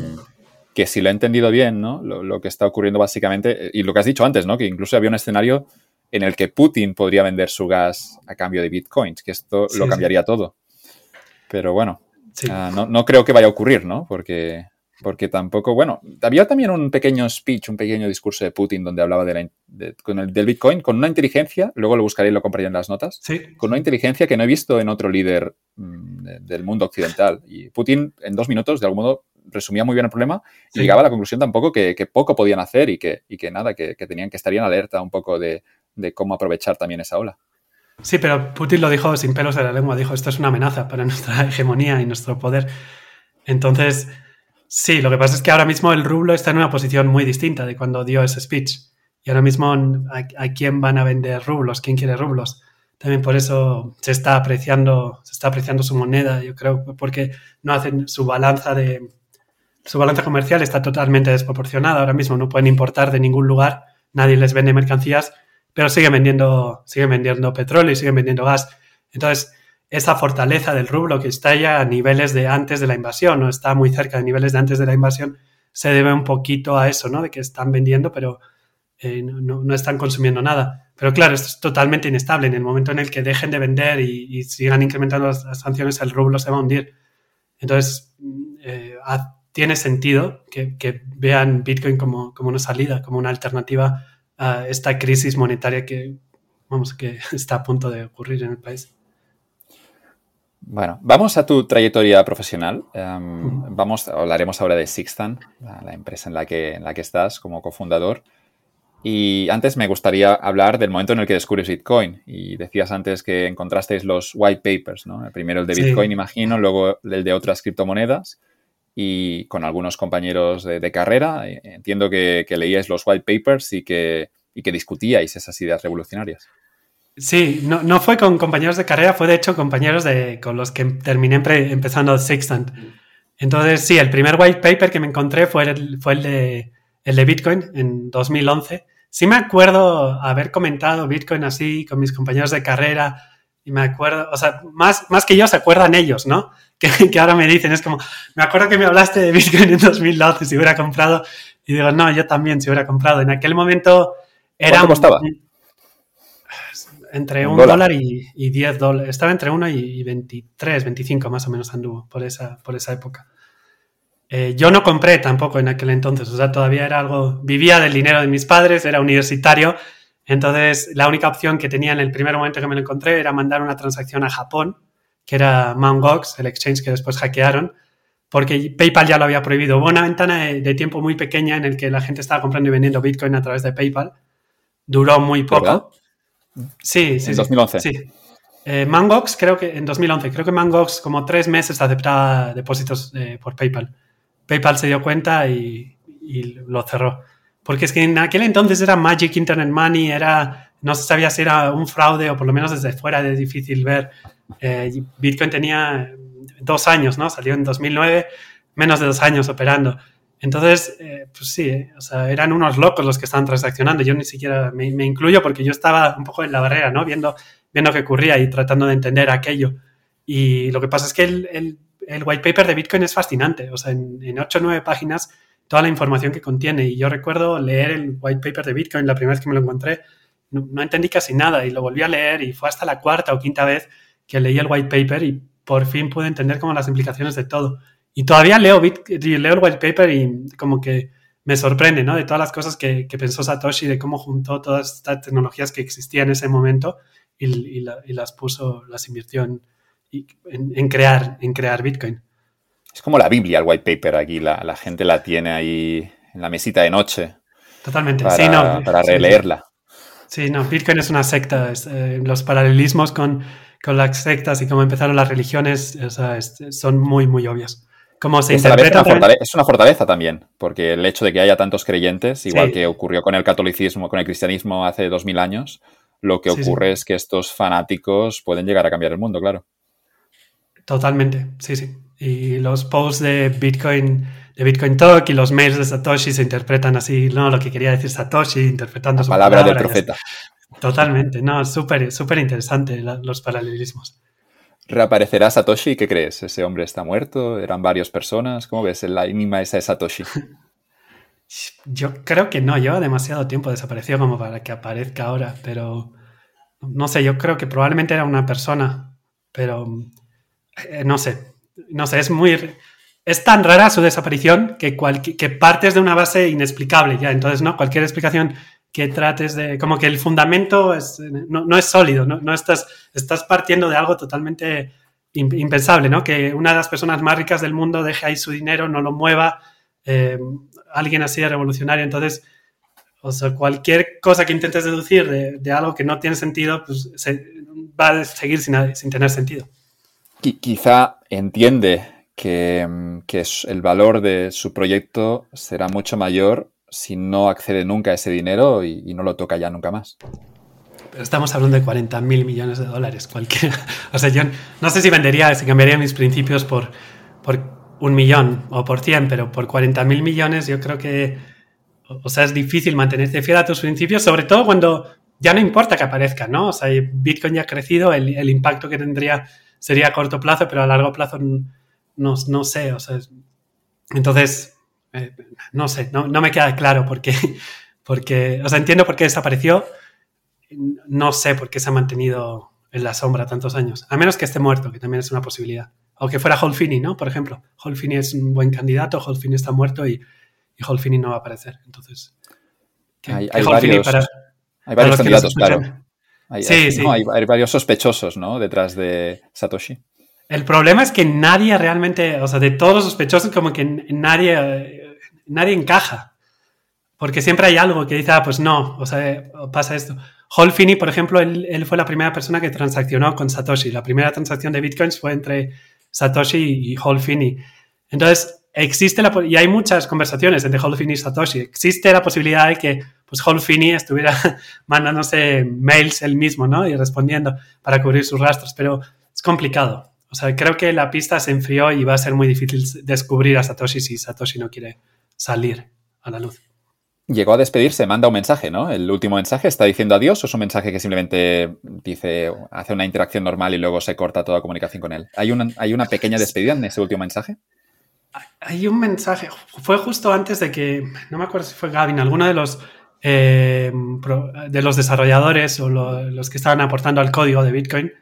que si lo he entendido bien, ¿no? Lo, que está ocurriendo básicamente, y lo que has dicho antes, ¿no? Que incluso había un escenario en el que Putin podría vender su gas a cambio de bitcoins, que esto lo cambiaría todo. Pero bueno, ah, no, creo que vaya a ocurrir, ¿no? Porque, porque tampoco, bueno, había también un pequeño speech, un pequeño discurso de Putin donde hablaba de con el, del Bitcoin con una inteligencia, luego lo buscaré y lo compraría en las notas, con una inteligencia que no he visto en otro líder mm, del mundo occidental. Y Putin en dos minutos, de algún modo, resumía muy bien el problema y llegaba a la conclusión tampoco que, poco podían hacer y que, y que nada, que, tenían que estarían alerta un poco de, de cómo aprovechar también esa ola. Sí, pero Putin lo dijo sin pelos de la lengua, dijo, esto es una amenaza para nuestra hegemonía y nuestro poder. Entonces, sí, lo que pasa es que ahora mismo el rublo está en una posición muy distinta de cuando dio ese speech. Y ahora mismo, ¿a, quién van a vender rublos? ¿Quién quiere rublos? También por eso se está apreciando, se está apreciando su moneda, yo creo, porque no hacen su balanza de su balanza comercial está totalmente desproporcionada. Ahora mismo no pueden importar de ningún lugar, nadie les vende mercancías pero siguen vendiendo, siguen vendiendo petróleo y siguen vendiendo gas. Entonces, esa fortaleza del rublo que está ya a niveles de antes de la invasión, o está muy cerca de niveles de antes de la invasión, se debe un poquito a eso, ¿no? De que están vendiendo, pero eh, no, están consumiendo nada. Pero claro, es totalmente inestable. En el momento en el que dejen de vender y, sigan incrementando las, sanciones, el rublo se va a hundir. Entonces, eh, tiene sentido que, vean Bitcoin como una salida, como una alternativa a esta crisis monetaria que, vamos, que está a punto de ocurrir en el país. Bueno, vamos a tu trayectoria profesional. Um, vamos, hablaremos ahora de Sixtan, la, la, empresa en la, que, en la que estás como cofundador. Y antes me gustaría hablar del momento en el que descubres Bitcoin. Y decías antes que encontrasteis los white papers, ¿no? El primero el de Bitcoin, sí. imagino, luego el de otras criptomonedas. Y con algunos compañeros de, de carrera, eh, entiendo que, que, leíais los white papers y que, y que discutíais esas ideas revolucionarias. Sí, no, no, fue con compañeros de carrera, fue de hecho compañeros de, con los que terminé empezando Sextant. Entonces, sí, el primer white paper que me encontré fue el, fue el de el de Bitcoin en 2011. Sí me acuerdo haber comentado Bitcoin así con mis compañeros de carrera y me acuerdo, o sea, más, más que yo se acuerdan ellos, ¿no? Que, que ahora me dicen, es como, me acuerdo que me hablaste de Bitcoin en 2012 si hubiera comprado y digo, no, yo también si hubiera comprado. En aquel momento era... ¿Cuánto costaba? Entre un, dólar, dólar y, y, 10 dólares. Estaba entre 1 y 23, 25 más o menos anduvo por esa, por esa época. Eh, yo no compré tampoco en aquel entonces, o sea, todavía era algo, vivía del dinero de mis padres, era universitario, entonces la única opción que tenía en el primer momento que me lo encontré era mandar una transacción a Japón, que era Mt. El exchange que después hackearon, porque PayPal ya lo había prohibido. Hubo una ventana de, de, tiempo muy pequeña en el que la gente estaba comprando y vendiendo Bitcoin a través de PayPal. Duró muy poco. ¿verdad? Sí, sí. En 2011. Sí. Eh, Mangox, creo que en 2011, creo que Mangox como tres meses aceptaba depósitos eh, por PayPal. PayPal se dio cuenta y, y, lo cerró. Porque es que en aquel entonces era Magic Internet Money, era, no se sabía si era un fraude o por lo menos desde fuera es difícil ver. Eh, Bitcoin tenía dos años, ¿no? Salió en 2009, menos de dos años operando. Entonces, eh, pues sí, eh, o sea, eran unos locos los que estaban transaccionando. Yo ni siquiera me, incluyo porque yo estaba un poco en la barrera, ¿no? Viendo, viendo qué ocurría y tratando de entender aquello. Y lo que pasa es que el, el, white paper de Bitcoin es fascinante. O sea, en, 8 o 9 páginas, toda la información que contiene. Y yo recuerdo leer el white paper de Bitcoin la primera vez que me lo encontré. No, no entendí casi nada y lo volví a leer y fue hasta la cuarta o quinta vez que leí el white paper y por fin pude entender como las implicaciones de todo. Y todavía leo, leo el white paper y como que me sorprende, ¿no? De todas las cosas que, que, pensó Satoshi, de cómo juntó todas estas tecnologías que existían en ese momento y, y, la, y las puso, las invirtió en, en, en, crear, en crear Bitcoin. Es como la Biblia, el white paper aquí, la, la gente la tiene ahí en la mesita de noche. Totalmente, para, sí, no. Para releerla. Sí, no, Bitcoin es una secta. Es, eh, los paralelismos con, con, las sectas y cómo empezaron las religiones o sea, es, son muy, muy obvios. Cómo se interpreta. Una fortaleza, es una fortaleza también, porque el hecho de que haya tantos creyentes, igual sí. que ocurrió con el catolicismo, con el cristianismo hace dos mil años, lo que ocurre sí, sí. es que estos fanáticos pueden llegar a cambiar el mundo, claro. Totalmente, sí, sí. Y los posts de Bitcoin, de Bitcoin Talk y los mails de Satoshi se interpretan así, ¿no? Lo que quería decir Satoshi, interpretando La su palabra, palabra del profeta. Totalmente, no, súper, súper interesante la, los paralelismos. ¿Reaparecerá Satoshi? ¿Qué crees? ¿Ese hombre está muerto? ¿Eran varias personas? ¿Cómo ves la enigma esa de Satoshi? Yo creo que no, lleva demasiado tiempo desaparecido como para que aparezca ahora, pero no sé, yo creo que probablemente era una persona, pero eh, no sé, no sé, es muy... Es tan rara su desaparición que, partes de una base inexplicable ya, entonces, ¿no? Cualquier explicación que trates de... Como que el fundamento es, no, es sólido, no, estás, partiendo de algo totalmente impensable, ¿no? Que una de las personas más ricas del mundo deje ahí su dinero, no lo mueva, eh, alguien así de revolucionario, entonces... O cualquier cosa que intentes deducir de, algo que no tiene sentido, pues va a seguir sin, sin tener sentido quizá entiende que, que, el valor de su proyecto será mucho mayor si no accede nunca a ese dinero y, no lo toca ya nunca más. Pero estamos hablando de 40 mil millones de dólares. O sea, yo no sé si vendería, si cambiaría mis principios por, por un millón o por 100, pero por 40 mil millones yo creo que, o sea, es difícil mantenerte fiel a tus principios, sobre todo cuando ya no importa que aparezca, ¿no? O sea, Bitcoin ya ha crecido, el, el impacto que tendría sería a corto plazo, pero a largo plazo no, no sé, o sea, entonces, eh, no sé, no, no, me queda claro por qué, porque, o sea, entiendo por qué desapareció, no sé por qué se ha mantenido en la sombra tantos años, a menos que esté muerto, que también es una posibilidad, o que fuera Holfini, ¿no? Por ejemplo, Holfini es un buen candidato, Holfini está muerto y, y Holfini no va a aparecer, entonces... Que, hay, que hay varios, para, hay varios candidatos, claro. Hay, sí, hay, sí. No, hay, hay, varios sospechosos, ¿no? Detrás de Satoshi. El problema es que nadie realmente, o sea, de todos los sospechosos, como que nadie, nadie encaja. Porque siempre hay algo que dice, ah, pues no, o sea, pasa esto. Hall Finney, por ejemplo, él, fue la primera persona que transaccionó con Satoshi. La primera transacción de bitcoins fue entre Satoshi y Hall Finney. Entonces, existe la, y hay muchas conversaciones entre Hall Finney y Satoshi. Existe la posibilidad de que pues Hall Finney estuviera mandándose mails él mismo, ¿no? Y respondiendo para cubrir sus rastros, pero es complicado. O sea, creo que la pista se enfrió y va a ser muy difícil descubrir a Satoshi si Satoshi no quiere salir a la luz. Llegó a despedirse, manda un mensaje, ¿no? El último mensaje está diciendo adiós o es un mensaje que simplemente dice, hace una interacción normal y luego se corta toda comunicación con él. ¿Hay una, hay una pequeña despedida en ese último mensaje? Hay un mensaje, fue justo antes de que, no me acuerdo si fue Gavin, alguno de los, eh, de los desarrolladores o los que estaban aportando al código de Bitcoin,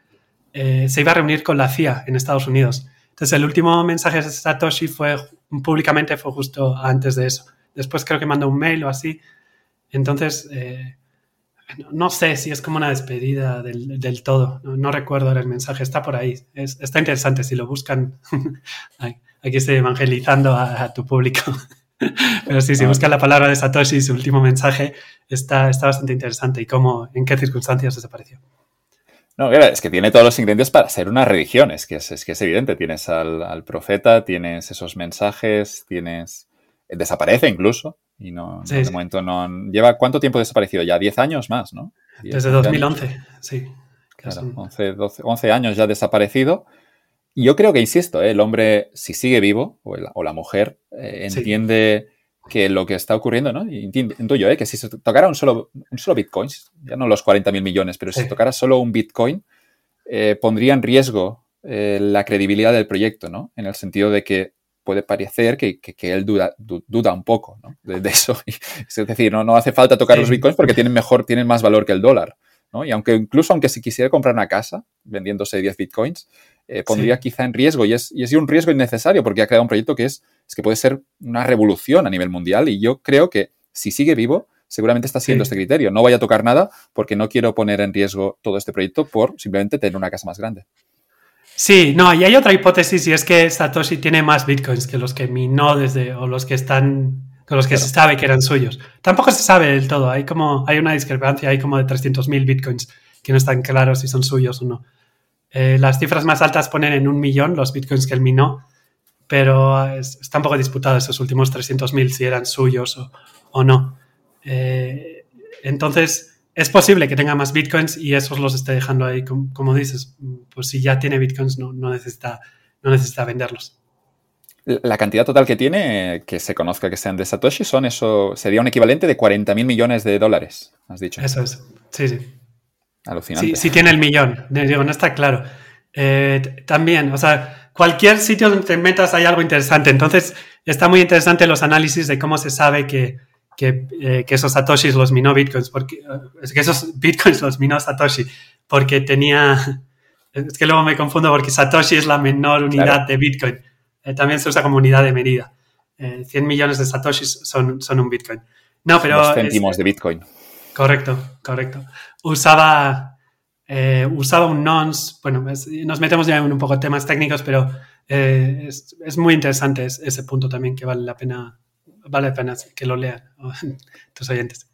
eh, se iba a reunir con la CIA en Estados Unidos. Entonces, el último mensaje de Satoshi fue públicamente, fue justo antes de eso. Después creo que mandó un mail o así. Entonces, eh, no sé si es como una despedida del, todo. No, recuerdo el mensaje, está por ahí. está interesante, si lo buscan. aquí estoy evangelizando a, tu público. Pero sí, si ah. buscan la palabra de Satoshi, su último mensaje, está, está bastante interesante. ¿Y cómo, en qué circunstancias desapareció? No, es que tiene todos los ingredientes para ser una religión, es que es, que es evidente. Tienes al, profeta, tienes esos mensajes, tienes... Desaparece incluso, y no, de momento no... ¿Lleva cuánto tiempo desaparecido? Ya 10 años más, ¿no? Desde 2011, sí. Claro, 11, 12, 11 años ya desaparecido. Y yo creo que, insisto, ¿eh? el hombre, si sigue vivo, o, la mujer, eh, entiende que lo que está ocurriendo, ¿no? Intuyo, ¿eh? que si se tocara un solo, un solo Bitcoin, ya no los 40 mil millones, pero si se tocara solo un Bitcoin, eh, pondría en riesgo eh, la credibilidad del proyecto, ¿no? En el sentido de que puede parecer que, que, él duda, duda un poco ¿no? de, eso. Es decir, no, no hace falta tocar los bitcoins porque tienen mejor, tienen más valor que el dólar. ¿no? Y aunque incluso aunque si quisiera comprar una casa vendiéndose 10 bitcoins, eh, pondría quizá en riesgo y es, y es un riesgo innecesario porque ha creado un proyecto que es, es que puede ser una revolución a nivel mundial y yo creo que si sigue vivo, seguramente está siguiendo este criterio. No voy a tocar nada porque no quiero poner en riesgo todo este proyecto por simplemente tener una casa más grande. Sí, no, y hay otra hipótesis y es que Satoshi tiene más bitcoins que los que minó desde o los que están con los que se sabe que eran suyos. Tampoco se sabe del todo, hay como hay una discrepancia, hay como de 300.000 bitcoins que no están claros si son suyos o no. Eh, las cifras más altas ponen en un millón los bitcoins que él minó, pero está un poco disputado esos últimos 300.000 si eran suyos o, no. Eh, entonces, es posible que tenga más bitcoins y esos los esté dejando ahí, como, dices, pues si ya tiene bitcoins no, necesita, no necesita venderlos. La cantidad total que tiene, que se conozca que sean de Satoshi, son eso, sería un equivalente de 40.000 millones de dólares, has dicho. Eso es, sí, sí. Alucinante. Sí, tiene el millón. Digo, no está claro. Eh, también, o sea, cualquier sitio donde te metas hay algo interesante. Entonces, está muy interesante los análisis de cómo se sabe que, que, eh, esos satoshis los minó bitcoins, porque es que esos bitcoins los minó Satoshi, porque tenía, es que luego me confundo porque Satoshi es la menor unidad de bitcoin. Eh, también se usa como unidad de medida. 100 millones de satoshis son, son un bitcoin. No, pero... Los céntimos de bitcoin. Correcto, correcto. Usaba, eh, usaba un nonce, bueno, nos metemos ya en un poco de temas técnicos, pero eh, es, muy interesante ese punto también que vale la pena, vale la pena que lo lean tus oyentes.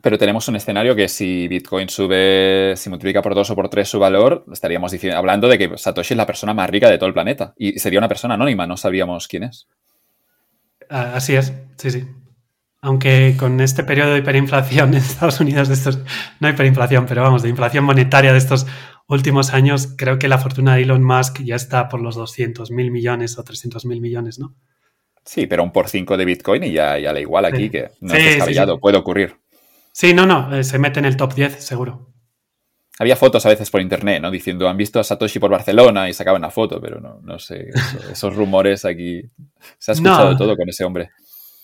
Pero tenemos un escenario que si Bitcoin sube, si multiplica por dos o por tres su valor, estaríamos diciendo, hablando de que Satoshi es la persona más rica de todo el planeta. Y sería una persona anónima, no sabríamos quién es. Ah, así es, sí, sí. Aunque con este periodo de hiperinflación en Estados Unidos, de estos, no hiperinflación, pero vamos, de inflación monetaria de estos últimos años, creo que la fortuna de Elon Musk ya está por los 200 mil millones o 300 mil millones, ¿no? Sí, pero un por cinco de Bitcoin y ya, ya igual aquí, que no es descabellado, puede ocurrir. Sí, no, no, eh, se mete en el top 10, seguro. Había fotos a veces por internet, ¿no? Diciendo, han visto a Satoshi por Barcelona y sacaban la foto, pero no, no sé, esos rumores aquí. Se ha escuchado todo con ese hombre.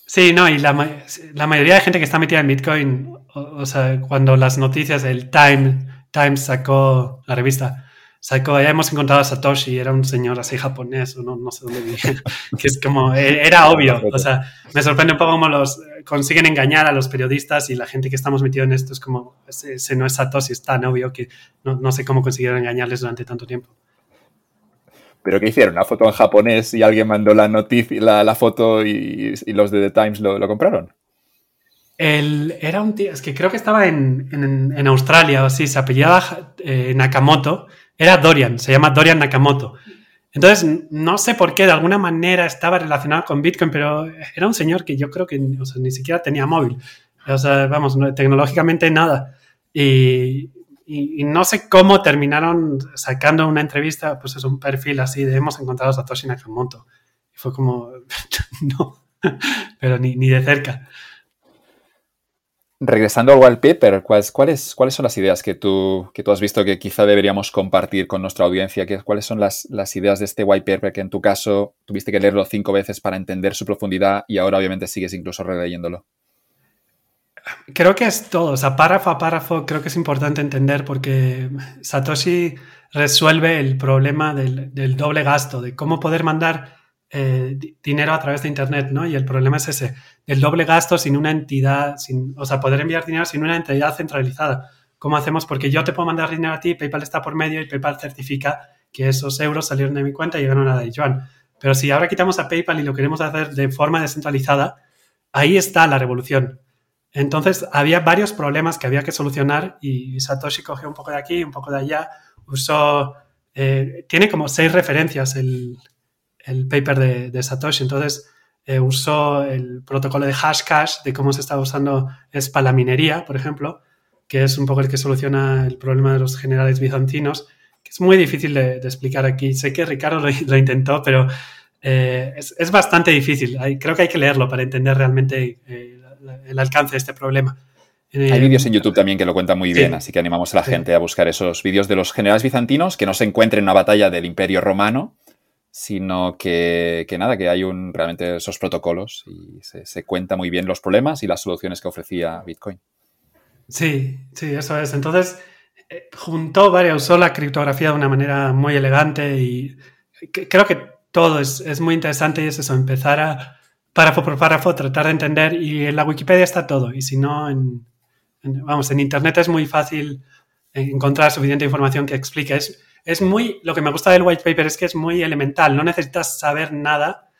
Sí, no, y la, mayoría de gente que está metida en Bitcoin, o, sea, cuando las noticias, el Time, Times sacó la revista, sacó, ya hemos encontrado a Satoshi, era un señor así japonés, o no, no sé dónde vivía, que es como, e, era obvio, o sea, me sorprende un poco cómo los consiguen engañar a los periodistas y la gente que estamos metido en esto es como, ese, no es Satoshi, es tan obvio que no, no sé cómo consiguieron engañarles durante tanto tiempo. ¿Pero qué hicieron? ¿Una foto en japonés y alguien mandó la noticia, la, foto y, los de The Times lo, compraron? era un tío, es que creo que estaba en, Australia o así, se apellidaba eh, Nakamoto, era Dorian, se llama Dorian Nakamoto. Entonces, no sé por qué, de alguna manera estaba relacionado con Bitcoin, pero era un señor que yo creo que ni siquiera tenía móvil. O sea, vamos, tecnológicamente nada. Y, y, no sé cómo terminaron sacando una entrevista, pues es un perfil así de hemos encontrado a Satoshi Nakamoto. Y fue como, no, pero ni, de cerca. Regresando al wallpaper, ¿cuáles, cuáles, cuáles son las ideas que tú, que tú has visto que quizá deberíamos compartir con nuestra audiencia? ¿Cuáles son las, las ideas de este whitepaper que en tu caso tuviste que leerlo cinco veces para entender su profundidad y ahora obviamente sigues incluso releyéndolo? Creo que es todo, o sea, párrafo a párrafo creo que es importante entender porque Satoshi resuelve el problema del, doble gasto, de cómo poder mandar eh, dinero a través de Internet, ¿no? Y el problema es ese, el doble gasto sin una entidad, sin, o sea, poder enviar dinero sin una entidad centralizada. ¿Cómo hacemos? Porque yo te puedo mandar dinero a ti, PayPal está por medio y PayPal certifica que esos euros salieron de mi cuenta y llegaron a Joan. Pero si ahora quitamos a PayPal y lo queremos hacer de forma descentralizada, ahí está la revolución. Entonces había varios problemas que había que solucionar y Satoshi cogió un poco de aquí, un poco de allá, usó, eh, tiene como seis referencias el, paper de, Satoshi, entonces eh, usó el protocolo de Hashcash, de cómo se está usando es para la minería, por ejemplo, que es un poco el que soluciona el problema de los generales bizantinos, que es muy difícil de, explicar aquí. Sé que Ricardo lo, intentó, pero eh, es, bastante difícil. creo que hay que leerlo para entender realmente el alcance de este problema. Hay eh, vídeos en YouTube también que lo cuentan muy bien, así que animamos a la gente a buscar esos vídeos de los generales bizantinos que no se encuentren en una batalla del Imperio Romano, sino que, nada, que hay un, realmente esos protocolos y se, cuenta muy bien los problemas y las soluciones que ofrecía Bitcoin. Sí, sí, eso es. Entonces, eh, juntó varias, usó la criptografía de una manera muy elegante y creo que todo es, es muy interesante y es eso, empezar a párrafo por párrafo, tratar de entender y en la Wikipedia está todo y si no, en, vamos, en Internet es muy fácil encontrar suficiente información que explique. Es, es muy, lo que me gusta del white paper es que es muy elemental, no necesitas saber nada,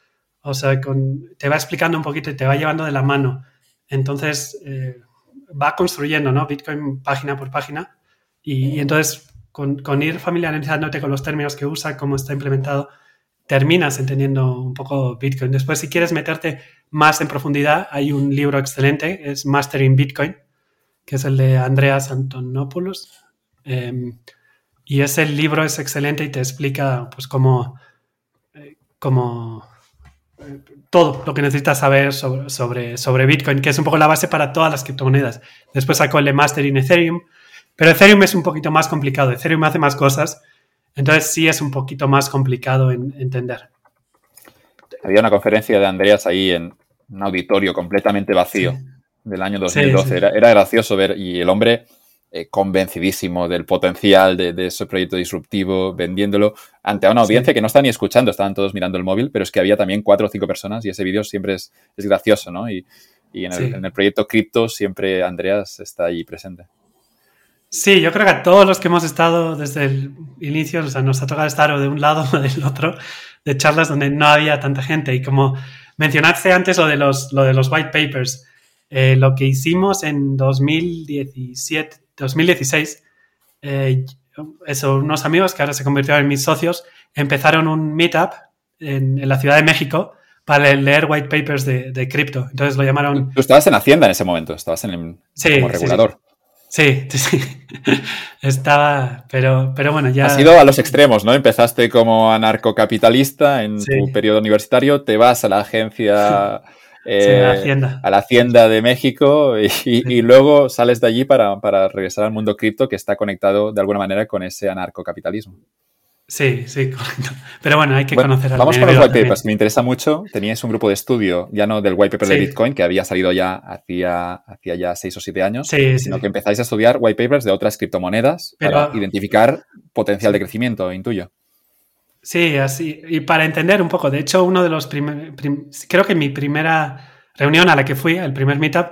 o sea, te va explicando un poquito y te va llevando de la mano. Entonces, eh, va construyendo, ¿no? Bitcoin página por página y, entonces con, con, ir familiarizándote con los términos que usa, cómo está implementado, terminas entendiendo un poco Bitcoin. Después, si quieres meterte más en profundidad, hay un libro excelente, es Mastering Bitcoin, que es el de Andreas Antonopoulos. Em, y ese libro es excelente y te explica pues cómo, eh, eh, todo lo que necesitas saber sobre, sobre, sobre, Bitcoin, que es un poco la base para todas las criptomonedas. Después sacó el de Mastering Ethereum, pero Ethereum es un poquito más complicado. Ethereum hace más cosas entonces sí es un poquito más complicado en entender. Había una conferencia de Andreas ahí en un auditorio completamente vacío del año 2012. Era, gracioso ver y el hombre eh, convencidísimo del potencial de, ese proyecto disruptivo, vendiéndolo ante una audiencia que no está ni escuchando, estaban todos mirando el móvil, pero es que había también cuatro o cinco personas y ese vídeo siempre es, gracioso, ¿no? Y, en, el, en el proyecto cripto siempre Andreas está ahí presente. Sí, yo creo que a todos los que hemos estado desde el inicio, o sea, nos ha tocado estar o de un lado o del otro, de charlas donde no había tanta gente. Y como mencionaste antes lo de los, lo de los white papers, eh, lo que hicimos en 2017, 2016, eh, eso, unos amigos que ahora se convirtieron en mis socios, empezaron un meetup en, la Ciudad de México para leer white papers de, cripto. Entonces lo llamaron... Tú estabas en Hacienda en ese momento, estabas en el, como regulador. Sí, sí, Estaba, pero, pero bueno, ya. Has ido a los extremos, ¿no? Empezaste como anarcocapitalista en tu periodo universitario, te vas a la agencia. Eh, a, la hacienda. a la Hacienda de México y, luego sales de allí para, para regresar al mundo cripto que está conectado de alguna manera con ese anarcocapitalismo. Sí, sí, correcto. Pero bueno, hay que conocer al Vamos con los white papers. Me interesa mucho. Teníais un grupo de estudio, ya no del white paper de Bitcoin, que había salido ya hacía, hacía ya seis o siete años, sino que empezáis a estudiar white papers de otras criptomonedas para identificar potencial de crecimiento, intuyo. Sí, así. Y para entender un poco, de hecho, uno de los primeros. creo que mi primera reunión a la que fui, el primer meetup,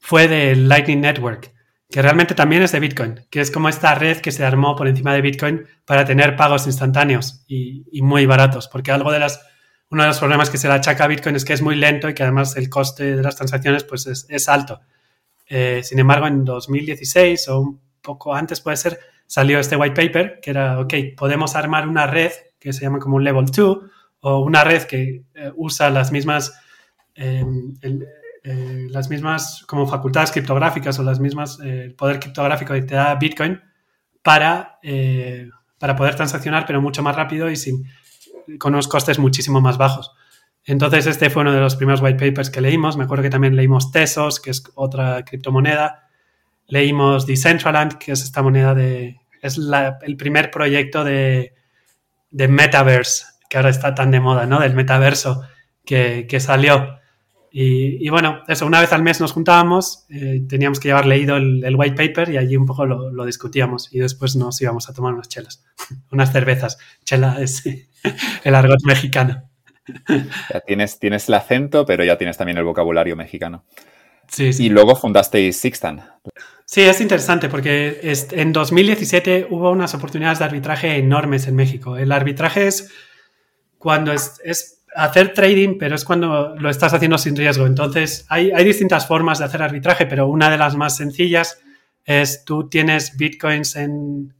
fue del Lightning Network que realmente también es de Bitcoin, que es como esta red que se armó por encima de Bitcoin para tener pagos instantáneos y, muy baratos, porque algo de las, uno de los problemas que se le achaca a Bitcoin es que es muy lento y que además el coste de las transacciones pues es, alto. Eh, sin embargo, en 2016 o un poco antes puede ser, salió este white paper que era, ok, podemos armar una red que se llama como un level 2 o una red que eh, usa las mismas... Eh, eh, las mismas como facultades criptográficas o las mismas eh, poder criptográfico que te da Bitcoin para, eh, para poder transaccionar, pero mucho más rápido y sin, con unos costes muchísimo más bajos. Entonces, este fue uno de los primeros white papers que leímos. Me acuerdo que también leímos Tesos, que es otra criptomoneda. Leímos Decentraland, que es esta moneda de. Es el primer proyecto de, de Metaverse, que ahora está tan de moda, ¿no? Del metaverso que, que salió. Y, bueno, eso, una vez al mes nos juntábamos, eh, teníamos que llevar leído el, white paper y allí un poco lo, discutíamos y después nos íbamos a tomar unas chelas, unas cervezas. Chela es el argot mexicano. Ya tienes, tienes el acento, pero ya tienes también el vocabulario mexicano. Sí, sí. Y luego fundasteis Sixtan. Sí, es interesante porque en 2017 hubo unas oportunidades de arbitraje enormes en México. El arbitraje es cuando es hacer trading, pero es cuando lo estás haciendo sin riesgo. Entonces, hay, distintas formas de hacer arbitraje, pero una de las más sencillas es tú tienes bitcoins en,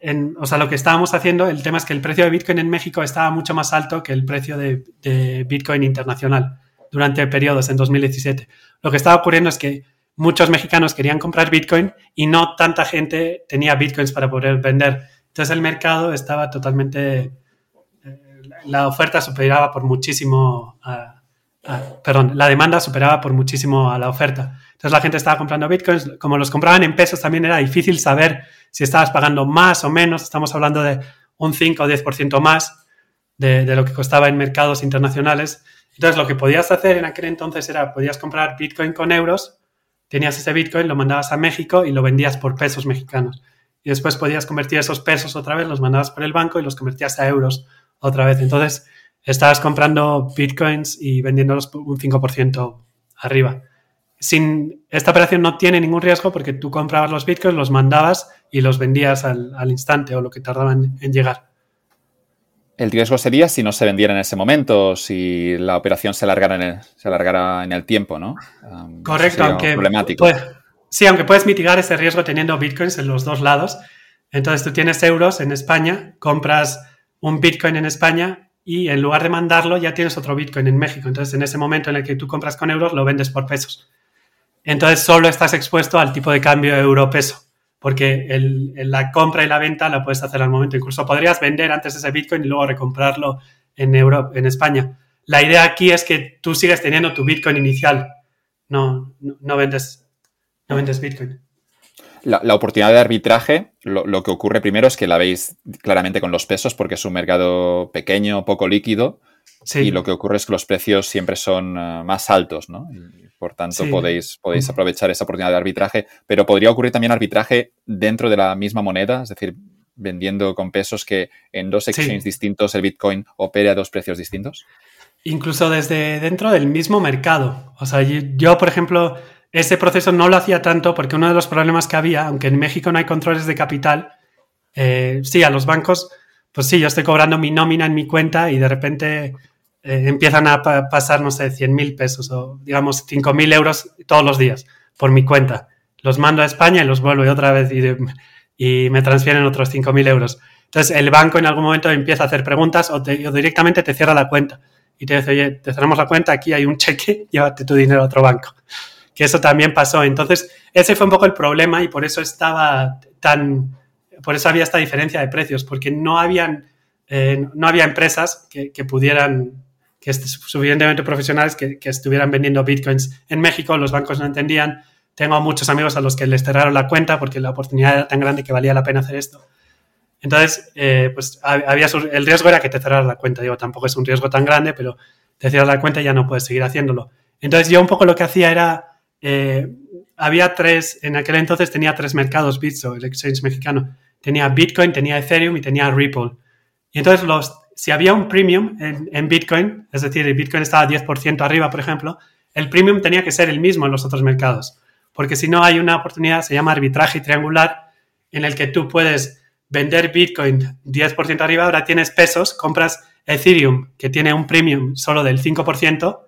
en, o sea, lo que estábamos haciendo, el tema es que el precio de bitcoin en México estaba mucho más alto que el precio de, de bitcoin internacional durante periodos en 2017. Lo que estaba ocurriendo es que muchos mexicanos querían comprar bitcoin y no tanta gente tenía bitcoins para poder vender. Entonces el mercado estaba totalmente la oferta superaba por muchísimo, perdón, la demanda superaba por muchísimo a la oferta. Entonces la gente estaba comprando bitcoins, como los compraban en pesos también era difícil saber si estabas pagando más o menos, estamos hablando de un 5 o 10% más de, de, lo que costaba en mercados internacionales. Entonces lo que podías hacer en aquel entonces era, podías comprar bitcoin con euros, tenías ese bitcoin, lo mandabas a México y lo vendías por pesos mexicanos. Y después podías convertir esos pesos otra vez, los mandabas por el banco y los convertías a euros otra vez. Entonces, estabas comprando bitcoins y vendiéndolos un 5% arriba. Sin, esta operación no tiene ningún riesgo porque tú comprabas los bitcoins, los mandabas y los vendías al, instante o lo que tardaban en llegar. El riesgo sería si no se vendiera en ese momento, si la operación se alargara en el, se alargara en el tiempo, ¿no? Correcto, aunque. Problemático. sí, aunque puedes mitigar ese riesgo teniendo bitcoins en los dos lados. Entonces tú tienes euros en España, compras un Bitcoin en España y en lugar de mandarlo ya tienes otro Bitcoin en México. Entonces, en ese momento en el que tú compras con euros, lo vendes por pesos. Entonces, solo estás expuesto al tipo de cambio euro-peso, porque la compra y la venta la puedes hacer al momento. Incluso podrías vender antes ese Bitcoin y luego recomprarlo en, euro, en España. La idea aquí es que tú sigues teniendo tu Bitcoin inicial. No, no, vendes, no vendes Bitcoin. La, oportunidad de arbitraje, lo, que ocurre primero es que la veis claramente con los pesos porque es un mercado pequeño, poco líquido. Y lo que ocurre es que los precios siempre son eh, más altos, ¿no? por tanto, podéis, podéis aprovechar esa oportunidad de arbitraje. Pero podría ocurrir también arbitraje dentro de la misma moneda, es decir, vendiendo con pesos que en dos exchanges distintos el Bitcoin opere a dos precios distintos. Incluso desde dentro del mismo mercado. O sea, yo por ejemplo, ese proceso no lo hacía tanto porque uno de los problemas que había, aunque en México no hay controles de capital, eh, sí, a los bancos, pues sí, yo estoy cobrando mi nómina en mi cuenta y de repente eh, empiezan a pasar, no sé, 100 mil pesos o digamos 5 mil euros todos los días por mi cuenta. Los mando a España y los vuelvo y otra vez y, me transfieren otros 5 mil euros. Entonces el banco en algún momento empieza a hacer preguntas o, o directamente te cierra la cuenta y te dice, oye, te cerramos la cuenta, aquí hay un cheque, llévate tu dinero a otro banco que eso también pasó. Entonces, ese fue un poco el problema y por eso estaba tan, por eso había esta diferencia de precios, porque no habían, eh, no había empresas que, pudieran, que suficientemente profesionales que, estuvieran vendiendo bitcoins en México, los bancos no entendían. Tengo muchos amigos a los que les cerraron la cuenta porque la oportunidad era tan grande que valía la pena hacer esto. Entonces, eh, pues había el riesgo era que te cerraran la cuenta. Digo, tampoco es un riesgo tan grande, pero te cierras la cuenta y ya no puedes seguir haciéndolo. Entonces, yo un poco lo que hacía era eh, había tres, en aquel entonces tenía tres mercados Bitso, el exchange mexicano. Tenía Bitcoin, tenía Ethereum y tenía Ripple. Y entonces los, si había un premium en, Bitcoin, es decir, el Bitcoin estaba 10% arriba, por ejemplo, el premium tenía que ser el mismo en los otros mercados. porque si no hay una oportunidad, se llama arbitraje triangular, en el que tú puedes vender Bitcoin 10% arriba, ahora tienes pesos, compras Ethereum, que tiene un premium solo del 5%,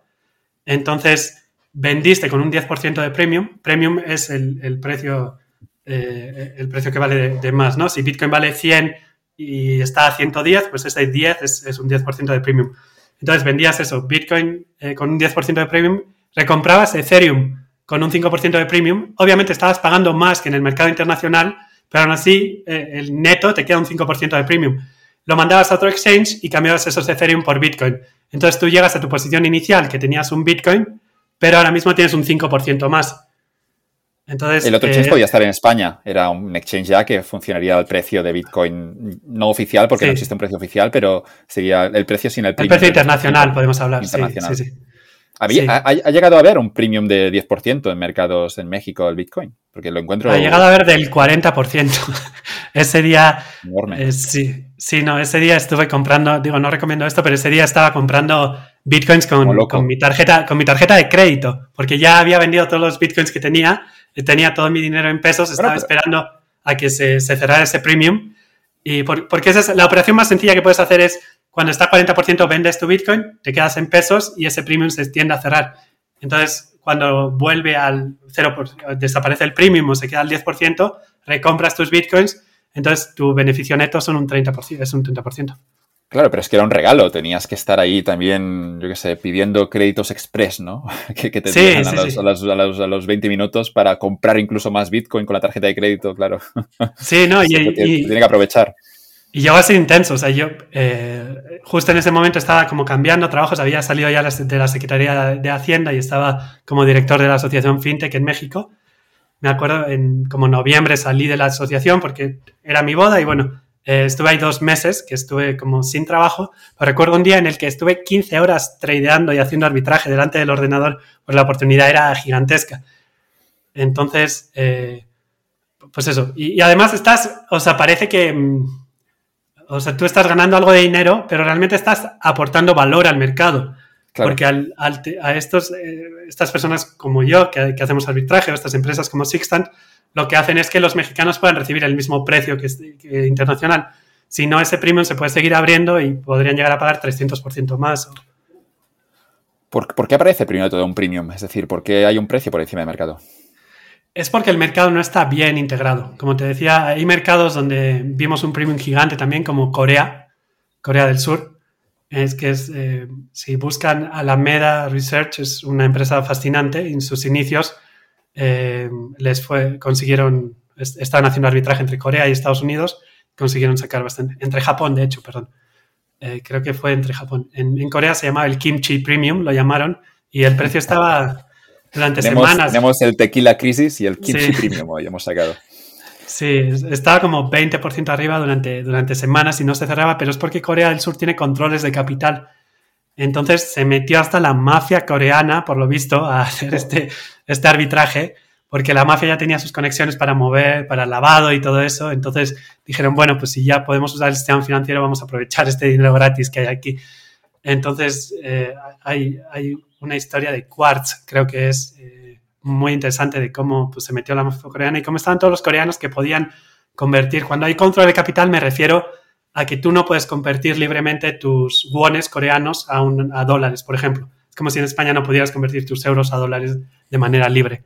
entonces vendiste con un 10% de premium, premium es el, precio, eh, el precio que vale de, más, ¿no? Si Bitcoin vale 100 y está a 110, pues ese 10 es, un 10% de premium. Entonces vendías eso, Bitcoin eh, con un 10% de premium, recomprabas Ethereum con un 5% de premium, obviamente estabas pagando más que en el mercado internacional, pero aún así eh, el neto te queda un 5% de premium. Lo mandabas a otro exchange y cambiabas esos Ethereum por Bitcoin. Entonces tú llegas a tu posición inicial que tenías un Bitcoin, pero ahora mismo tienes un 5% más. Entonces, el otro exchange eh, podía estar en España, era un exchange ya que funcionaría al precio de Bitcoin no oficial, porque no existe un precio oficial, pero sería el precio sin el. El precio internacional, podemos hablar. Internacional. Sí, sí, ha, llegado a haber un premium de 10% en mercados en México el Bitcoin? Porque lo encuentro... Ha llegado a haber del 40%. ese día... Enorme. Eh, sí, sí, no, ese día estuve comprando, digo, no recomiendo esto, pero ese día estaba comprando Bitcoins con, con, mi, tarjeta, con mi tarjeta de crédito, porque ya había vendido todos los Bitcoins que tenía, tenía todo mi dinero en pesos, estaba esperando a que se, cerrara ese premium. Y porque esa es la operación más sencilla que puedes hacer es cuando está 40% vendes tu Bitcoin, te quedas en pesos y ese premium se tiende a cerrar. Entonces, cuando vuelve al 0, desaparece el premium o se queda al 10%, recompras tus Bitcoins, entonces tu beneficio neto son un 30%, es un 30%. Claro, pero es que era un regalo, tenías que estar ahí también, yo qué sé, pidiendo créditos express, ¿no? que, te sí, a, los, 20 minutos para comprar incluso más Bitcoin con la tarjeta de crédito, claro. Sí, no, y, tiene que aprovechar. Y llegó a ser intenso, o sea, yo eh, justo en ese momento estaba como cambiando trabajos, había salido ya de la Secretaría de Hacienda y estaba como director de la Asociación FinTech en México. Me acuerdo, en como noviembre salí de la asociación porque era mi boda y bueno, eh, estuve ahí dos meses que estuve como sin trabajo. Pero recuerdo un día en el que estuve 15 horas tradeando y haciendo arbitraje delante del ordenador, pues la oportunidad era gigantesca. Entonces, eh, pues eso. Y, y, además estás, o sea, parece que mm, o sea, tú estás ganando algo de dinero, pero realmente estás aportando valor al mercado. Porque a estos, eh, estas personas como yo, que, hacemos arbitraje, o estas empresas como Sixtant, lo que hacen es que los mexicanos puedan recibir el mismo precio que, internacional. Si no, ese premium se puede seguir abriendo y podrían llegar a pagar 300% más. ¿Por, ¿Por, qué aparece primero todo un premium? Es decir, ¿por qué hay un precio por encima del mercado? Es porque el mercado no está bien integrado. Como te decía, hay mercados donde vimos un premium gigante también, como Corea, Corea del Sur. Es que es, eh, si buscan Alameda Research, es una empresa fascinante. En sus inicios eh, les fue, consiguieron, estaban haciendo arbitraje entre Corea y Estados Unidos, consiguieron sacar bastante. Entre Japón, de hecho, perdón. Eh, creo que fue entre Japón. En, en Corea se llamaba el Kimchi Premium, lo llamaron, y el precio estaba durante semanas. Tenemos el tequila crisis y el kimchi premium hoy hemos sacado. Sí, estaba como 20% arriba durante, durante semanas y no se cerraba, pero es porque Corea del Sur tiene controles de capital. Entonces se metió hasta la mafia coreana, por lo visto, a hacer este, este arbitraje, porque la mafia ya tenía sus conexiones para mover, para lavado y todo eso. Entonces dijeron, bueno, pues si ya podemos usar el sistema financiero, vamos a aprovechar este dinero gratis que hay aquí. Entonces eh, hay, hay una historia de Quartz, creo que es eh, muy interesante de cómo pues, se metió la mafia coreana y cómo estaban todos los coreanos que podían convertir. Cuando hay control de capital me refiero a que tú no puedes convertir libremente tus wones coreanos a, a dólares, por ejemplo. Es como si en España no pudieras convertir tus euros a dólares de manera libre.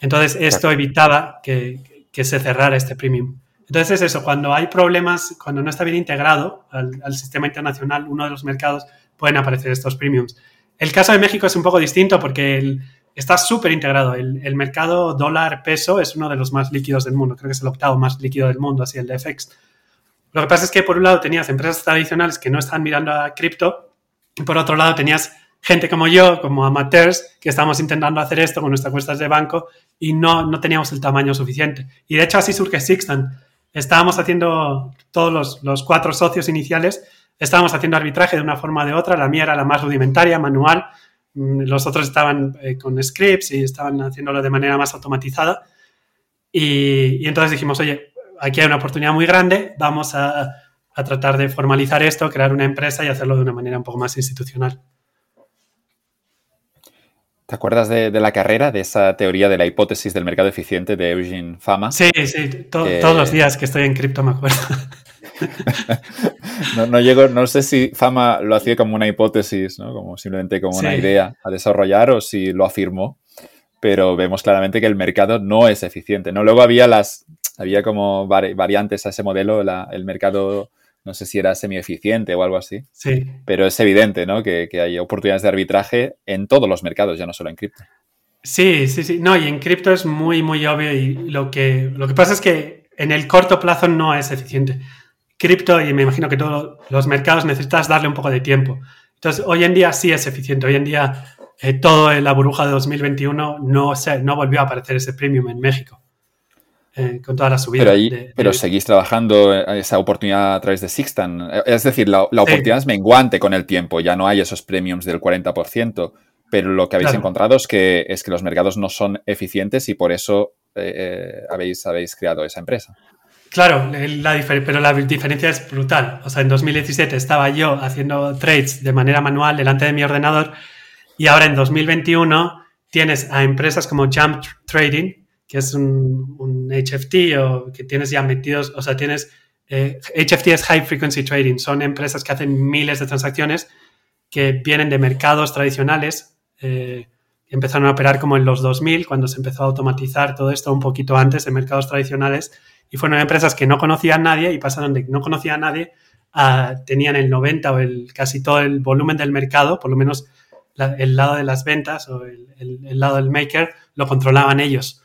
Entonces, esto evitaba que, que, se cerrara este premium. Entonces, es eso, cuando hay problemas, cuando no está bien integrado al, al, sistema internacional, uno de los mercados, pueden aparecer estos premiums. El caso de México es un poco distinto porque está súper integrado. El, mercado dólar-peso es uno de los más líquidos del mundo. Creo que es el octavo más líquido del mundo, así el de FX. Lo que pasa es que por un lado tenías empresas tradicionales que no están mirando a cripto y por otro lado tenías gente como yo, como amateurs, que estábamos intentando hacer esto con nuestras cuestas de banco y no, no teníamos el tamaño suficiente. Y de hecho así surge Sixtant. Estábamos haciendo todos los, los cuatro socios iniciales estábamos haciendo arbitraje de una forma o de otra, la mía era la más rudimentaria, manual, mm, los otros estaban eh, con scripts y estaban haciéndolo de manera más automatizada. Y, entonces dijimos, oye, aquí hay una oportunidad muy grande, vamos a, tratar de formalizar esto, crear una empresa y hacerlo de una manera un poco más institucional. ¿Te acuerdas de, la carrera, de esa teoría de la hipótesis del mercado eficiente de Eugene Fama? Sí, sí, todos los días que estoy en cripto me acuerdo. no, no, llego, no sé si Fama lo hacía como una hipótesis, ¿no? como simplemente como una idea a desarrollar o si lo afirmó, pero vemos claramente que el mercado no es eficiente. ¿no? Luego había las, había como variantes a ese modelo, el mercado no sé si era semi-eficiente o algo así. Sí. Pero es evidente, ¿no? Que, hay oportunidades de arbitraje en todos los mercados, ya no solo en cripto. Sí, sí, sí. No, y en cripto es muy, muy obvio y lo que, lo que pasa es que en el corto plazo no es eficiente. Cripto, y me imagino que todos los mercados necesitas darle un poco de tiempo. Entonces, hoy en día sí es eficiente. Hoy en día, eh, todo en la burbuja de 2021 no, se, no volvió a aparecer ese premium en México. Eh, con toda la subida. Pero, ahí, pero seguís trabajando esa oportunidad a través de Sixtan. Es decir, la, oportunidad es menguante con el tiempo, ya no hay esos premiums del 40%, pero lo que habéis encontrado es que, es que los mercados no son eficientes y por eso eh, eh, habéis, habéis creado esa empresa. Claro, la pero la diferencia es brutal. O sea, en 2017 estaba yo haciendo trades de manera manual delante de mi ordenador y ahora en 2021 tienes a empresas como Jump Trading, que es un, HFT o que tienes ya metidos, o sea, tienes, HFT eh, es High Frequency Trading, son empresas que hacen miles de transacciones que vienen de mercados tradicionales, eh, empezaron a operar como en los 2000, cuando se empezó a automatizar todo esto un poquito antes en mercados tradicionales, y fueron empresas que no conocían a nadie y pasaron de que no conocían a nadie a tenían el 90 o el, casi todo el volumen del mercado, por lo menos el lado de las ventas o el, lado del maker, lo controlaban ellos.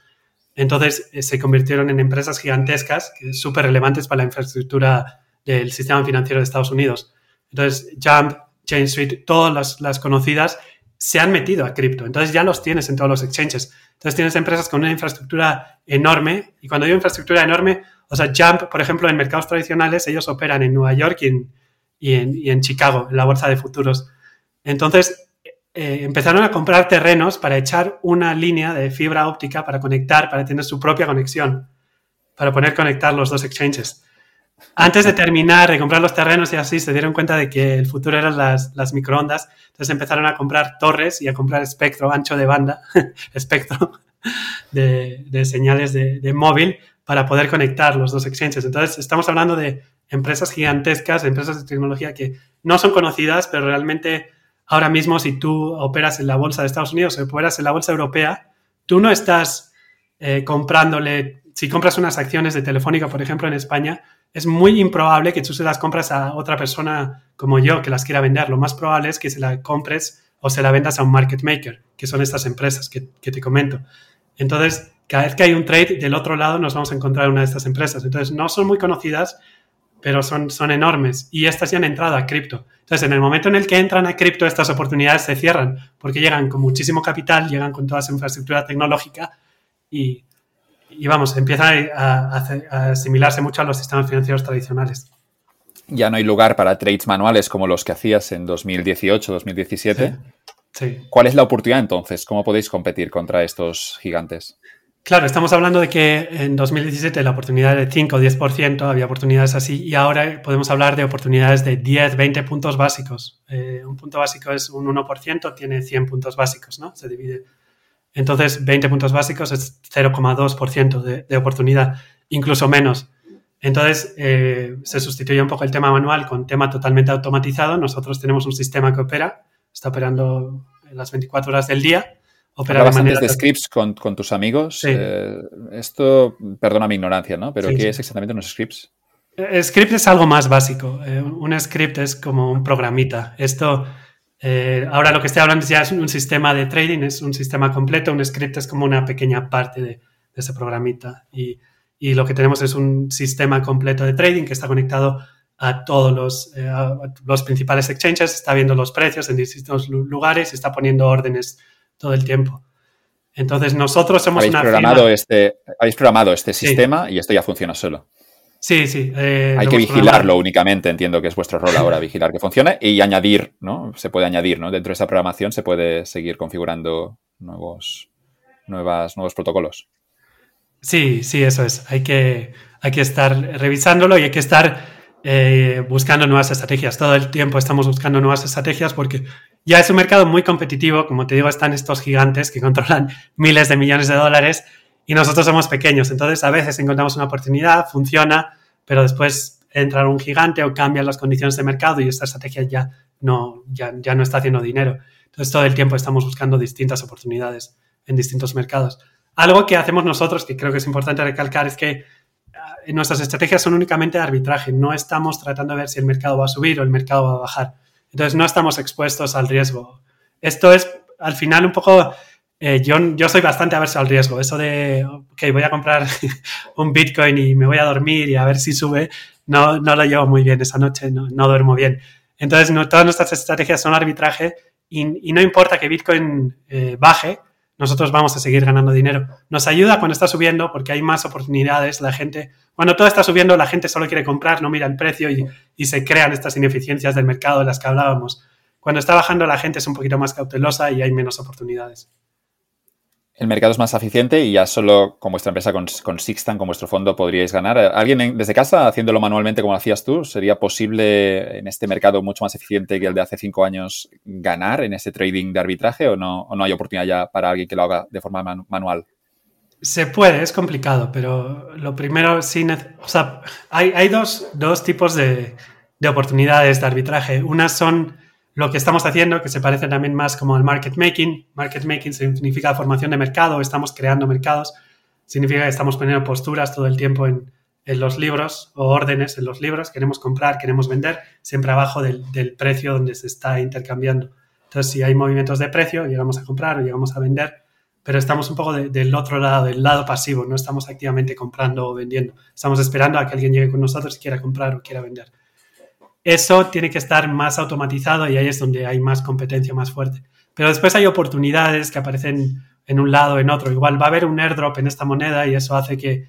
Entonces eh, se convirtieron en empresas gigantescas, súper relevantes para la infraestructura del sistema financiero de Estados Unidos. Entonces, Jump, Chain Street, todas las, conocidas se han metido a cripto. Entonces ya los tienes en todos los exchanges. Entonces tienes empresas con una infraestructura enorme. Y cuando digo infraestructura enorme, o sea, Jump, por ejemplo, en mercados tradicionales, ellos operan en Nueva York y en, y en, Chicago, en la bolsa de futuros. Entonces, eh, empezaron a comprar terrenos para echar una línea de fibra óptica para conectar, para tener su propia conexión, para poder conectar los dos exchanges. Antes de terminar de comprar los terrenos y así, se dieron cuenta de que el futuro eran las, las microondas, entonces empezaron a comprar torres y a comprar espectro ancho de banda, espectro de, de señales de, de móvil para poder conectar los dos exchanges. Entonces, estamos hablando de empresas gigantescas, empresas de tecnología que no son conocidas, pero realmente ahora mismo si tú operas en la bolsa de Estados Unidos o operas en la bolsa europea, tú no estás eh, comprándole, si compras unas acciones de Telefónica, por ejemplo, en España, es muy improbable que tú se las compras a otra persona como yo que las quiera vender. Lo más probable es que se la compres o se la vendas a un market maker, que son estas empresas que, te comento. Entonces, cada vez que hay un trade, del otro lado nos vamos a encontrar una de estas empresas. Entonces, no son muy conocidas, pero son, son enormes y estas ya han entrado a cripto. Entonces, en el momento en el que entran a cripto, estas oportunidades se cierran porque llegan con muchísimo capital, llegan con toda esa infraestructura tecnológica y, y vamos, empiezan a, asimilarse mucho a los sistemas financieros tradicionales. Ya no hay lugar para trades manuales como los que hacías en 2018, 2017. sí. ¿Cuál es la oportunidad entonces? ¿Cómo podéis competir contra estos gigantes? Claro, estamos hablando de que en 2017 la oportunidad era de 5 o 10%, había oportunidades así, y ahora podemos hablar de oportunidades de 10, 20 puntos básicos. Eh, un punto básico es un 1%, tiene 100 puntos básicos, ¿no? Se divide. Entonces, 20 puntos básicos es 0,2% de, de, oportunidad, incluso menos. Entonces, eh, se sustituye un poco el tema manual con tema totalmente automatizado. Nosotros tenemos un sistema que opera, está operando las 24 horas del día Hablabas antes de scripts con, tus amigos. Eh, esto, perdona mi ignorancia, ¿no? Pero ¿qué es exactamente unos scripts? Eh, script es algo más básico. Eh, un script es como un programita. Esto, ahora lo que estoy hablando ya es un sistema de trading, es un sistema completo. Un script es como una pequeña parte de, ese programita. Y, y, lo que tenemos es un sistema completo de trading que está conectado a todos los, los principales exchanges, está viendo los precios en distintos lugares y está poniendo órdenes todo el tiempo. Entonces nosotros somos ¿Habéis una programado Este, habéis programado este sistema y esto ya funciona solo. Sí, sí. Eh, Hay que vigilarlo únicamente, entiendo que es vuestro rol ahora, vigilar que funcione y añadir, ¿no? Se puede añadir, ¿no? Dentro de esa programación se puede seguir configurando nuevos, nuevas, nuevos protocolos. Sí, sí, eso es. Hay que, hay que estar revisándolo y hay que estar eh, buscando nuevas estrategias. Todo el tiempo estamos buscando nuevas estrategias porque ya es un mercado muy competitivo, como te digo, están estos gigantes que controlan miles de millones de dólares y nosotros somos pequeños, entonces a veces encontramos una oportunidad, funciona, pero después entra un gigante o cambian las condiciones de mercado y esta estrategia ya no, ya, ya no está haciendo dinero. Entonces todo el tiempo estamos buscando distintas oportunidades en distintos mercados. Algo que hacemos nosotros, que creo que es importante recalcar, es que ah, nuestras estrategias son únicamente de arbitraje. No estamos tratando de ver si el mercado va a subir o el mercado va a bajar. Entonces no estamos expuestos al riesgo. Esto es al final un poco... Eh, yo, yo soy bastante averso al riesgo. Eso de, ok, voy a comprar un Bitcoin y me voy a dormir y a ver si sube, no, no lo llevo muy bien esa noche, no, no duermo bien. Entonces, no, todas nuestras estrategias son arbitraje y, no importa que Bitcoin eh, baje, nosotros vamos a seguir ganando dinero. Nos ayuda cuando está subiendo porque hay más oportunidades. La gente, cuando todo está subiendo, la gente solo quiere comprar, no mira el precio y, y se crean estas ineficiencias del mercado de las que hablábamos. Cuando está bajando, la gente es un poquito más cautelosa y hay menos oportunidades el mercado es más eficiente y ya solo con vuestra empresa, con, Sixtan, con vuestro fondo, podríais ganar. ¿Alguien desde casa, haciéndolo manualmente como hacías tú, sería posible en este mercado mucho más eficiente que el de hace cinco años ganar en ese trading de arbitraje o no, o no hay oportunidad ya para alguien que lo haga de forma manual? Se puede, es complicado, pero lo primero sí, o sea, hay, hay dos, dos, tipos de, de oportunidades de arbitraje. Unas son lo que estamos haciendo, que se parece también más como al market making. Market making significa formación de mercado, estamos creando mercados, significa que estamos poniendo posturas todo el tiempo en, los libros o órdenes en los libros, queremos comprar, queremos vender, siempre abajo del, precio donde se está intercambiando. Entonces, si hay movimientos de precio, llegamos a comprar o llegamos a vender, pero estamos un poco del otro lado, del lado pasivo, no estamos activamente comprando o vendiendo, estamos esperando a que alguien llegue con nosotros y quiera comprar o quiera vender. Eso tiene que estar más automatizado y ahí es donde hay más competencia más fuerte. Pero después hay oportunidades que aparecen en un lado, en otro. Igual va a haber un airdrop en esta moneda y eso hace que,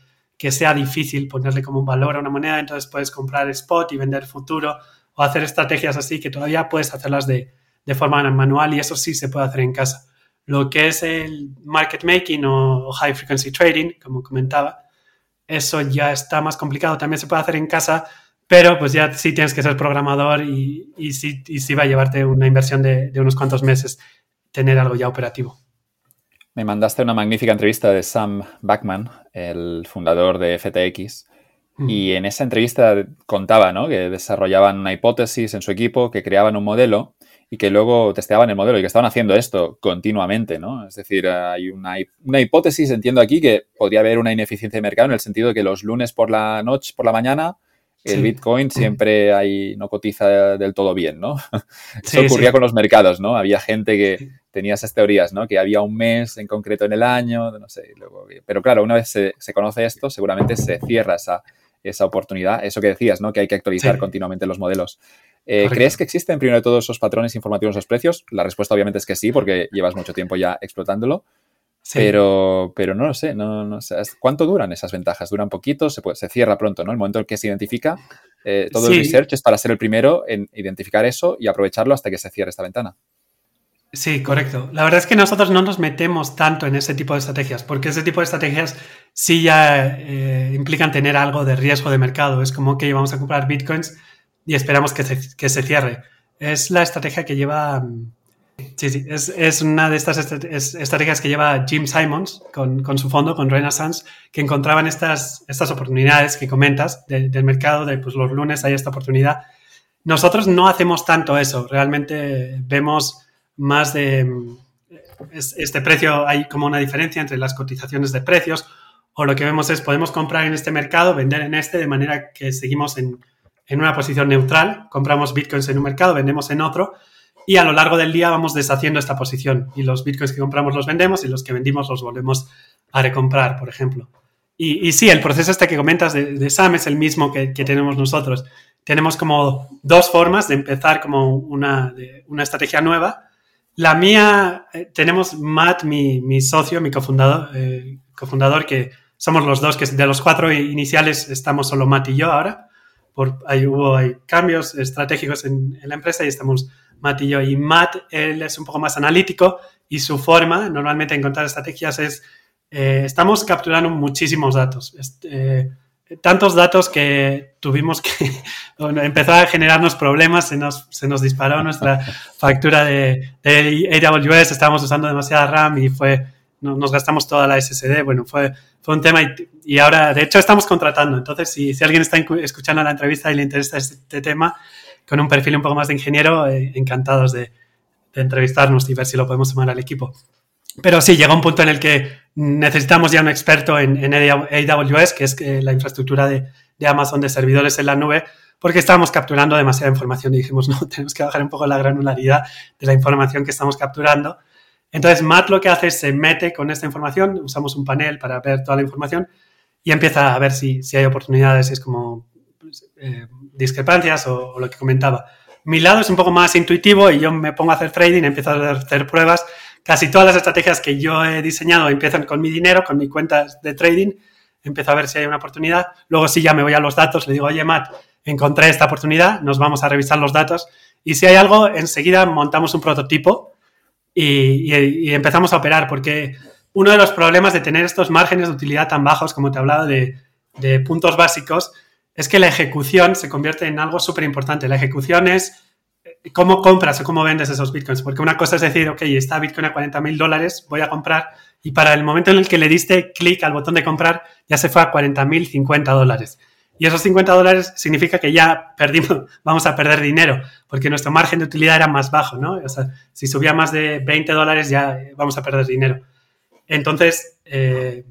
sea difícil ponerle como un valor a una moneda. Entonces puedes comprar spot y vender futuro o hacer estrategias así que todavía puedes hacerlas de, de forma manual y eso sí se puede hacer en casa. Lo que es el market making o high frequency trading, como comentaba, eso ya está más complicado. También se puede hacer en casa pero pues ya sí tienes que ser programador y, y, sí, y sí va a llevarte una inversión de, de, unos cuantos meses tener algo ya operativo. Me mandaste una magnífica entrevista de Sam Backman, el fundador de FTX, y en esa entrevista contaba ¿no? que desarrollaban una hipótesis en su equipo, que creaban un modelo y que luego testeaban el modelo y que estaban haciendo esto continuamente, ¿no? Es decir, hay una, una, hipótesis, entiendo aquí, que podría haber una ineficiencia de mercado en el sentido de que los lunes por la noche, por la mañana, el Bitcoin siempre ahí no cotiza del todo bien, ¿no? Eso ocurría con los mercados, ¿no? Había gente que tenía esas teorías, ¿no? Que había un mes en concreto en el año, no sé. pero claro, una vez se, conoce esto, seguramente se cierra esa, esa oportunidad. Eso que decías, ¿no? Que hay que actualizar continuamente los modelos. Eh, ¿Crees que existen primero de todos esos patrones informativos de los precios? La respuesta obviamente es que sí, porque llevas mucho tiempo ya explotándolo. Pero, pero no lo sé, no, no sé. ¿Cuánto duran esas ventajas? ¿Duran poquito? Se, puede, se cierra pronto, ¿no? El momento en que se identifica, eh, todo el research es para ser el primero en identificar eso y aprovecharlo hasta que se cierre esta ventana. Sí, correcto. La verdad es que nosotros no nos metemos tanto en ese tipo de estrategias, porque ese tipo de estrategias sí ya eh, implican tener algo de riesgo de mercado. Es como que vamos a comprar bitcoins y esperamos que se, que se cierre. Es la estrategia que lleva mm, Sí, sí, es, una de estas estrategias que lleva Jim Simons con, su fondo, con Renaissance, que encontraban estas, oportunidades que comentas del mercado, de pues los lunes hay esta oportunidad. Nosotros no hacemos tanto eso, realmente vemos más de este precio, hay como una diferencia entre las cotizaciones de precios, o lo que vemos es podemos comprar en este mercado, vender en este, de manera que seguimos en, en una posición neutral, compramos bitcoins en un mercado, vendemos en otro, y a lo largo del día vamos deshaciendo esta posición y los bitcoins que compramos los vendemos y los que vendimos los volvemos a recomprar, por ejemplo. Y, sí, el proceso este que comentas de, SAM es el mismo que, tenemos nosotros. Tenemos como dos formas de empezar como una, una estrategia nueva. La mía, eh, tenemos Matt, mi, mi, socio, mi cofundador, eh, cofundador, que somos los dos, que de los cuatro iniciales estamos solo Matt y yo ahora. Por, hay, hubo hay cambios estratégicos en, en la empresa y estamos Matt y yo. Y Matt, él es un poco más analítico y su forma normalmente de encontrar estrategias es, eh, estamos capturando muchísimos datos. Eh, tantos datos que tuvimos que, bueno, empezó a generarnos problemas, se nos, se nos disparó nuestra factura de, de, AWS, estábamos usando demasiada RAM y fue, nos gastamos toda la SSD, bueno, fue, fue un tema y, ahora, de hecho, estamos contratando, entonces si, si, alguien está escuchando la entrevista y le interesa este tema, con un perfil un poco más de ingeniero, eh, encantados de, de entrevistarnos y ver si lo podemos sumar al equipo. Pero sí, llega un punto en el que necesitamos ya un experto en, en AWS, que es eh, la infraestructura de, de, Amazon de servidores en la nube, porque estábamos capturando demasiada información y dijimos, no, tenemos que bajar un poco la granularidad de la información que estamos capturando. Entonces, Matt lo que hace es se mete con esta información, usamos un panel para ver toda la información y empieza a ver si, si hay oportunidades, es como pues, eh, discrepancias o, lo que comentaba. Mi lado es un poco más intuitivo y yo me pongo a hacer trading, empiezo a hacer pruebas casi todas las estrategias que yo he diseñado empiezan con mi dinero, con mi cuenta de trading. Empiezo a ver si hay una oportunidad. Luego sí ya me voy a los datos, le digo, oye, Matt, encontré esta oportunidad, nos vamos a revisar los datos. Y si hay algo, enseguida montamos un prototipo y, empezamos a operar, porque uno de los problemas de tener estos márgenes de utilidad tan bajos, como te he hablado, de, puntos básicos, es que la ejecución se convierte en algo súper importante. La ejecución es cómo compras o cómo vendes esos bitcoins. Porque una cosa es decir, ok, está Bitcoin a 40 mil dólares, voy a comprar. Y para el momento en el que le diste clic al botón de comprar, ya se fue a 40 mil 50 dólares. Y esos 50 dólares significa que ya perdimos, vamos a perder dinero, porque nuestro margen de utilidad era más bajo, ¿no? O sea, si subía más de 20 dólares ya vamos a perder dinero. Entonces, eh,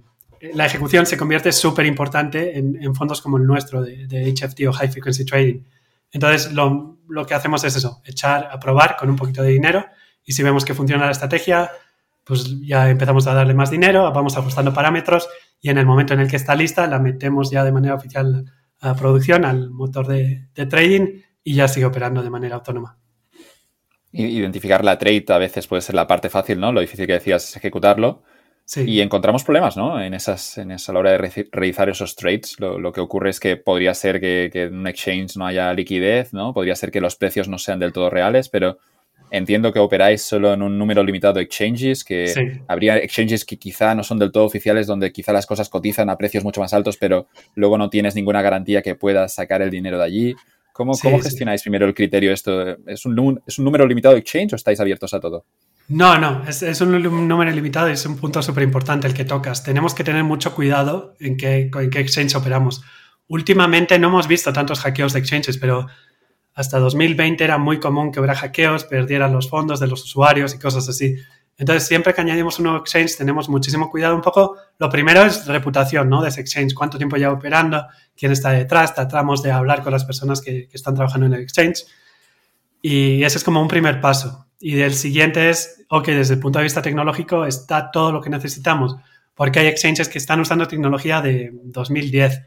la ejecución se convierte súper importante en, fondos como el nuestro de, de HFT o High Frequency Trading. Entonces, lo, lo, que hacemos es eso, echar a probar con un poquito de dinero y si vemos que funciona la estrategia, pues ya empezamos a darle más dinero, vamos ajustando parámetros y en el momento en el que está lista la metemos ya de manera oficial a producción, al motor de, de trading y ya sigue operando de manera autónoma. Identificar la trade a veces puede ser la parte fácil, ¿no? Lo difícil que decías es ejecutarlo. Y encontramos problemas, ¿no? En, esas, en esa hora de realizar esos trades. Lo, que ocurre es que podría ser que, en un exchange no haya liquidez, ¿no? Podría ser que los precios no sean del todo reales, pero entiendo que operáis solo en un número limitado de exchanges, que habría exchanges que quizá no son del todo oficiales, donde quizá las cosas cotizan a precios mucho más altos, pero luego no tienes ninguna garantía que puedas sacar el dinero de allí. ¿Cómo, ¿cómo gestionáis primero el criterio esto? ¿Es un, ¿Es un número limitado de exchange o estáis abiertos a todo? No, no, es, un número limitado y es un punto súper importante el que tocas. Tenemos que tener mucho cuidado en qué, en qué exchange operamos. Últimamente no hemos visto tantos hackeos de exchanges, pero hasta 2020 era muy común que hubiera hackeos, perdieran los fondos de los usuarios y cosas así. Entonces, siempre que añadimos un nuevo exchange, tenemos muchísimo cuidado un poco. Lo primero es reputación, ¿no? De ese exchange, cuánto tiempo lleva operando, quién está detrás, tratamos de hablar con las personas que, que están trabajando en el exchange. Y ese es como un primer paso. Y del siguiente es, ok, desde el punto de vista tecnológico está todo lo que necesitamos, porque hay exchanges que están usando tecnología de 2010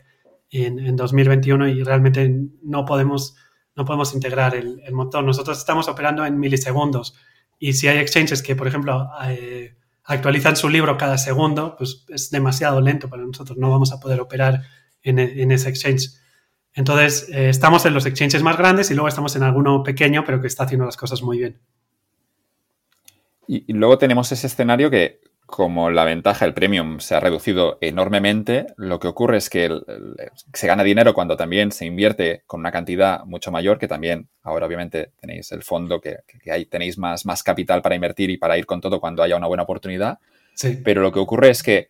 en, en 2021 y realmente no podemos, no podemos integrar el, el, motor. Nosotros estamos operando en milisegundos y si hay exchanges que, por ejemplo, eh, actualizan su libro cada segundo, pues es demasiado lento para nosotros, no vamos a poder operar en, en ese exchange. Entonces, eh, estamos en los exchanges más grandes y luego estamos en alguno pequeño, pero que está haciendo las cosas muy bien. Y, luego tenemos ese escenario que, como la ventaja, el premium se ha reducido enormemente, lo que ocurre es que se gana dinero cuando también se invierte con una cantidad mucho mayor, que también ahora obviamente tenéis el fondo, que, que tenéis más, más capital para invertir y para ir con todo cuando haya una buena oportunidad. Sí. Pero lo que ocurre es que,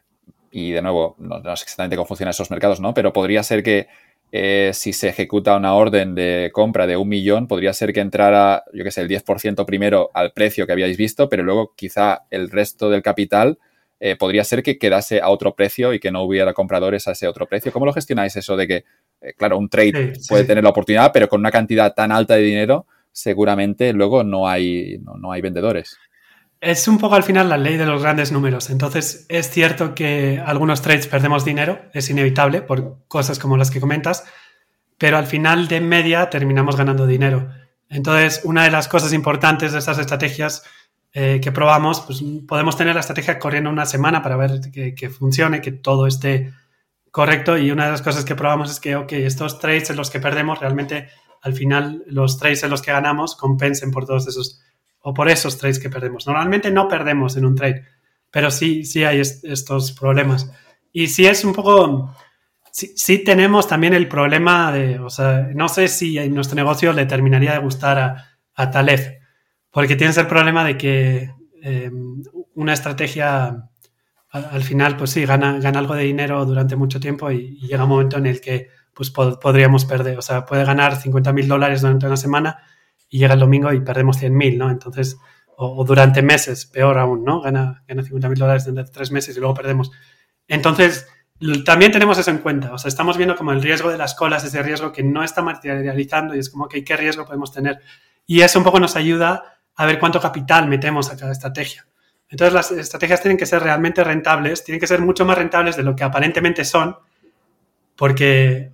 y de nuevo, no, no sé exactamente cómo funcionan esos mercados, ¿no? Pero podría ser que eh, si se ejecuta una orden de compra de un millón, podría ser que entrara, yo qué sé, el 10% primero al precio que habíais visto, pero luego quizá el resto del capital eh, podría ser que quedase a otro precio y que no hubiera compradores a ese otro precio. ¿Cómo lo gestionáis eso de que, eh, claro, un trade puede tener la oportunidad, pero con una cantidad tan alta de dinero, seguramente luego no hay, no hay vendedores? Es un poco al final la ley de los grandes números. Entonces, es cierto que algunos trades perdemos dinero, es inevitable por cosas como las que comentas, pero al final de media terminamos ganando dinero. Entonces, una de las cosas importantes de estas estrategias eh, que probamos, pues podemos tener la estrategia corriendo una semana para ver que, funcione, que todo esté correcto. Y una de las cosas que probamos es que, ok, estos trades en los que perdemos, realmente al final los trades en los que ganamos compensen por todos esos o por esos trades que perdemos. Normalmente no perdemos en un trade, pero sí, sí hay estos problemas. Y sí es un poco, sí, tenemos también el problema de, o sea, no sé si en nuestro negocio le terminaría de gustar a, a Taleb, porque tienes el problema de que em, una estrategia al, final, pues sí, gana, gana algo de dinero durante mucho tiempo y, llega un momento en el que pues podríamos perder, o sea, puede ganar 50 mil dólares durante una semana y llega el domingo y perdemos 100 mil, ¿no? Entonces, o, durante meses, peor aún, ¿no? Gana, gana 50 mil dólares durante tres meses y luego perdemos. Entonces, también tenemos eso en cuenta. O sea, estamos viendo como el riesgo de las colas, ese riesgo que no está materializando y es como que qué riesgo podemos tener. Y eso un poco nos ayuda a ver cuánto capital metemos a cada estrategia. Entonces las estrategias tienen que ser realmente rentables, tienen que ser mucho más rentables de lo que aparentemente son, porque,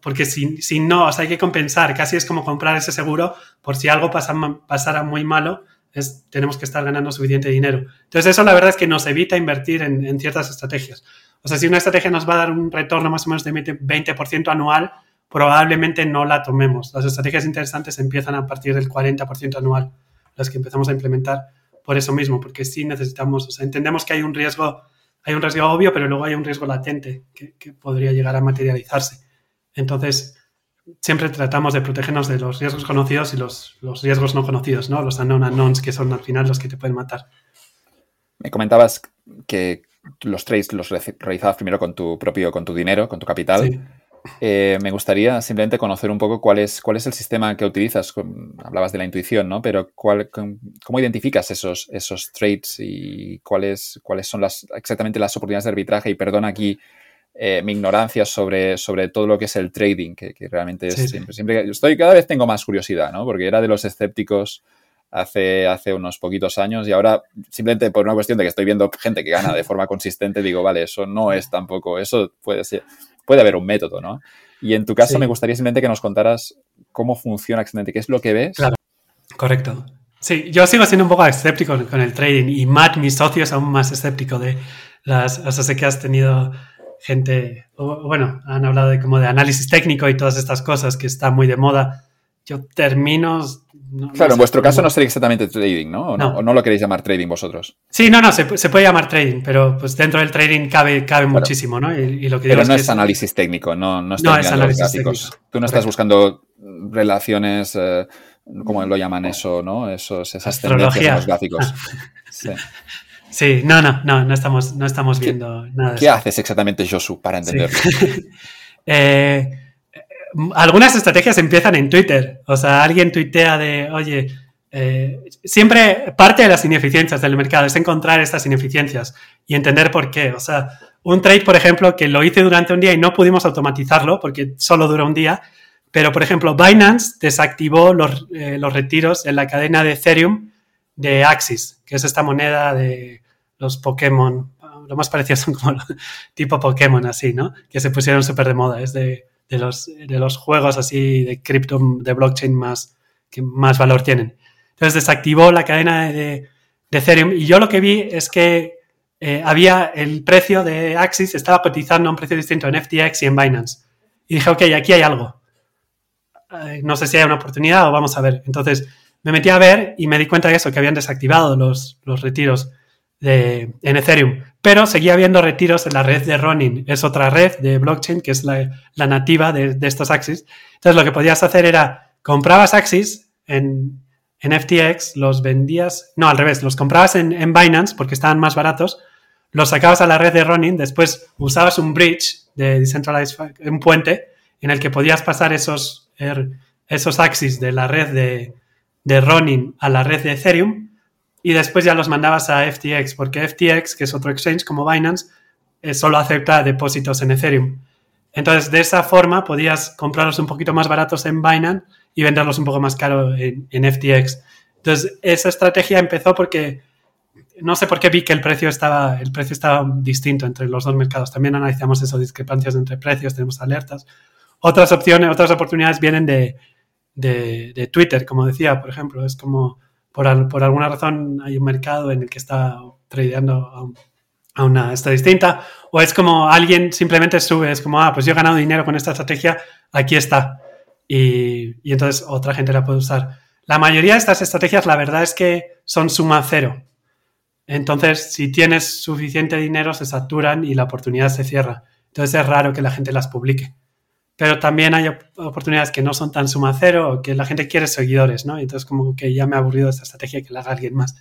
porque si, si no, o sea, hay que compensar, casi es como comprar ese seguro por si algo pasa, pasara muy malo, tenemos que estar ganando suficiente dinero. Entonces eso la verdad es que nos evita invertir en, en ciertas estrategias. O sea, si una estrategia nos va a dar un retorno más o menos de 20% anual, probablemente no la tomemos. Las estrategias interesantes empiezan a partir del 40% anual, las que empezamos a implementar por eso mismo, porque sí necesitamos, o sea, entendemos que hay un riesgo, hay un riesgo obvio, pero luego hay un riesgo latente que, podría llegar a materializarse. Entonces, siempre tratamos de protegernos de los riesgos conocidos y los, los riesgos no conocidos, ¿no? Los unknown unknowns, que son al final los que te pueden matar. Me comentabas que los trades los realizabas primero con tu propio, con tu dinero, con tu capital. Sí. Eh, me gustaría simplemente conocer un poco cuál es, cuál es el sistema que utilizas. Hablabas de la intuición, ¿no? Pero cuál, ¿cómo identificas esos, esos trades y cuáles, cuáles son las, exactamente las oportunidades de arbitraje? Y perdona aquí eh, mi ignorancia sobre, sobre todo lo que es el trading, que, realmente es siempre, siempre, estoy, cada vez tengo más curiosidad, ¿no? Porque era de los escépticos hace, hace unos poquitos años y ahora simplemente por una cuestión de que estoy viendo gente que gana de forma consistente, digo, vale, eso no es tampoco, eso puede ser puede haber un método, ¿no? Y en tu caso me gustaría simplemente que nos contaras cómo funciona exactamente, qué es lo que ves. Claro, correcto. Sí, yo sigo siendo un poco escéptico con el trading y Matt, mi socio, es aún más escéptico de las, o sea, sé que has tenido gente, bueno, han hablado de como de análisis técnico y todas estas cosas que está muy de moda. Yo termino claro, en vuestro caso no sería exactamente trading, ¿no? ¿O, no? no lo queréis llamar trading vosotros? Sí, no, no, se, puede llamar trading, pero pues dentro del trading cabe, cabe muchísimo, ¿no? Y, lo que pero no es, análisis técnico, no, no, no es análisis técnico. Tú no estás buscando relaciones, eh, ¿cómo lo llaman eso, no? Esos, esas tendencias en los gráficos. sí. Sí. no, no, no, no estamos, no estamos viendo nada. ¿Qué haces exactamente, Josu, para entenderlo? eh, algunas estrategias empiezan en Twitter. O sea, alguien tuitea de, oye, eh, siempre parte de las ineficiencias del mercado es encontrar estas ineficiencias y entender por qué. O sea, un trade, por ejemplo, que lo hice durante un día y no pudimos automatizarlo porque solo dura un día, pero, por ejemplo, Binance desactivó los, eh, los retiros en la cadena de Ethereum de Axis, que es esta moneda de los Pokémon. Lo más parecido son como tipo Pokémon, así, ¿no? Que se pusieron súper de moda. Es de de los, de los juegos así de cripto, de blockchain más, que más valor tienen. Entonces desactivó la cadena de, de Ethereum y yo lo que vi es que eh, había el precio de Axis, estaba cotizando a un precio distinto en FTX y en Binance. Y dije, ok, aquí hay algo. Eh, no sé si hay una oportunidad o vamos a ver. Entonces me metí a ver y me di cuenta de eso, que habían desactivado los, los retiros de, en Ethereum pero seguía habiendo retiros en la red de Ronin. Es otra red de blockchain que es la, nativa de, estos Axis. Entonces lo que podías hacer era, comprabas Axis en, en FTX, los vendías, no, al revés, los comprabas en, en, Binance porque estaban más baratos, los sacabas a la red de Ronin, después usabas un bridge de Decentralized, un puente en el que podías pasar esos, er, esos Axis de la red de, de Ronin a la red de Ethereum y después ya los mandabas a FTX, porque FTX, que es otro exchange como Binance, eh, solo acepta depósitos en Ethereum. Entonces, de esa forma podías comprarlos un poquito más baratos en Binance y venderlos un poco más caro en, FTX. Entonces, esa estrategia empezó porque no sé por qué vi que el precio estaba, el precio estaba distinto entre los dos mercados. También analizamos esas discrepancias entre precios, tenemos alertas. Otras opciones, otras oportunidades vienen de, de, de Twitter, como decía, por ejemplo. Es como por, alguna razón hay un mercado en el que está tradeando a, una esta distinta, o es como alguien simplemente sube, es como, ah, pues yo he ganado dinero con esta estrategia, aquí está. Y, y entonces otra gente la puede usar. La mayoría de estas estrategias, la verdad es que son suma cero. Entonces, si tienes suficiente dinero, se saturan y la oportunidad se cierra. Entonces es raro que la gente las publique. Pero también hay oportunidades que no son tan suma cero o que la gente quiere seguidores, ¿no? Entonces como que ya me ha aburrido esta estrategia que la haga alguien más.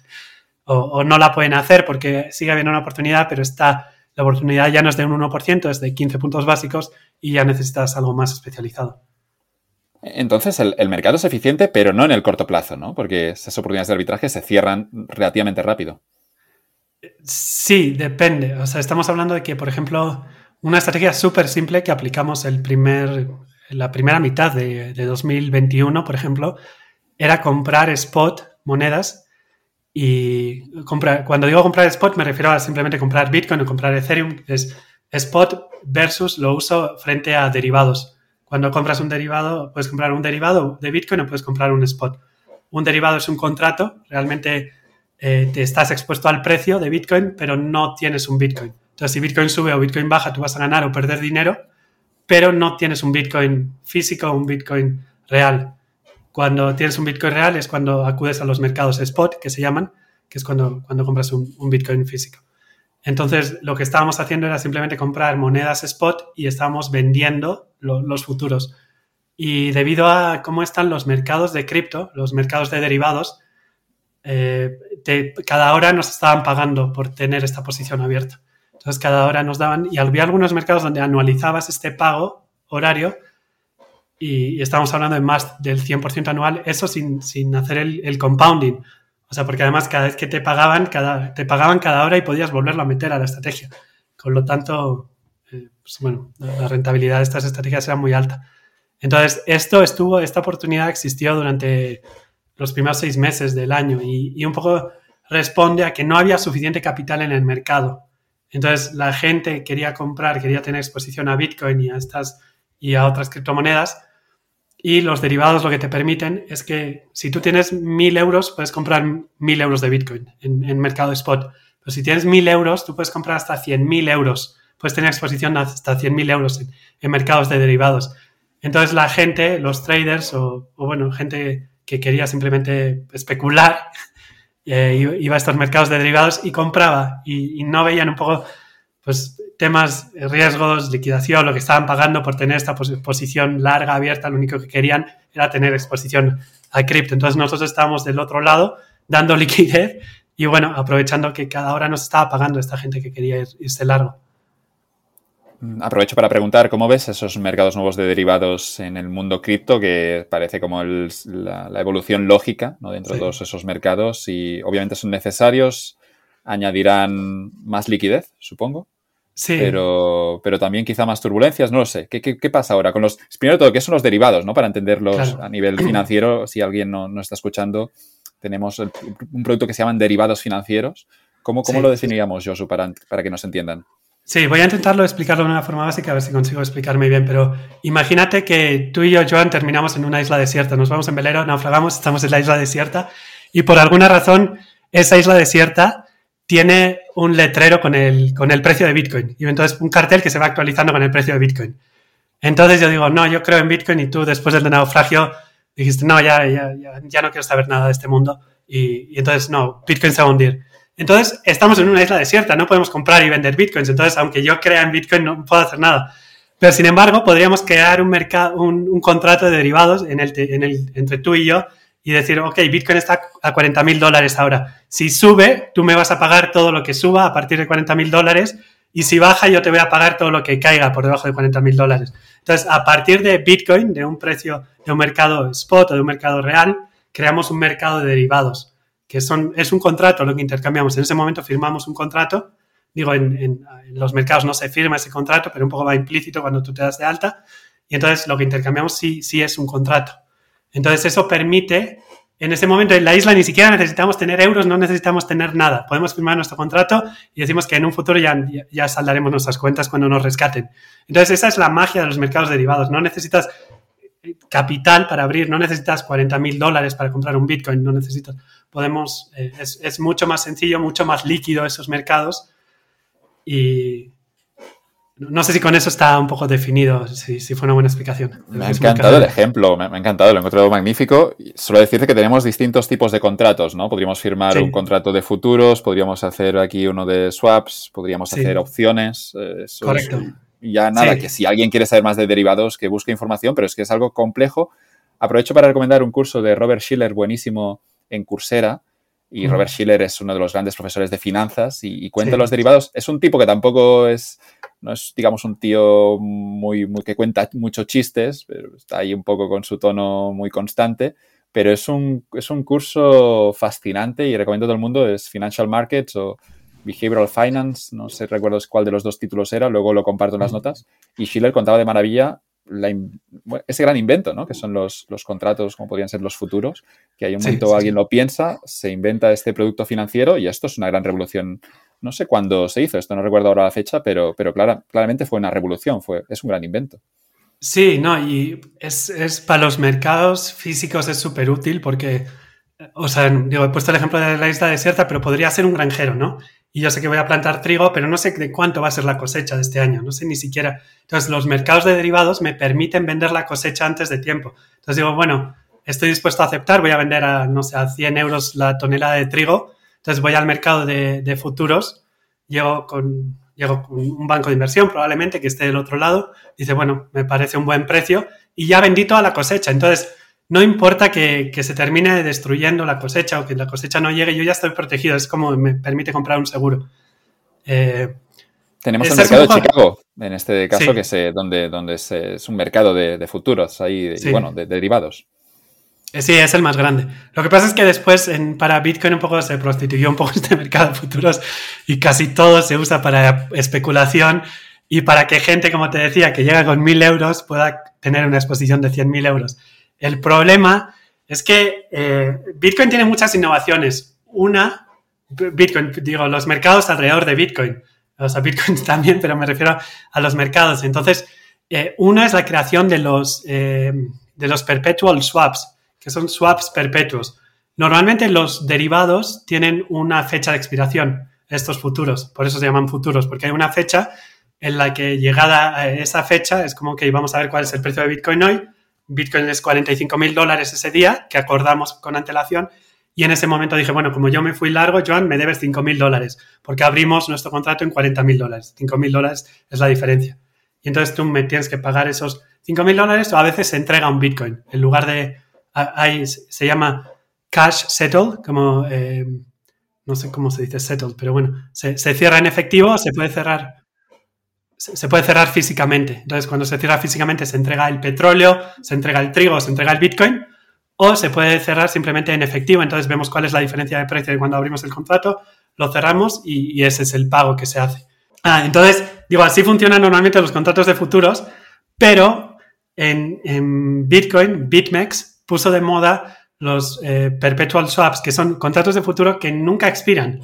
O, o no la pueden hacer porque sigue habiendo una oportunidad, pero está la oportunidad ya no es de un 1%, es de 15 puntos básicos y ya necesitas algo más especializado. Entonces, el, mercado es eficiente, pero no en el corto plazo, ¿no? Porque esas oportunidades de arbitraje se cierran relativamente rápido. Sí, depende. O sea, estamos hablando de que, por ejemplo, una estrategia súper simple que aplicamos el primer, la primera mitad de, 2021, por ejemplo, era comprar spot monedas y comprar, cuando digo comprar spot me refiero a simplemente comprar Bitcoin o comprar Ethereum, es spot versus lo uso frente a derivados. Cuando compras un derivado, puedes comprar un derivado de Bitcoin o puedes comprar un spot. Un derivado es un contrato, realmente eh, te estás expuesto al precio de Bitcoin, pero no tienes un Bitcoin. Entonces, si Bitcoin sube o Bitcoin baja, tú vas a ganar o perder dinero, pero no tienes un Bitcoin físico o un Bitcoin real. Cuando tienes un Bitcoin real es cuando acudes a los mercados spot, que se llaman, que es cuando, cuando compras un Bitcoin físico. Entonces, lo que estábamos haciendo era simplemente comprar monedas spot y estábamos vendiendo los futuros. Y debido a cómo están los mercados de cripto, los mercados de derivados, eh, cada hora nos estaban pagando por tener esta posición abierta. Entonces, cada hora nos daban, y había algunos mercados donde anualizabas este pago horario y, estábamos hablando de más del 100% anual, eso sin, sin hacer el, compounding. O sea, porque además cada vez que te pagaban, cada, te pagaban cada hora y podías volverlo a meter a la estrategia. Con lo tanto, eh, pues bueno, la rentabilidad de estas estrategias era muy alta. Entonces, esto estuvo, esta oportunidad existió durante los primeros seis meses del año y, y un poco responde a que no había suficiente capital en el mercado. Entonces, la gente quería comprar, quería tener exposición a Bitcoin y a estas y a otras criptomonedas, y los derivados lo que te permiten es que si tú tienes mil euros, puedes comprar mil euros de Bitcoin en, mercado spot. Pero si tienes mil euros, tú puedes comprar hasta cien mil euros. Puedes tener exposición hasta cien mil euros en, mercados de derivados. Entonces la gente, los traders o, bueno, gente que quería simplemente especular, eh, iba a estos mercados de derivados y compraba y, no veían un poco pues temas, riesgos, liquidación, lo que estaban pagando por tener esta posición larga, abierta, lo único que querían era tener exposición a cripto. Entonces nosotros estábamos del otro lado dando liquidez y bueno, aprovechando que cada hora nos estaba pagando esta gente que quería irse largo. Mm, aprovecho para preguntar, ¿cómo ves esos mercados nuevos de derivados en el mundo cripto que parece como la, evolución lógica ¿no? dentro de todos esos mercados y obviamente son necesarios? añadirán más liquidez, supongo. Sí. Pero, pero también quizá más turbulencias, no lo sé. ¿Qué, qué, pasa ahora con los... Primero de todo, ¿qué son los derivados? ¿no? Para entenderlos a nivel financiero, si alguien no, no está escuchando, tenemos un producto que se llaman derivados financieros. ¿Cómo, cómo lo definiríamos, Josu, para, para que nos entiendan? Sí, voy a intentarlo explicarlo de una forma básica, a ver si consigo explicarme bien, pero imagínate que tú y yo, Joan, terminamos en una isla desierta, nos vamos en velero, naufragamos, estamos en la isla desierta y por alguna razón esa isla desierta tiene un letrero con el, con el precio de Bitcoin. Y entonces un cartel que se va actualizando con el precio de Bitcoin. Entonces yo digo, no, yo creo en Bitcoin y tú después del naufragio dijiste, no, ya, ya, ya, no quiero saber nada de este mundo. Y, entonces, no, Bitcoin se va a hundir. Entonces, estamos en una isla desierta, no podemos comprar y vender Bitcoins. Entonces, aunque yo crea en Bitcoin, no puedo hacer nada. Pero, sin embargo, podríamos crear un, mercado, un, contrato de derivados entre tú y yo y decir, ok, Bitcoin está a 40 mil dólares ahora. Si sube, tú me vas a pagar todo lo que suba a partir de 40 mil dólares y si baja, yo te voy a pagar todo lo que caiga por debajo de 40 mil dólares. Entonces, a partir de Bitcoin, de un precio de un mercado spot o de un mercado real, creamos un mercado de derivados, que son, es un contrato lo que intercambiamos. En ese momento firmamos un contrato. Digo, en, los mercados no se firma ese contrato, pero un poco va implícito cuando tú te das de alta. Y entonces lo que intercambiamos sí, sí es un contrato. Entonces eso permite, en ese momento en la isla ni siquiera necesitamos tener euros, no necesitamos tener nada. Podemos firmar nuestro contrato y decimos que en un futuro ya, ya saldaremos nuestras cuentas cuando nos rescaten. Entonces esa es la magia de los mercados derivados. No necesitas capital para abrir, no necesitas 40 mil dólares para comprar un Bitcoin, no necesitas. Podemos, eh, es, es mucho más sencillo, mucho más líquido esos mercados y, no sé si con eso está un poco definido, si, fue una buena explicación. Me ha encantado el ejemplo, me, ha encantado, lo he encontrado magnífico. Solo decirte que tenemos distintos tipos de contratos, ¿no? Podríamos firmar un contrato de futuros, podríamos hacer aquí uno de swaps, podríamos hacer opciones. Eh, Correcto. Ya nada, que si alguien quiere saber más de derivados, que busque información, pero es que es algo complejo. Aprovecho para recomendar un curso de Robert Schiller buenísimo en Coursera. Y Robert Schiller es uno de los grandes profesores de finanzas y, cuenta los derivados. Es un tipo que tampoco es, no es, digamos, un tío muy, muy que cuenta muchos chistes, pero está ahí un poco con su tono muy constante pero es un, es un curso fascinante y recomiendo a todo el mundo, es Financial Markets o Behavioral Finance, no sé, recuerdo cuál de los dos títulos era, luego lo comparto en las notas, y Schiller contaba de maravilla ese gran invento, ¿no? Que son los, los, contratos, como podrían ser los futuros, que hay un momento alguien lo piensa, se inventa este producto financiero y esto es una gran revolución. No sé cuándo se hizo, esto no recuerdo ahora la fecha, pero, pero claramente fue una revolución, fue, es un gran invento. Sí, no, y es, es para los mercados físicos es súper útil porque, o sea, digo, he puesto el ejemplo de la isla desierta, pero podría ser un granjero, ¿no? Y yo sé que voy a plantar trigo, pero no sé de cuánto va a ser la cosecha de este año, no sé ni siquiera. Entonces, los mercados de derivados me permiten vender la cosecha antes de tiempo. Entonces digo, bueno, estoy dispuesto a aceptar, voy a vender a, no sé, a 100 euros la tonelada de trigo. Entonces voy al mercado de, de futuros, llego con llego con un banco de inversión probablemente que esté del otro lado, dice, bueno, me parece un buen precio y ya vendí toda la cosecha. Entonces, no importa que, se termine destruyendo la cosecha o que la cosecha no llegue, yo ya estoy protegido, es como me permite comprar un seguro. Eh, Tenemos el mercado de Chicago, en este caso, que es donde, donde es, un mercado de, futuros, ahí, bueno, de derivados. Eh, sí, es el más grande. Lo que pasa es que después en, para Bitcoin un poco se prostituyó un poco este mercado de futuros y casi todo se usa para especulación y para que gente, como te decía, que llega con mil euros pueda tener una exposición de 100.000 euros. El problema es que eh, Bitcoin tiene muchas innovaciones. Una, Bitcoin, digo, los mercados alrededor de Bitcoin. O sea, Bitcoin también, pero me refiero a los mercados. Entonces, eh, una es la creación de los, de los perpetual swaps que son swaps perpetuos. Normalmente los derivados tienen una fecha de expiración, estos futuros, por eso se llaman futuros, porque hay una fecha en la que llegada a esa fecha es como que vamos a ver cuál es el precio de Bitcoin hoy. Bitcoin es 45 mil dólares ese día, que acordamos con antelación, y en ese momento dije, bueno, como yo me fui largo, Joan, me debes 5 mil dólares, porque abrimos nuestro contrato en 40 mil dólares. 5 mil dólares es la diferencia. Y entonces tú me tienes que pagar esos 5 mil dólares o a veces se entrega un Bitcoin. En lugar de hay, se llama cash settle, como, eh, no sé cómo se dice settle, pero bueno, se, cierra en efectivo, se puede cerrar. Se, puede cerrar físicamente. Entonces, cuando se cierra físicamente, se entrega el petróleo, se entrega el trigo, se entrega el Bitcoin, o se puede cerrar simplemente en efectivo. Entonces, vemos cuál es la diferencia de precio de cuando abrimos el contrato, lo cerramos y, ese es el pago que se hace. Ah, entonces, digo, así funcionan normalmente los contratos de futuros, pero en, en Bitcoin, BitMEX, puso de moda los eh, perpetual swaps, que son contratos de futuro que nunca expiran.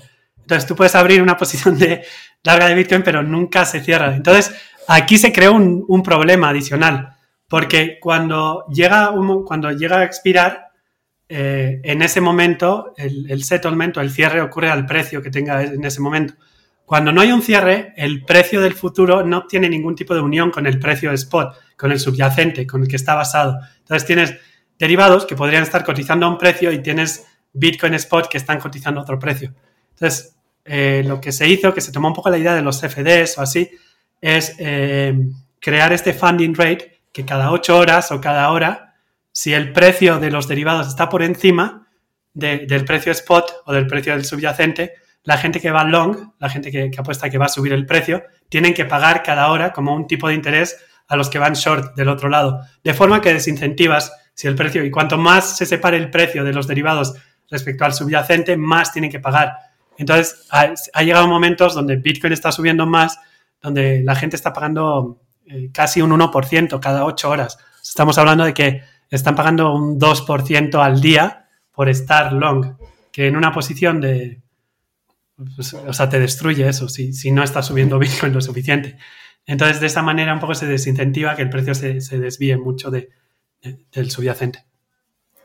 Entonces tú puedes abrir una posición de larga de Bitcoin, pero nunca se cierra. Entonces aquí se creó un, problema adicional, porque cuando llega, cuando llega a expirar, eh, en ese momento el, el settlement o el cierre ocurre al precio que tenga en ese momento. Cuando no hay un cierre, el precio del futuro no tiene ningún tipo de unión con el precio spot, con el subyacente, con el que está basado. Entonces tienes derivados que podrían estar cotizando a un precio y tienes Bitcoin Spot que están cotizando a otro precio. Entonces, eh, lo que se hizo, que se tomó un poco la idea de los CFDs o así, es eh, crear este funding rate que cada ocho horas o cada hora, si el precio de los derivados está por encima del precio spot o del precio del subyacente, la gente que va long, la gente que, que apuesta que va a subir el precio, tienen que pagar cada hora como un tipo de interés a los que van short del otro lado, de forma que desincentivas si el precio, y cuanto más se separe el precio de los derivados respecto al subyacente, más tienen que pagar. Entonces, ha, llegado momentos donde Bitcoin está subiendo más, donde la gente está pagando eh, casi un 1% cada 8 horas. Estamos hablando de que están pagando un 2% al día por estar long, que en una posición de... Pues, o sea, te destruye eso si, si no está subiendo Bitcoin lo suficiente. Entonces, de esa manera un poco se desincentiva que el precio se, se desvíe mucho de, del subyacente.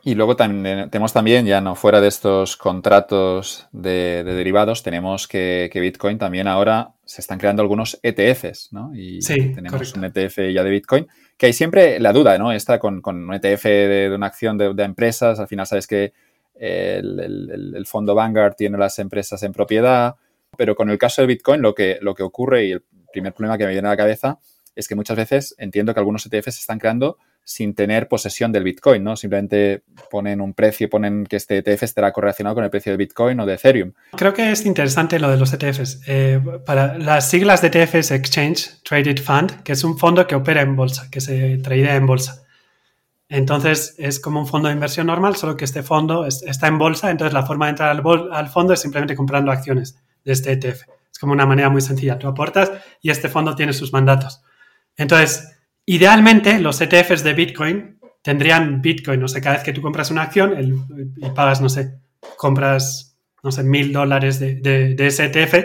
Y luego también, tenemos también, ya no fuera de estos contratos de, derivados, tenemos que, Bitcoin también ahora se están creando algunos ETFs, ¿no? Y tenemos un ETF ya de Bitcoin, que hay siempre la duda, ¿no? Está con, un ETF de, una acción de, empresas, al final sabes que el, fondo Vanguard tiene las empresas en propiedad, pero con el caso de Bitcoin lo que, lo que ocurre y el primer problema que me viene a la cabeza es que muchas veces entiendo que algunos ETFs se están creando sin tener posesión del Bitcoin, ¿no? Simplemente ponen un precio, ponen que este ETF estará correlacionado con el precio de Bitcoin o de Ethereum. Creo que es interesante lo de los ETFs. Eh, para las siglas de ETF es Exchange Traded Fund, que es un fondo que opera en bolsa, que se tradea en bolsa. Entonces es como un fondo de inversión normal, solo que este fondo está en bolsa, entonces la forma de entrar al, al fondo es simplemente comprando acciones de este ETF. Es como una manera muy sencilla. Tú aportas y este fondo tiene sus mandatos. Entonces, Idealmente, los ETFs de Bitcoin tendrían Bitcoin. O sea, cada vez que tú compras una acción y pagas, no sé, compras, no sé, mil dólares de, ese ETF,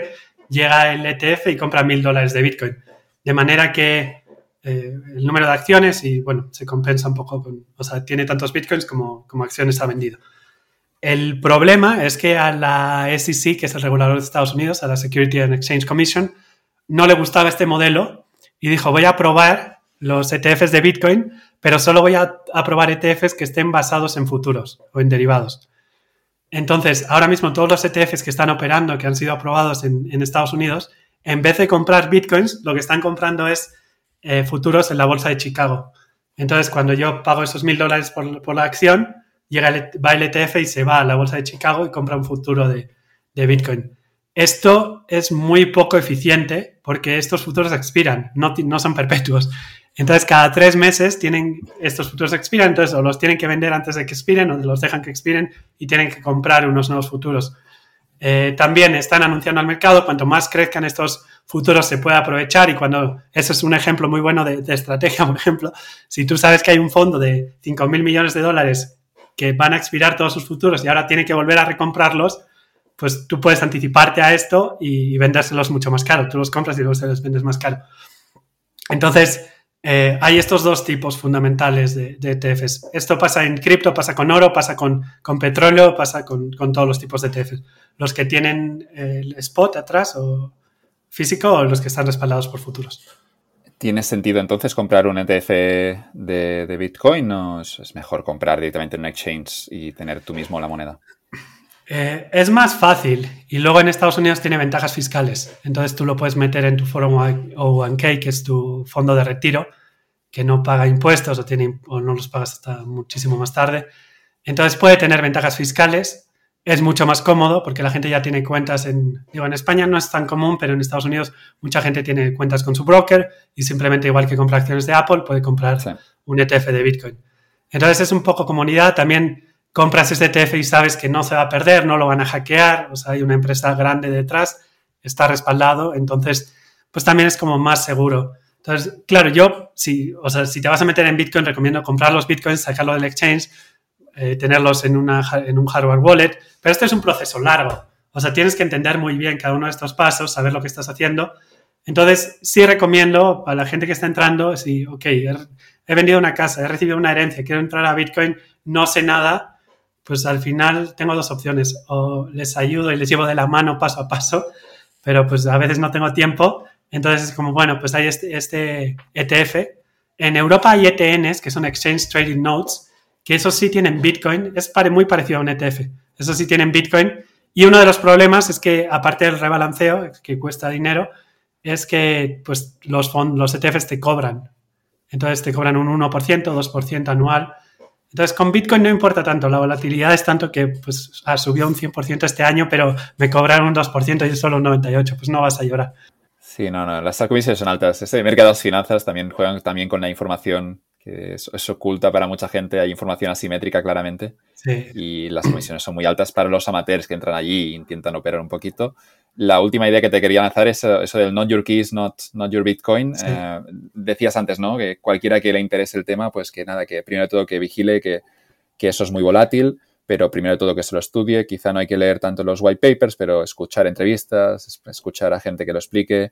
llega el ETF y compra mil dólares de Bitcoin. De manera que eh, el número de acciones y, bueno, se compensa un poco con, o sea, tiene tantos Bitcoins como, como acciones ha vendido. El problema es que a la SEC, que es el regulador de Estados Unidos, a la Security and Exchange Commission, no le gustaba este modelo y dijo, voy a probar los ETFs de Bitcoin, pero solo voy a aprobar ETFs que estén basados en futuros o en derivados. Entonces, ahora mismo todos los ETFs que están operando, que han sido aprobados en, Estados Unidos, en vez de comprar Bitcoins, lo que están comprando es eh, futuros en la bolsa de Chicago. Entonces, cuando yo pago esos mil dólares por, la acción, llega va el ETF y se va a la bolsa de Chicago y compra un futuro de, Bitcoin. Esto es muy poco eficiente porque estos futuros expiran, no son perpetuos. Entonces, cada tres meses tienen estos futuros expiran, entonces o los tienen que vender antes de que expiren o los dejan que expiren y tienen que comprar unos nuevos futuros. Eh, también están anunciando al mercado, cuanto más crezcan estos futuros se puede aprovechar y cuando, eso es un ejemplo muy bueno de, estrategia, por ejemplo, si tú sabes que hay un fondo de 5 mil millones de dólares que van a expirar todos sus futuros y ahora tiene que volver a recomprarlos, pues tú puedes anticiparte a esto y, vendérselos mucho más caro. Tú los compras y luego se los vendes más caro. Entonces, eh, hay estos dos tipos fundamentales de, ETFs. Esto pasa en cripto, pasa con oro, pasa con, petróleo, pasa con, todos los tipos de ETFs. Los que tienen el spot atrás o físico o los que están respaldados por futuros. ¿Tiene sentido entonces comprar un ETF de, Bitcoin o es mejor comprar directamente en un exchange y tener tú mismo la moneda? Eh, es más fácil y luego en Estados Unidos tiene ventajas fiscales. Entonces tú lo puedes meter en tu 401k, que es tu fondo de retiro, que no paga impuestos o, tiene, o no los pagas hasta muchísimo más tarde. Entonces puede tener ventajas fiscales. Es mucho más cómodo porque la gente ya tiene cuentas en... Digo, en España no es tan común, pero en Estados Unidos mucha gente tiene cuentas con su broker y simplemente igual que compra acciones de Apple puede comprar un ETF de Bitcoin. Entonces es un poco comunidad. También compras este ETF y sabes que no se va a perder, no lo van a hackear, o sea, hay una empresa grande detrás, está respaldado, entonces, pues también es como más seguro. Entonces, claro, yo, si, o sea, si te vas a meter en Bitcoin, recomiendo comprar los Bitcoins, sacarlo del exchange, eh, tenerlos en, una, en un hardware wallet, pero este es un proceso largo. O sea, tienes que entender muy bien cada uno de estos pasos, saber lo que estás haciendo. Entonces, sí recomiendo a la gente que está entrando, si, ok, he vendido una casa, he recibido una herencia, quiero entrar a Bitcoin, no sé nada, pues al final tengo dos opciones. O les ayudo y les llevo de la mano paso a paso, pero pues a veces no tengo tiempo. Entonces es como, bueno, pues hay este, este ETF. En Europa hay ETNs, que son Exchange Trading Notes, que eso sí tienen Bitcoin. Es muy parecido a un ETF. Eso sí tienen Bitcoin. Y uno de los problemas es que, aparte del rebalanceo, que cuesta dinero, es que pues, los, los ETFs te cobran. Entonces te cobran un 1%, 2% anual. Entonces, con Bitcoin no importa tanto, la volatilidad es tanto que pues, ha subido un 100% este año, pero me cobraron un 2% y solo un 98%, pues no vas a llorar. Sí, no, no, las comisiones son altas. Este mercado de finanzas también juegan también con la información que es, oculta para mucha gente, hay información asimétrica claramente. Sí. Y las comisiones son muy altas para los amateurs que entran allí e intentan operar un poquito la última idea que te quería lanzar es eh, eso del not your keys, not, not your bitcoin. Eh, decías antes, ¿no? Que cualquiera que le interese el tema, pues que nada, que primero de todo que vigile que, eso es muy volátil, pero primero de todo que se lo estudie. Quizá no hay que leer tanto los white papers, pero escuchar entrevistas, escuchar a gente que lo explique.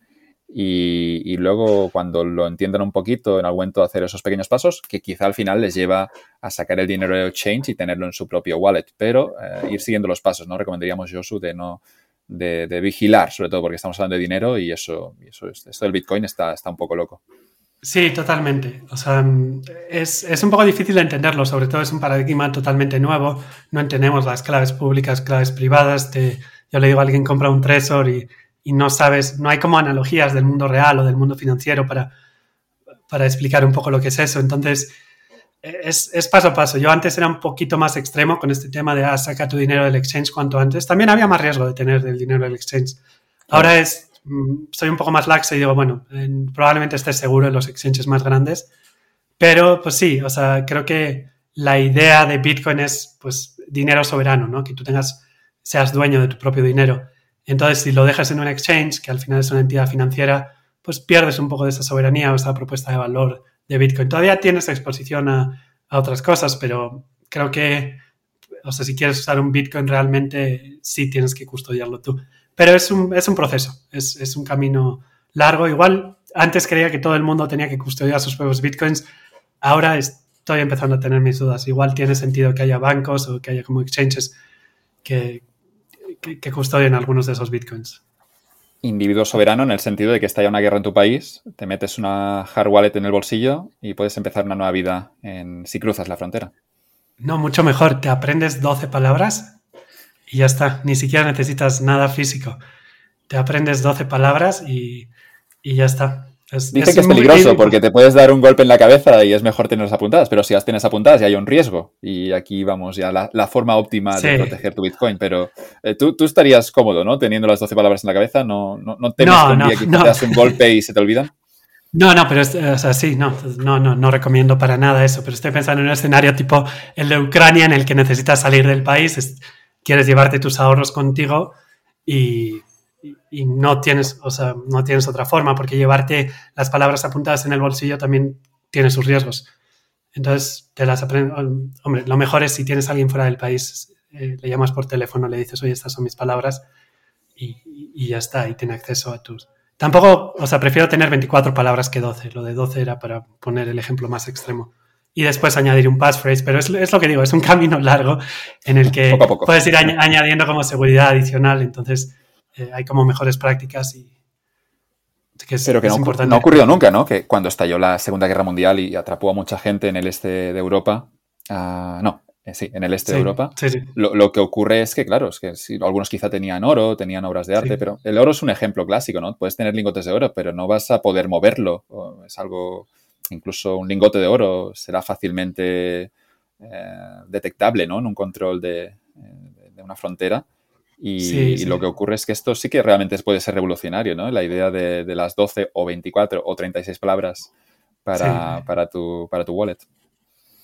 Y, luego, cuando lo entiendan un poquito, en algún momento hacer esos pequeños pasos, que quizá al final les lleva a sacar el dinero del exchange y tenerlo en su propio wallet. Pero eh, ir siguiendo los pasos, ¿no? Recomendaríamos, Josu, de no, de, vigilar, sobre todo porque estamos hablando de dinero y eso, esto del Bitcoin está, está un poco loco. Sí, totalmente. O sea, es, es, un poco difícil de entenderlo, sobre todo es un paradigma totalmente nuevo. No entendemos las claves públicas, claves privadas. Te, yo le digo a alguien compra un Trezor y, y, no sabes, no hay como analogías del mundo real o del mundo financiero para, para explicar un poco lo que es eso. Entonces, es, es, paso a paso. Yo antes era un poquito más extremo con este tema de ah, saca tu dinero del exchange cuanto antes. También había más riesgo de tener el dinero del exchange. Ahora es, mm, soy un poco más laxo y digo, bueno, probablemente estés seguro en los exchanges más grandes. Pero pues sí, o sea, creo que la idea de Bitcoin es pues dinero soberano, ¿no? Que tú tengas, seas dueño de tu propio dinero. Entonces, si lo dejas en un exchange, que al final es una entidad financiera, pues pierdes un poco de esa soberanía o esa propuesta de valor de Bitcoin. Todavía tienes exposición a, otras cosas, pero creo que, o sea, si quieres usar un Bitcoin realmente, sí tienes que custodiarlo tú. Pero es un, es un proceso, es, es, un camino largo. Igual antes creía que todo el mundo tenía que custodiar sus propios Bitcoins, ahora estoy empezando a tener mis dudas. Igual tiene sentido que haya bancos o que haya como exchanges que, que, que custodien algunos de esos Bitcoins individuo soberano en el sentido de que está ya una guerra en tu país, te metes una hard wallet en el bolsillo y puedes empezar una nueva vida en, si cruzas la frontera. No, mucho mejor. Te aprendes 12 palabras y ya está. Ni siquiera necesitas nada físico. Te aprendes 12 palabras y, y ya está. Dice que es peligroso porque te puedes dar un golpe en la cabeza y es mejor tenerlas apuntadas, pero si las tienes apuntadas ya hay un riesgo. Y aquí vamos ya la, la forma óptima de proteger tu Bitcoin. Pero eh, ¿tú, tú, estarías cómodo, ¿no? Teniendo las 12 palabras en la cabeza, ¿no, no, no temes no, un día que te das un golpe y se te olvidan? No, no, pero o sea, sí, no, no, no, no recomiendo para nada eso, pero estoy pensando en un escenario tipo el de Ucrania en el que necesitas salir del país, quieres llevarte tus ahorros contigo y y no tienes, o sea, no tienes otra forma, porque llevarte las palabras apuntadas en el bolsillo también tiene sus riesgos. Entonces, te las aprendes. Hombre, lo mejor es si tienes a alguien fuera del país, eh, le llamas por teléfono, le dices, oye, estas son mis palabras, y, y, ya está, y tiene acceso a tus. Tampoco, o sea, prefiero tener 24 palabras que 12. Lo de 12 era para poner el ejemplo más extremo. Y después añadir un passphrase, pero es, es lo que digo, es un camino largo en el que puedes ir añadiendo como seguridad adicional. Entonces, eh, hay como mejores prácticas y que Pero que no, no, ha ocurrido nunca, ¿no? Que cuando estalló la Segunda Guerra Mundial y atrapó a mucha gente en el este de Europa, uh, no, eh, sí, en el este de Europa, sí, sí. Lo, lo, que ocurre es que, claro, es que sí, algunos quizá tenían oro, tenían obras de arte, pero el oro es un ejemplo clásico, ¿no? Puedes tener lingotes de oro, pero no vas a poder moverlo. Es algo, incluso un lingote de oro será fácilmente eh, detectable, ¿no? En un control de, de una frontera. Y, sí, sí. lo que ocurre es que esto sí que realmente puede ser revolucionario, ¿no? La idea de, de las 12 o 24 o 36 palabras para, sí. para, tu, para tu wallet.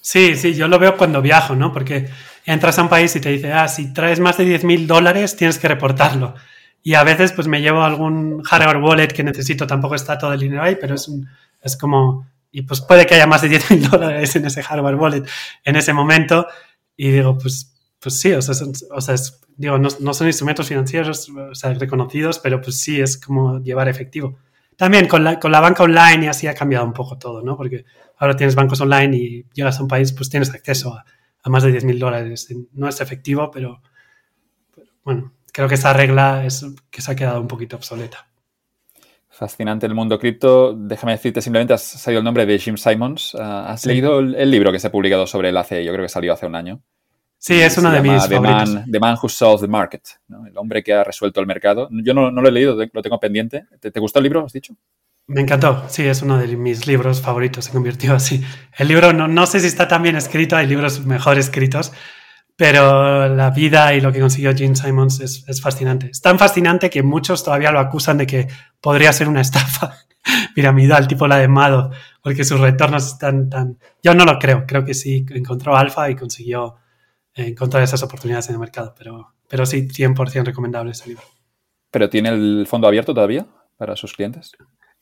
Sí, sí, yo lo veo cuando viajo, ¿no? Porque entras a un país y te dice, ah, si traes más de 10 mil dólares tienes que reportarlo. Y a veces pues me llevo algún hardware wallet que necesito, tampoco está todo el dinero ahí, pero es, un, es como, y pues puede que haya más de 10 mil dólares en ese hardware wallet en ese momento. Y digo, pues, pues sí, o sea, o sea es, digo, no, no, son instrumentos financieros o sea, reconocidos, pero pues sí es como llevar efectivo. También con la, con la banca online y así ha cambiado un poco todo, ¿no? Porque ahora tienes bancos online y llegas a un país, pues tienes acceso a, a más de 10 mil dólares. No es efectivo, pero, pero, bueno, creo que esa regla es que se ha quedado un poquito obsoleta. Fascinante el mundo cripto. Déjame decirte, simplemente has salido el nombre de Jim Simons. Uh, ¿Has sí. leído el, el, libro que se ha publicado sobre el ACE? Yo creo que salió hace un año. Sí, es uno de mis the favoritos. Man, the Man Who Solved the Market, ¿no? el hombre que ha resuelto el mercado. Yo no, no lo he leído, lo tengo pendiente. ¿Te, ¿Te, gustó el libro, has dicho? Me encantó, sí, es uno de mis libros favoritos, se convirtió así. El libro, no, no sé si está tan bien escrito, hay libros mejor escritos, pero la vida y lo que consiguió Gene Simons es, es fascinante. Es tan fascinante que muchos todavía lo acusan de que podría ser una estafa piramidal, tipo la de Mado, porque sus retornos están tan... Yo no lo creo, creo que sí, encontró alfa y consiguió encontrar esas oportunidades en el mercado. Pero, pero sí, 100% recomendable ese libro. ¿Pero tiene el fondo abierto todavía para sus clientes?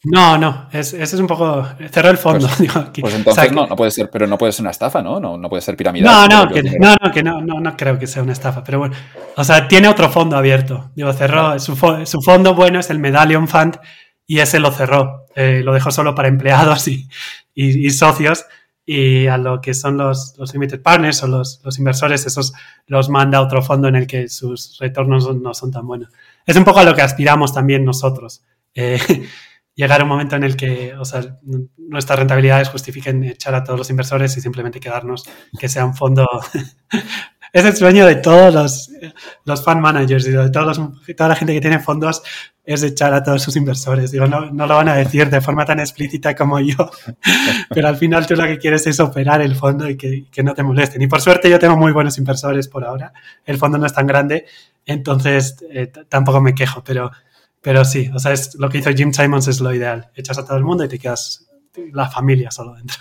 No, no, es, ese es un poco. Cerró el fondo. Pues, digo, aquí. pues entonces o sea, no, no puede ser, pero no puede ser una estafa, ¿no? No, no puede ser piramidal. No, no, que, no, no, que no, no, no creo que sea una estafa, pero bueno. O sea, tiene otro fondo abierto. Digo, cerró. Su, su fondo bueno es el Medallion Fund y ese lo cerró. Eh, lo dejó solo para empleados y, y, y socios y a lo que son los, los limited partners o los, los, inversores, esos los manda a otro fondo en el que sus retornos no son tan buenos. Es un poco a lo que aspiramos también nosotros. Eh, llegar a un momento en el que o sea, nuestras rentabilidades justifiquen echar a todos los inversores y simplemente quedarnos, que sea un fondo. es el sueño de todos los, los fund managers y de todos los, toda la gente que tiene fondos es echar a todos sus inversores. Digo, no, no lo van a decir de forma tan explícita como yo, pero al final tú lo que quieres es operar el fondo y que, que, no te molesten. Y por suerte yo tengo muy buenos inversores por ahora. El fondo no es tan grande, entonces eh, tampoco me quejo, pero, pero sí, o sea, es, lo que hizo Jim Simons es lo ideal. Echas a todo el mundo y te quedas la familia solo dentro.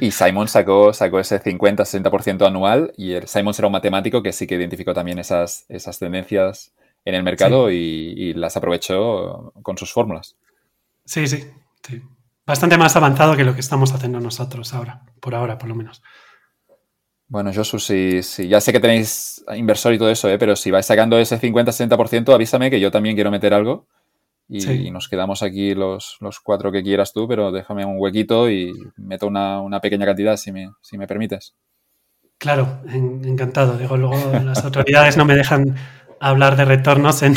Y Simon sacó, sacó ese 50-60% anual y el Simon era un matemático que sí que identificó también esas, esas tendencias en el mercado y, las aprovechó con sus fórmulas. Sí, sí, sí. Bastante más avanzado que lo que estamos haciendo nosotros ahora, por ahora, por lo menos. Bueno, Josu, si, ya sé que tenéis inversor y todo eso, ¿eh? pero si vais sacando ese 50-60%, avísame que yo también quiero meter algo. Y, nos quedamos aquí los, cuatro que quieras tú, pero déjame un huequito y meto una, pequeña cantidad si me, si me permites. Claro, encantado. Digo, luego las autoridades no me dejan hablar de retornos en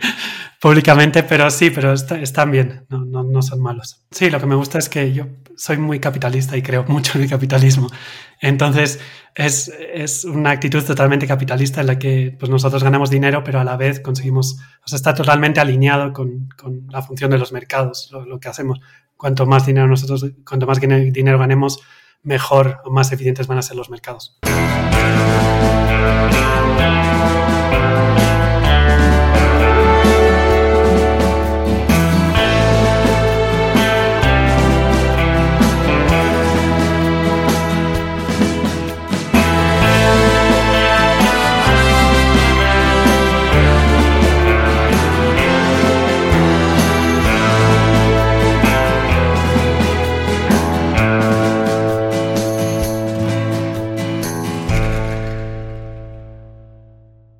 públicamente, pero sí, pero están bien, no, no, no, son malos. Sí, lo que me gusta es que yo soy muy capitalista y creo mucho en el capitalismo. Entonces, es, es una actitud totalmente capitalista en la que pues, nosotros ganamos dinero, pero a la vez conseguimos, o sea, está totalmente alineado con, con la función de los mercados, lo, lo, que hacemos. Cuanto más dinero nosotros, cuanto más dinero ganemos, mejor o más eficientes van a ser los mercados.